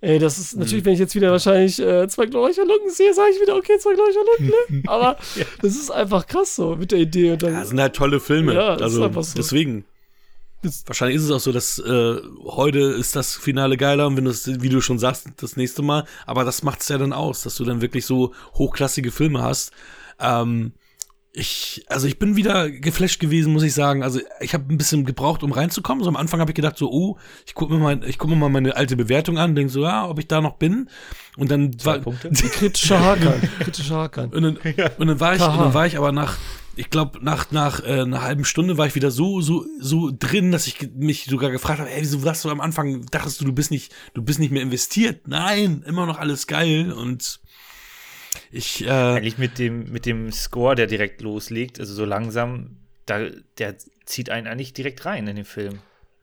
Speaker 3: Ey, das ist natürlich, wenn ich jetzt wieder wahrscheinlich äh, zwei glorreicher Lunken sehe, sage ich wieder, okay, zwei glorreicher Lunken, ne? Aber das ist einfach krass so mit der Idee. Und dann,
Speaker 2: ja, sind halt tolle Filme.
Speaker 3: Ja, das ist
Speaker 2: also
Speaker 3: einfach so.
Speaker 2: deswegen.
Speaker 3: Das-
Speaker 2: Wahrscheinlich ist es auch so, dass äh, heute ist das Finale geiler und wenn du es, wie du schon sagst, das nächste Mal, aber das macht es ja dann aus, dass du dann wirklich so hochklassige Filme hast. Ähm, ich, also ich bin wieder geflasht gewesen, muss ich sagen. Also ich habe ein bisschen gebraucht, um reinzukommen. So am Anfang habe ich gedacht, so, oh, ich gucke mir mal, ich guck mir mal meine alte Bewertung an, denke so, ja, ob ich da noch bin. Und dann
Speaker 1: Zwei
Speaker 2: war,
Speaker 1: Punkte.
Speaker 3: kritischer Hakan. kritischer Hakan.
Speaker 2: und dann, und dann war ich, und dann war ich aber nach, ich glaube, nach, nach äh, einer halben Stunde war ich wieder so, so, so drin, dass ich mich sogar gefragt habe, ey, wieso warst du am Anfang, dachtest du, du bist nicht, du bist nicht mehr investiert? Nein, immer noch alles geil und ich, äh,
Speaker 1: Eigentlich mit dem, mit dem Score, der direkt loslegt, also so langsam, da, der zieht einen eigentlich direkt rein in den Film.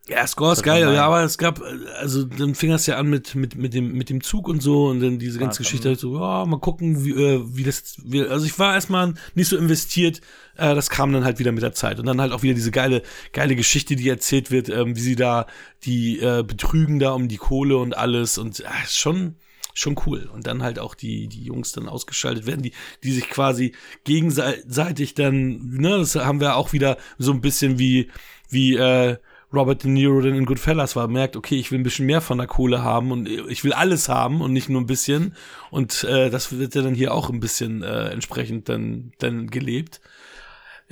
Speaker 2: ja, Score ist geil, ja, aber es gab, also dann fing das ja an mit, mit, mit dem, mit dem Zug und so und dann diese ganze
Speaker 1: Ah,
Speaker 2: Geschichte halt so, ja, mal gucken, wie, äh, wie das, wie, also ich war erstmal nicht so investiert, äh, das kam dann halt wieder mit der Zeit und dann halt auch wieder diese geile, geile Geschichte, die erzählt wird, ähm, wie sie da, die äh, betrügen da um die Kohle und alles und äh, ist schon, schon cool. Und dann halt auch die, die Jungs dann ausgeschaltet werden, die, die sich quasi gegenseitig dann, ne, das haben wir auch wieder so ein bisschen wie, wie, äh, Robert De Niro dann in Goodfellas war, merkt, okay, ich will ein bisschen mehr von der Kohle haben und ich will alles haben und nicht nur ein bisschen. Und äh, das wird ja dann hier auch ein bisschen äh, entsprechend dann, dann gelebt.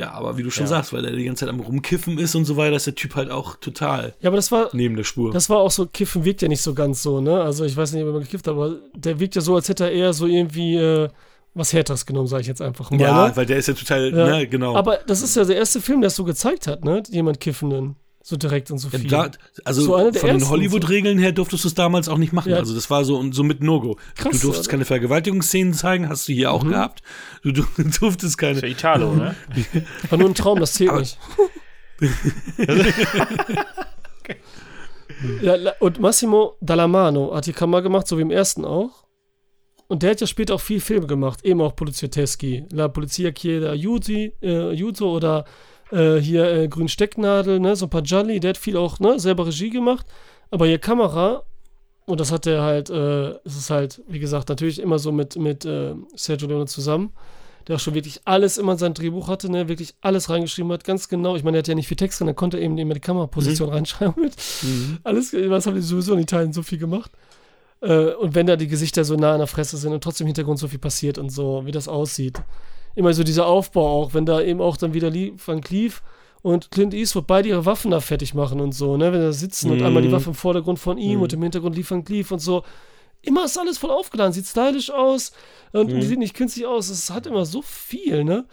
Speaker 2: Ja, aber wie du schon
Speaker 1: Ja.
Speaker 2: sagst, weil er die ganze Zeit am Rumkiffen ist und so weiter, ist der Typ halt auch total
Speaker 3: Ja, aber das war,
Speaker 2: neben der Spur.
Speaker 3: Das war auch so, Kiffen wirkt ja nicht so ganz so, ne? Also ich weiß nicht, ob er gekifft hat, aber der wirkt ja so, als hätte er eher so irgendwie äh, was Härteres genommen, sage ich jetzt einfach mal.
Speaker 2: ja,
Speaker 3: ne?
Speaker 2: weil der ist ja total,
Speaker 3: Ja.
Speaker 2: ne, genau.
Speaker 3: Aber das ist ja der erste Film, der es so gezeigt hat, ne? Jemand Kiffenden. So direkt und so
Speaker 2: Ja,
Speaker 3: viel.
Speaker 2: da, also
Speaker 3: So
Speaker 2: von den Hollywood-Regeln her durftest du es damals auch nicht machen.
Speaker 3: Ja.
Speaker 2: Also das war so und so mit No-Go.
Speaker 3: Krass,
Speaker 2: Du durftest
Speaker 3: oder?
Speaker 2: keine Vergewaltigungsszenen zeigen, hast du hier auch gehabt. Du, du durftest keine.
Speaker 1: Für Italo, ne?
Speaker 3: War nur ein Traum, das zählt nicht. ja, la- und Massimo Dallamano hat die Kamera gemacht, so wie im ersten auch. Und der hat ja später auch viel Filme gemacht, eben auch Polizioteschi. La Polizia Chieda Aiuto, äh, Aiuto oder äh, hier äh, Grün Stecknadel, ne, so ein paar Gialli, der hat viel auch, ne, selber Regie gemacht. Aber hier Kamera, und das hat er halt, äh, es ist halt, wie gesagt, natürlich immer so mit, mit äh, Sergio Leone zusammen, der auch schon wirklich alles immer in sein Drehbuch hatte, ne, wirklich alles reingeschrieben hat, ganz genau. Ich meine, er hat ja nicht viel Text drin, dann konnte er eben immer die Kameraposition reinschreiben mit. Alles, was haben die sowieso in Italien so viel gemacht. Äh, und wenn da die Gesichter so nah an der Fresse sind und trotzdem im Hintergrund so viel passiert und so, wie das aussieht. Immer so dieser Aufbau auch, wenn da eben auch dann wieder Lee Van Cleef und Clint Eastwood beide ihre Waffen da fertig machen und so, ne, wenn da sitzen und
Speaker 2: Mhm.
Speaker 3: einmal die Waffe im Vordergrund von ihm und im Hintergrund Lee Van Cleef und so. Immer ist alles voll aufgeladen, sieht stylisch aus und
Speaker 2: Mhm.
Speaker 3: sieht nicht künstlich aus. Es hat immer so viel, ne?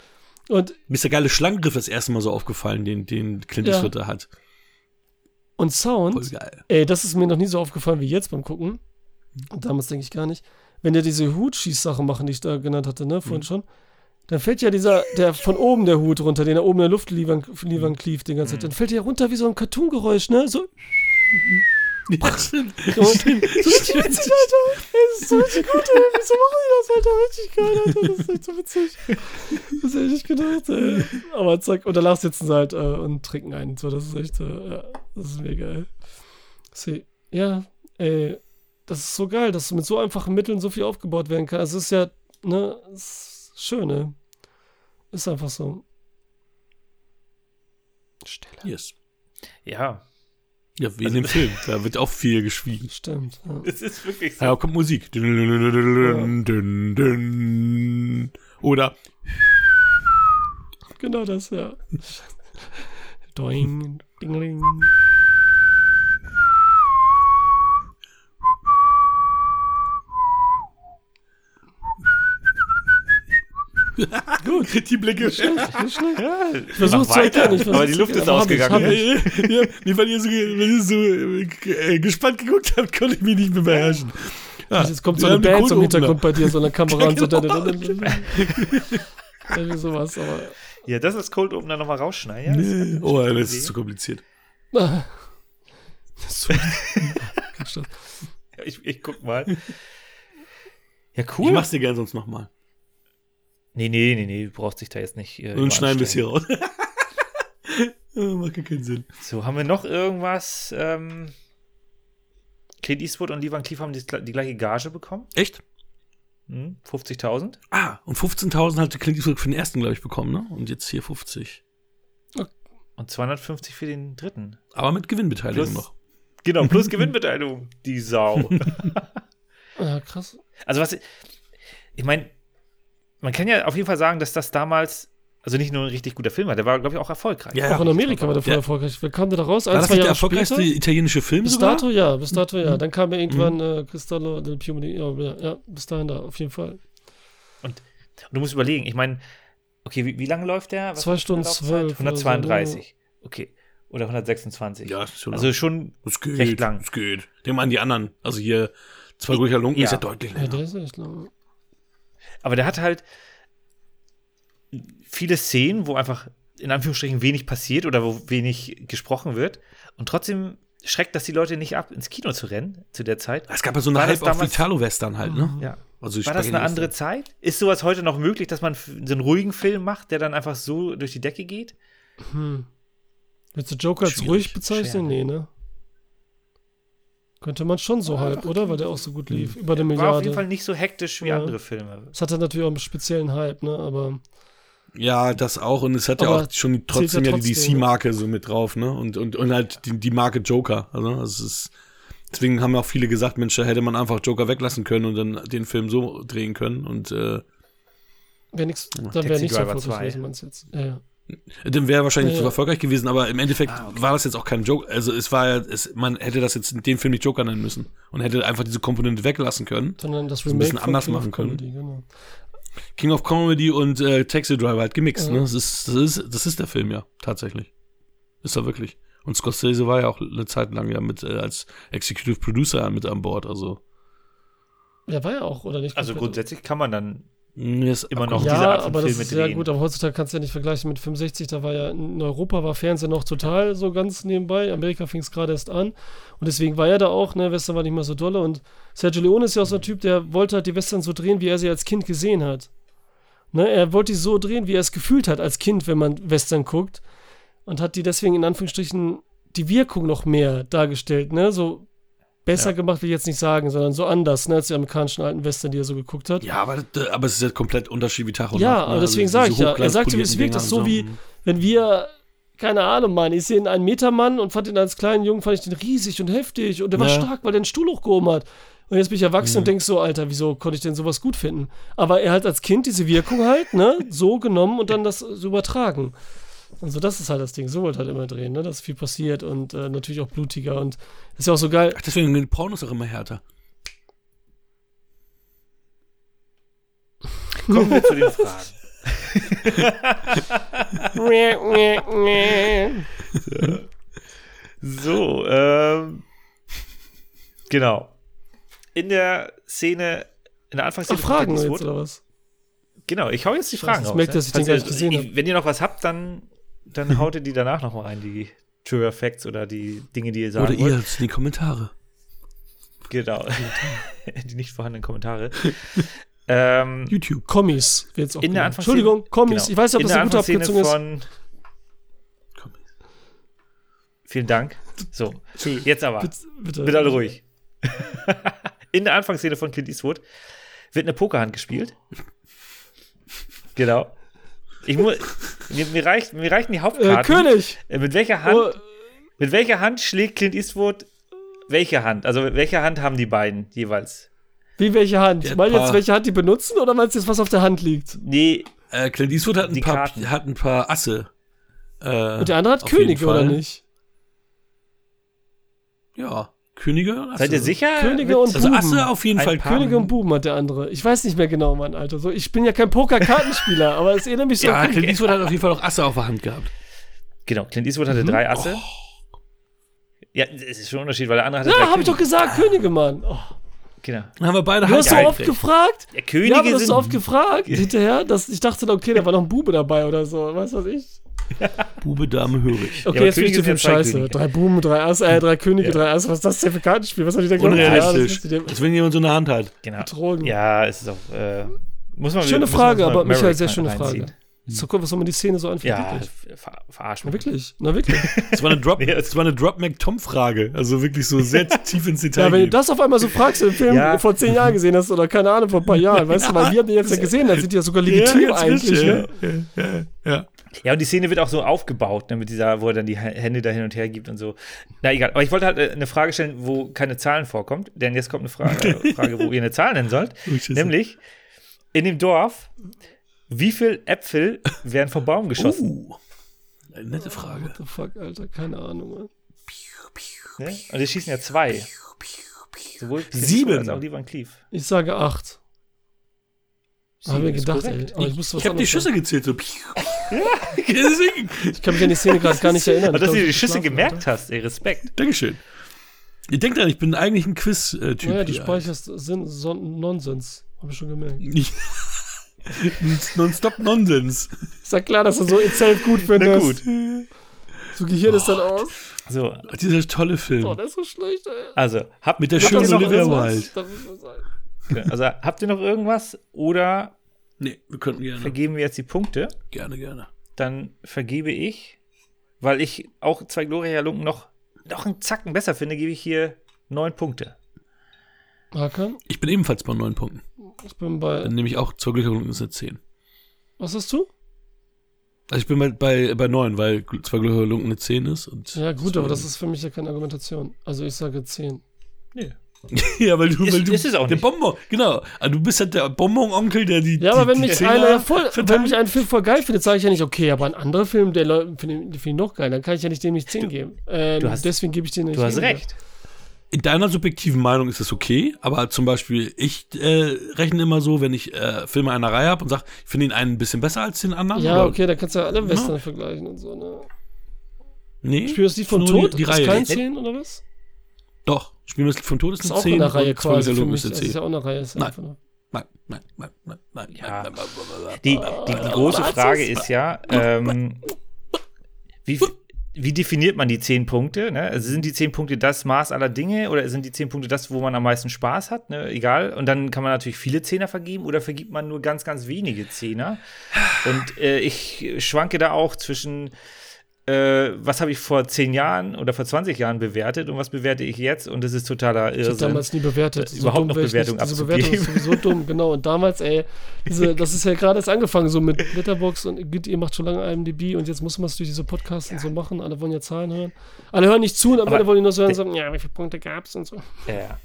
Speaker 3: Und,
Speaker 2: Mir ist der geile Schlangengriff das erste Mal so aufgefallen, den, den Clint
Speaker 3: Ja.
Speaker 2: Eastwood da hat.
Speaker 3: und Sound.
Speaker 2: Voll geil.
Speaker 3: Ey, das ist mir noch nie so aufgefallen wie jetzt beim Gucken. Und damals denke ich gar nicht. Wenn der diese Hutschießsache machen, die ich da genannt hatte, ne, vorhin schon, dann fällt ja dieser, der von oben der Hut runter, den er oben in der Luft liefern, liefern klieft die ganze Zeit, dann fällt der runter wie so ein Cartoon-Geräusch, ne? So,
Speaker 2: Ja, stimmt.
Speaker 3: so, so richtig witzig, Alter. Ey, das ist so richtig gut, ey. Wieso machen die das, Alter? Richtig geil, Alter. Das ist echt so witzig. Das hätte ich nicht gedacht, ey. Aber zack, und danach sitzen sie halt äh, und trinken einen. So, das ist echt, äh, ja, das ist mega, ey. Sie, ja, ey, das ist so geil, dass mit so einfachen Mitteln so viel aufgebaut werden kann. Also es ist ja, ne, es ist schön, ne? Ist einfach so. Stille.
Speaker 2: Yes.
Speaker 1: Ja,
Speaker 2: Ja, wie in dem Film. Da wird auch viel geschwiegen.
Speaker 3: Stimmt. Ja.
Speaker 1: es ist wirklich so.
Speaker 2: Ja, kommt Musik. Dün, dün, dün. Oder
Speaker 3: Genau das, ja. Doing, dingling.
Speaker 2: Gut, die Blicke.
Speaker 3: Nicht schlecht. Ich
Speaker 1: Mach
Speaker 3: versuch's zu
Speaker 1: weiter.
Speaker 3: erkennen. Ich
Speaker 1: Aber die Luft ist
Speaker 3: hab ich,
Speaker 1: ausgegangen.
Speaker 3: hab ich.
Speaker 2: ja, nee, weil ihr so, weil ihr so äh, gespannt geguckt habt, konnte ich mich nicht mehr beherrschen. Ja,
Speaker 3: Jetzt kommt so eine Band
Speaker 2: Codeopener.
Speaker 3: Hintergrund bei dir, so eine Kamera und so.
Speaker 2: Genau.
Speaker 3: Irgendwie sowas, aber.
Speaker 1: Ja, das ist Cold Opener nochmal rausschneiden. Ja, das ist
Speaker 2: Nee. Oh, das ist zu kompliziert.
Speaker 3: Ah. So.
Speaker 1: Ich, ich guck mal. Ja,
Speaker 2: Ich
Speaker 1: cool.
Speaker 2: mach's dir gern sonst nochmal.
Speaker 1: Nee, nee, nee, nee, du brauchst dich da jetzt nicht. Äh,
Speaker 2: Und schneiden wir es hier raus. Ja, Macht keinen Sinn.
Speaker 1: So, haben wir noch irgendwas? Ähm, Clint Eastwood und Lee Van Cleef haben die, die gleiche Gage bekommen.
Speaker 2: Echt?
Speaker 1: Hm, 50.000.
Speaker 2: Ah, und 15.000 hatte Clint Eastwood für den ersten, glaube ich, bekommen, ne? Und jetzt hier 50.
Speaker 1: Und 250 für den dritten.
Speaker 2: Aber mit Gewinnbeteiligung
Speaker 1: Plus-
Speaker 2: noch.
Speaker 1: Genau, plus Gewinnbeteiligung. Die Sau.
Speaker 3: Ja, krass.
Speaker 1: Also was, ich meine, man kann ja auf jeden Fall sagen, dass das damals, also nicht nur ein richtig guter Film war, der war, glaube ich, auch erfolgreich.
Speaker 2: Ja,
Speaker 3: Auch in Amerika war der voll
Speaker 2: Ja.
Speaker 3: erfolgreich. Wer kam der da raus?
Speaker 2: War
Speaker 3: Ein,
Speaker 2: das
Speaker 3: zwei
Speaker 2: nicht der
Speaker 3: Jahre
Speaker 2: erfolgreichste
Speaker 3: später?
Speaker 2: italienische Film
Speaker 3: Bis
Speaker 2: sogar?
Speaker 3: dato, ja, bis dato, ja.
Speaker 2: Mhm.
Speaker 3: Dann kam ja irgendwann äh, Cristallo del Piume, ja, ja, ja, bis dahin da, auf jeden Fall.
Speaker 1: Und du musst überlegen, ich meine, okay, wie, wie lange läuft der? Was
Speaker 3: Zwei Stunden zwölf oder so,
Speaker 1: 132. Okay. Oder 126.
Speaker 2: Ja, das ist schon
Speaker 1: Also schon,
Speaker 2: das geht.
Speaker 1: recht lang.
Speaker 2: Das geht. Dem an die anderen. Also hier, zwei ruhiger Lunken
Speaker 1: Ja.
Speaker 2: ist ja deutlich
Speaker 3: Ja,
Speaker 2: länger.
Speaker 3: der ist echt lang.
Speaker 1: Aber der hat halt viele Szenen, wo einfach in Anführungsstrichen wenig passiert oder wo wenig gesprochen wird. Und trotzdem schreckt das die Leute nicht ab, ins Kino zu rennen zu der Zeit.
Speaker 2: es gab ja so eine
Speaker 1: War das
Speaker 2: halb auf Italo-Western halt, ne?
Speaker 1: Ja.
Speaker 2: Also
Speaker 1: War das eine andere Zeit? Ist sowas heute noch möglich, dass man so einen ruhigen Film macht, der dann einfach so durch die Decke geht?
Speaker 3: Hm. Willst du Joker als ruhig bezeichnen?
Speaker 1: schwer.
Speaker 3: Nee, ne? Könnte man schon so halb, oder? Weil der auch so gut lief. Über eine
Speaker 1: War auf
Speaker 3: Milliarde.
Speaker 1: jeden Fall nicht so hektisch wie
Speaker 3: Ja.
Speaker 1: andere Filme.
Speaker 3: Es hatte natürlich auch einen speziellen Hype, ne? Aber
Speaker 2: Ja, das auch. Und es hat ja auch schon trotzdem
Speaker 3: ja
Speaker 2: die. DC-Marke so mit drauf, ne? Und, und, und halt die, die Marke Joker. Also es ist. Deswegen haben auch viele gesagt, Mensch, da hätte man einfach Joker weglassen können und dann den Film so drehen können. Und äh,
Speaker 3: wäre nichts, dann wäre nicht so
Speaker 1: Driver
Speaker 3: erfolgreich
Speaker 1: 2.
Speaker 3: gewesen, meinst du jetzt? Ja, ja.
Speaker 2: Dann wäre wahrscheinlich
Speaker 3: Ja,
Speaker 2: so erfolgreich gewesen, aber im Endeffekt
Speaker 1: Ah, okay.
Speaker 2: war das jetzt auch kein Joke. Also es war ja, es, man hätte das jetzt in dem Film nicht Joker nennen müssen und hätte einfach diese Komponente weglassen können.
Speaker 3: Sondern das
Speaker 2: So ein
Speaker 3: Remake
Speaker 2: bisschen anders
Speaker 3: King of
Speaker 2: machen können.
Speaker 3: Comedy, genau.
Speaker 2: King of Comedy und äh, Taxi Driver halt gemixt,
Speaker 3: Ja.
Speaker 2: ne? Das ist, das ist, das ist der Film ja, tatsächlich. Ist er wirklich. Und Scorsese war ja auch eine Zeit lang ja mit äh, als Executive Producer mit an Bord, also
Speaker 3: Ja, war ja auch, oder nicht?
Speaker 1: Also grundsätzlich kann man dann
Speaker 2: ist
Speaker 1: Immer noch
Speaker 2: abgeholt.
Speaker 1: diese
Speaker 3: Ja,
Speaker 1: Art von
Speaker 3: aber das
Speaker 1: Filme
Speaker 3: ist ja
Speaker 1: drehen.
Speaker 3: gut, aber heutzutage kannst du ja nicht vergleichen mit 65, da war ja in Europa war Fernsehen noch total so ganz nebenbei, Amerika fing es gerade erst an und deswegen war er da auch, ne, Western war nicht mal so dolle und Sergio Leone ist ja auch so ein Typ, der wollte halt die Western so drehen, wie er sie als Kind gesehen hat. Ne, er wollte die so drehen, wie er es gefühlt hat als Kind, wenn man Western guckt und hat die deswegen in Anführungsstrichen die Wirkung noch mehr dargestellt, ne, so besser
Speaker 1: Ja.
Speaker 3: gemacht will ich jetzt nicht sagen, sondern so anders, ne, als die amerikanischen alten Western, die er so geguckt hat.
Speaker 2: Ja, aber, aber es ist ja komplett Unterschied wie Tag und
Speaker 3: Ja,
Speaker 2: Nacht. ne?
Speaker 3: aber deswegen
Speaker 2: diese
Speaker 3: sag ich ja, er sagt es wirkt, das so wie, wenn wir, keine Ahnung, Mann, ich sehe einen Metermann und fand ihn als kleinen Jungen, fand ich den riesig und heftig und der war
Speaker 2: Ja.
Speaker 3: stark, weil der einen Stuhl hochgehoben hat. Und jetzt bin ich erwachsen
Speaker 2: Mhm.
Speaker 3: und denk so, Alter, wieso konnte ich denn sowas gut finden? Aber er hat als Kind diese Wirkung halt, ne, so genommen und dann das so übertragen. Also das ist halt das Ding, so wollte halt immer drehen, ne, dass viel passiert und äh, natürlich auch blutiger und ist ja auch so geil.
Speaker 2: Ach, deswegen sind die Pornos auch immer härter.
Speaker 1: kommen wir zu den Fragen. So, ähm, genau. In der Szene, in der
Speaker 3: Ach,
Speaker 1: Anfangsszene von
Speaker 3: Fragen jetzt oder was?
Speaker 1: Genau, ich hau jetzt die Fragen raus.
Speaker 3: ich merke, dass ich den
Speaker 1: Falls
Speaker 3: gar nicht gesehen
Speaker 1: ich-
Speaker 3: hab.
Speaker 1: Wenn ihr noch was habt, dann, dann haut ihr die danach noch mal rein, die Trigger Facts oder die Dinge, die ihr sagen
Speaker 2: Oder
Speaker 1: wollt.
Speaker 2: ihr in die Kommentare.
Speaker 1: Genau. die nicht vorhandenen Kommentare. ähm,
Speaker 3: YouTube. Kommis. wird jetzt auch
Speaker 1: in der.
Speaker 3: Entschuldigung, Kommis.
Speaker 1: genau.
Speaker 3: Ich weiß nicht, ob das eine gute Abkürzung ist.
Speaker 1: Vielen Dank. So, jetzt aber.
Speaker 3: Bitte, bitte.
Speaker 1: Bitte alle ruhig. In der Anfangsszene von Clint Eastwood wird eine Pokerhand gespielt. Genau. Ich muss, mir, mir, reicht, mir reichen die
Speaker 3: Äh,
Speaker 1: Hauptkarten.
Speaker 3: König!
Speaker 1: Äh, Mit welcher Hand,
Speaker 3: Oh,
Speaker 1: mit welcher Hand schlägt Clint Eastwood welche Hand? Also welche Hand haben die beiden jeweils?
Speaker 3: wie welche Hand?
Speaker 2: Der
Speaker 3: Meinst du jetzt, welche Hand die benutzen oder meinst du jetzt, was auf der Hand liegt?
Speaker 1: Nee,
Speaker 2: Äh, Clint Eastwood hat ein, paar,
Speaker 1: Karten.
Speaker 2: hat ein paar Asse. Äh,
Speaker 3: Und der andere hat Könige, oder nicht?
Speaker 2: Ja, Könige und Asse.
Speaker 1: seid ihr sicher?
Speaker 3: Könige und
Speaker 2: Also
Speaker 3: Buben.
Speaker 2: Asse auf jeden
Speaker 1: Ein
Speaker 2: Fall.
Speaker 1: paar-
Speaker 3: Könige und Buben hat der andere. Ich weiß nicht mehr genau, Mann, Alter. So, ich bin ja kein Poker-Kartenspieler, aber es erinnert mich so.
Speaker 2: Ja, Clint Eastwood hat auf jeden Fall auch Asse auf der Hand gehabt.
Speaker 1: Genau, Clint Eastwood hatte drei Asse. Ja, es ist schon ein Unterschied, weil der andere hatte
Speaker 3: ja,
Speaker 1: drei
Speaker 3: hab ich doch gesagt, Könige, Mann. Oh,
Speaker 1: Genau.
Speaker 2: Dann haben wir beide
Speaker 3: du hast so oft gefragt.
Speaker 1: Ja, Könige
Speaker 3: Ja, aber du hast so oft gefragt hinterher, dass ich dachte, okay, da war noch ein Bube dabei oder so. Weißt du was ich?
Speaker 2: Bube, Dame, hörig.
Speaker 3: Okay,
Speaker 1: aber
Speaker 3: jetzt finde ich den
Speaker 1: ja zwei
Speaker 3: scheiße.
Speaker 1: Könige.
Speaker 3: Drei Buben, drei Ass, äh, drei Könige, drei Ass. Was ist das denn für ein Kartenspiel? Was denn glauben? Ja, das
Speaker 2: Unrealistisch.
Speaker 3: dem-
Speaker 2: Als wenn jemand so eine Hand hat.
Speaker 1: genau.
Speaker 3: Betrogen.
Speaker 1: Ja, es ist auch. Äh, muss man
Speaker 3: Schöne
Speaker 1: muss man
Speaker 3: Frage, aber Michael, sehr schöne
Speaker 1: reinziehen.
Speaker 3: Frage. So, guck, was soll man die Szene so anfangen?
Speaker 1: Ja,
Speaker 3: Wirklich?
Speaker 1: ver verarsch
Speaker 3: Na wirklich? Na wirklich?
Speaker 2: Das war eine Drop,
Speaker 1: Nee,
Speaker 2: das war eine Drop Tom Frage. Also wirklich so sehr tief ins Detail.
Speaker 3: Ja, wenn du das auf einmal so fragst, den Film
Speaker 1: Ja.
Speaker 3: vor zehn Jahren gesehen hast oder keine Ahnung, vor ein paar Jahren, weißt du, weil wir haben den jetzt ja gesehen, dann sind die ja sogar legitim eigentlich, ne?
Speaker 2: Ja, ja, ja.
Speaker 1: Ja, und die Szene wird auch so aufgebaut, ne, mit dieser, wo er dann die Hä- Hände da hin und her gibt und so. Na egal, aber ich wollte halt äh, eine Frage stellen, wo keine Zahlen vorkommt, denn jetzt kommt eine Frage, äh, Frage wo ihr eine Zahl nennen sollt.
Speaker 2: Oh.
Speaker 1: Nämlich, in dem Dorf, wie viel Äpfel werden vom Baum geschossen?
Speaker 2: Uh, eine nette Frage.
Speaker 3: What the fuck, Alter, keine Ahnung, Mann.
Speaker 1: Ne? Und es schießen ja zwei. Sowohl
Speaker 2: Sieben.
Speaker 1: Als auch Lee Van Cleef.
Speaker 3: Ich sage acht. Habe mir
Speaker 1: Ist
Speaker 3: gedacht, ey.
Speaker 1: korrekt.
Speaker 3: Aber ich,
Speaker 2: Ich habe die Schüsse gezählt. So. Deswegen.
Speaker 3: Ich kann mich an die Szene gerade gar nicht erinnern.
Speaker 1: Aber dass du die
Speaker 3: hab
Speaker 1: Schüsse gemerkt hast, ey, Respekt.
Speaker 2: Dankeschön. Ihr denkt dran, ich bin eigentlich ein Quiz-Typ.
Speaker 3: Ja, du
Speaker 2: hier.
Speaker 3: speicherst Sinn, Son Nonsens. Habe ich schon gemerkt.
Speaker 2: Non-stop Nonsens.
Speaker 3: Ist ja klar, dass du so itself gut findest.
Speaker 1: Na gut.
Speaker 3: So Gehirn ist dann aus.
Speaker 1: So,
Speaker 2: Dieser tolle Film.
Speaker 3: Oh, der ist so schlecht, ey.
Speaker 1: also, habt,
Speaker 2: Mit der schönen
Speaker 3: das
Speaker 2: Olivia? Wilde.
Speaker 1: Also, habt ihr noch irgendwas oder
Speaker 2: Nee, wir könnten gerne.
Speaker 1: vergeben wir jetzt die Punkte?
Speaker 2: Gerne, gerne.
Speaker 1: Dann vergebe ich, weil ich auch zwei Gloria Lunken noch, noch einen Zacken besser finde, gebe ich hier neun Punkte.
Speaker 3: Hakan,
Speaker 2: Ich bin ebenfalls bei neun Punkten.
Speaker 3: ich bin bei.
Speaker 2: Dann nehme ich auch zur Glückerung ist eine 10.
Speaker 3: Was hast du?
Speaker 2: Also ich bin bei, bei, bei 9, weil zwei Glückerung eine 10 ist. Und
Speaker 3: Ja, gut, aber das ist für mich ja keine Argumentation. Also ich sage 10.
Speaker 1: Nee.
Speaker 2: ja, weil du,
Speaker 1: Ist-
Speaker 2: weil du
Speaker 1: ist es auch
Speaker 2: der. Bonbon, genau. Also du bist halt der Bonbon-Onkel, der die.
Speaker 3: Ja, aber
Speaker 2: die,
Speaker 3: wenn
Speaker 2: die
Speaker 3: mich
Speaker 2: Zehner
Speaker 3: einer voll, wenn mich ein Film voll geil findet, sage ich ja nicht, okay, aber ein anderer Film, der Leute finde find ich noch geil, dann kann ich ja nicht dem nicht 10 geben. Ähm,
Speaker 1: Du hast-
Speaker 3: deswegen gebe ich dir nicht
Speaker 1: Du hast recht.
Speaker 2: In deiner subjektiven Meinung ist das okay, aber zum Beispiel, ich äh, rechne immer so, wenn ich äh, Filme einer Reihe habe und sage, ich finde den einen ein bisschen besser als den anderen.
Speaker 3: Ja,
Speaker 2: oder-
Speaker 3: okay, da kannst du ja alle Western vergleichen und so, ne?
Speaker 2: Nee.
Speaker 3: Spiel das Lied von Tod?
Speaker 2: Die, die Reihe.
Speaker 3: kein
Speaker 2: nicht.
Speaker 3: 10 oder was?
Speaker 2: Doch. Lied vom Tod ist
Speaker 3: ist
Speaker 2: eine
Speaker 3: auch
Speaker 2: 10.
Speaker 3: in der Reihe
Speaker 2: und zwei
Speaker 3: quasi für mich.
Speaker 2: ist
Speaker 3: Das
Speaker 2: eine
Speaker 3: ist
Speaker 2: 10.
Speaker 3: ja auch eine Reihe. Ist
Speaker 2: Nein.
Speaker 3: einfach
Speaker 2: Nein, nein, nein, nein, nein.
Speaker 1: Ja. Die, die, die große Frage ist ja, ähm, wie, wie definiert man die zehn Punkte? Ne? Also sind die zehn Punkte das Maß aller Dinge oder sind die zehn Punkte das, wo man am meisten Spaß hat? Ne? Egal. Und dann kann man natürlich viele Zehner vergeben oder vergibt man nur ganz, ganz wenige Zehner. Und äh, ich schwanke da auch zwischen, äh, was habe ich vor zehn Jahren oder vor 20 Jahren bewertet und was bewerte ich jetzt? Und das ist totaler
Speaker 3: Ich habe
Speaker 1: Irrsinn.
Speaker 3: damals nie bewertet.
Speaker 1: äh, überhaupt noch Bewertung
Speaker 3: nicht. Diese Bewertung ist sowieso dumm, genau. Und damals, ey, diese, das ist ja gerade erst angefangen, so mit Letterbox und ihr macht schon lange IMDb und jetzt muss man es durch diese Podcasts und so machen. Alle wollen ja Zahlen hören. Alle hören nicht zu und am
Speaker 1: Aber
Speaker 3: Ende wollen die nur so hören und sagen, ja, wie viele Punkte gab's und so.
Speaker 1: Ja.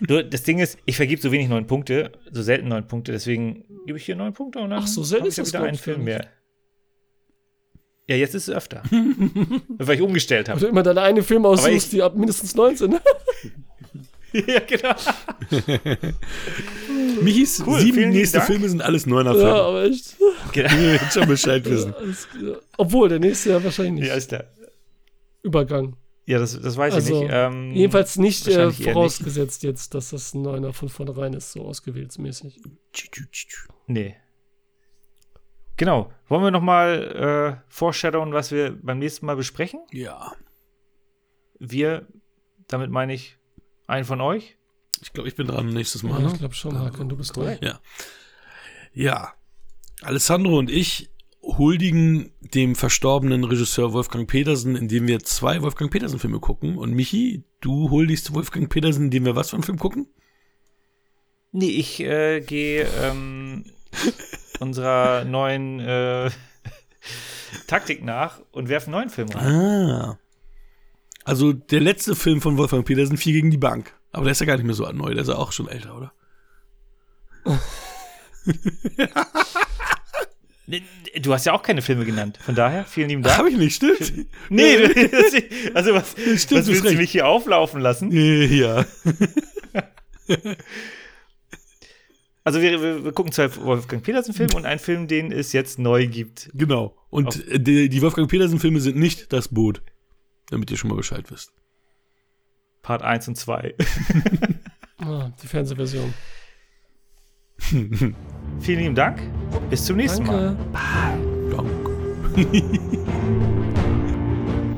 Speaker 1: Du, das Ding ist, ich vergebe so wenig neun Punkte, so selten neun Punkte, deswegen gebe ich hier neun Punkte und dann
Speaker 3: Ach, so selten ist
Speaker 1: ja
Speaker 3: das,
Speaker 1: wieder einen Film mehr. Ja, jetzt ist es öfter. weil ich umgestellt habe.
Speaker 3: du immer deine eine Filme
Speaker 1: Aber
Speaker 3: aussuchst, die ab mindestens 19 sind.
Speaker 1: ja, genau.
Speaker 2: Michis
Speaker 1: Cool,
Speaker 2: sieben nächste
Speaker 1: Dank.
Speaker 2: Filme sind alles neuner
Speaker 3: ja,
Speaker 2: Filme.
Speaker 3: aber echt.
Speaker 1: genau.
Speaker 2: Wir jetzt schon Bescheid wissen.
Speaker 3: Alles, ja. Obwohl, der nächste Jahr wahrscheinlich nicht.
Speaker 1: Ja, ist der.
Speaker 3: Übergang.
Speaker 1: Ja, das, das weiß
Speaker 3: Also,
Speaker 1: ich nicht. Ähm,
Speaker 3: Jedenfalls nicht äh, vorausgesetzt jetzt, dass das ein Neuner von vornherein ist, so ausgewähltsmäßig.
Speaker 1: Nee. Genau. Wollen wir noch mal äh, foreshadowen, was wir beim nächsten Mal besprechen?
Speaker 2: Ja.
Speaker 1: Wir, damit meine ich einen von euch.
Speaker 2: Ich glaube, ich bin dran nächstes Mal.
Speaker 3: Ja,
Speaker 2: ne?
Speaker 3: ich glaube schon, Hakan, du bist dran.
Speaker 2: Ja. Ja. Alessandro und ich huldigen dem verstorbenen Regisseur Wolfgang Petersen, indem wir zwei Wolfgang Petersen-Filme gucken. Und Michi, du huldigst Wolfgang Petersen, indem wir was für einen Film gucken?
Speaker 1: Nee, ich äh, gehe ähm, unserer neuen äh, Taktik nach und werfe einen neuen Film rein.
Speaker 2: Ah. Also der letzte Film von Wolfgang Petersen, Vier gegen die Bank. Aber der ist ja gar nicht mehr so neu, der ist ja auch schon älter, oder?
Speaker 1: Du hast ja auch keine Filme genannt. Von daher, vielen lieben Dank.
Speaker 2: Hab ich nicht, stimmt?
Speaker 1: Nee, also was,
Speaker 2: Stimmt,
Speaker 1: was willst du mich hier auflaufen lassen?
Speaker 2: Ja.
Speaker 1: Also wir, wir, wir gucken zwei Wolfgang Petersen-Filme und einen Film, den es jetzt neu gibt.
Speaker 2: Genau. Und die, die Wolfgang Petersen-Filme sind nicht das Boot. Damit ihr schon mal Bescheid wisst.
Speaker 1: Part 1 und 2.
Speaker 3: Ah, die Fernsehversion.
Speaker 1: Vielen lieben Dank. Bis zum nächsten Mal.
Speaker 3: Danke.
Speaker 2: Dank.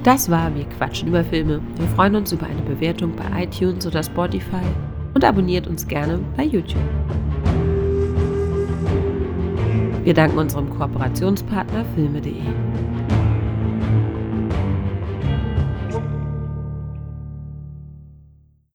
Speaker 5: Das war Wir quatschen über Filme. Wir freuen uns über eine Bewertung bei iTunes oder Spotify und abonniert uns gerne bei YouTube. Wir danken unserem Kooperationspartner filme.de.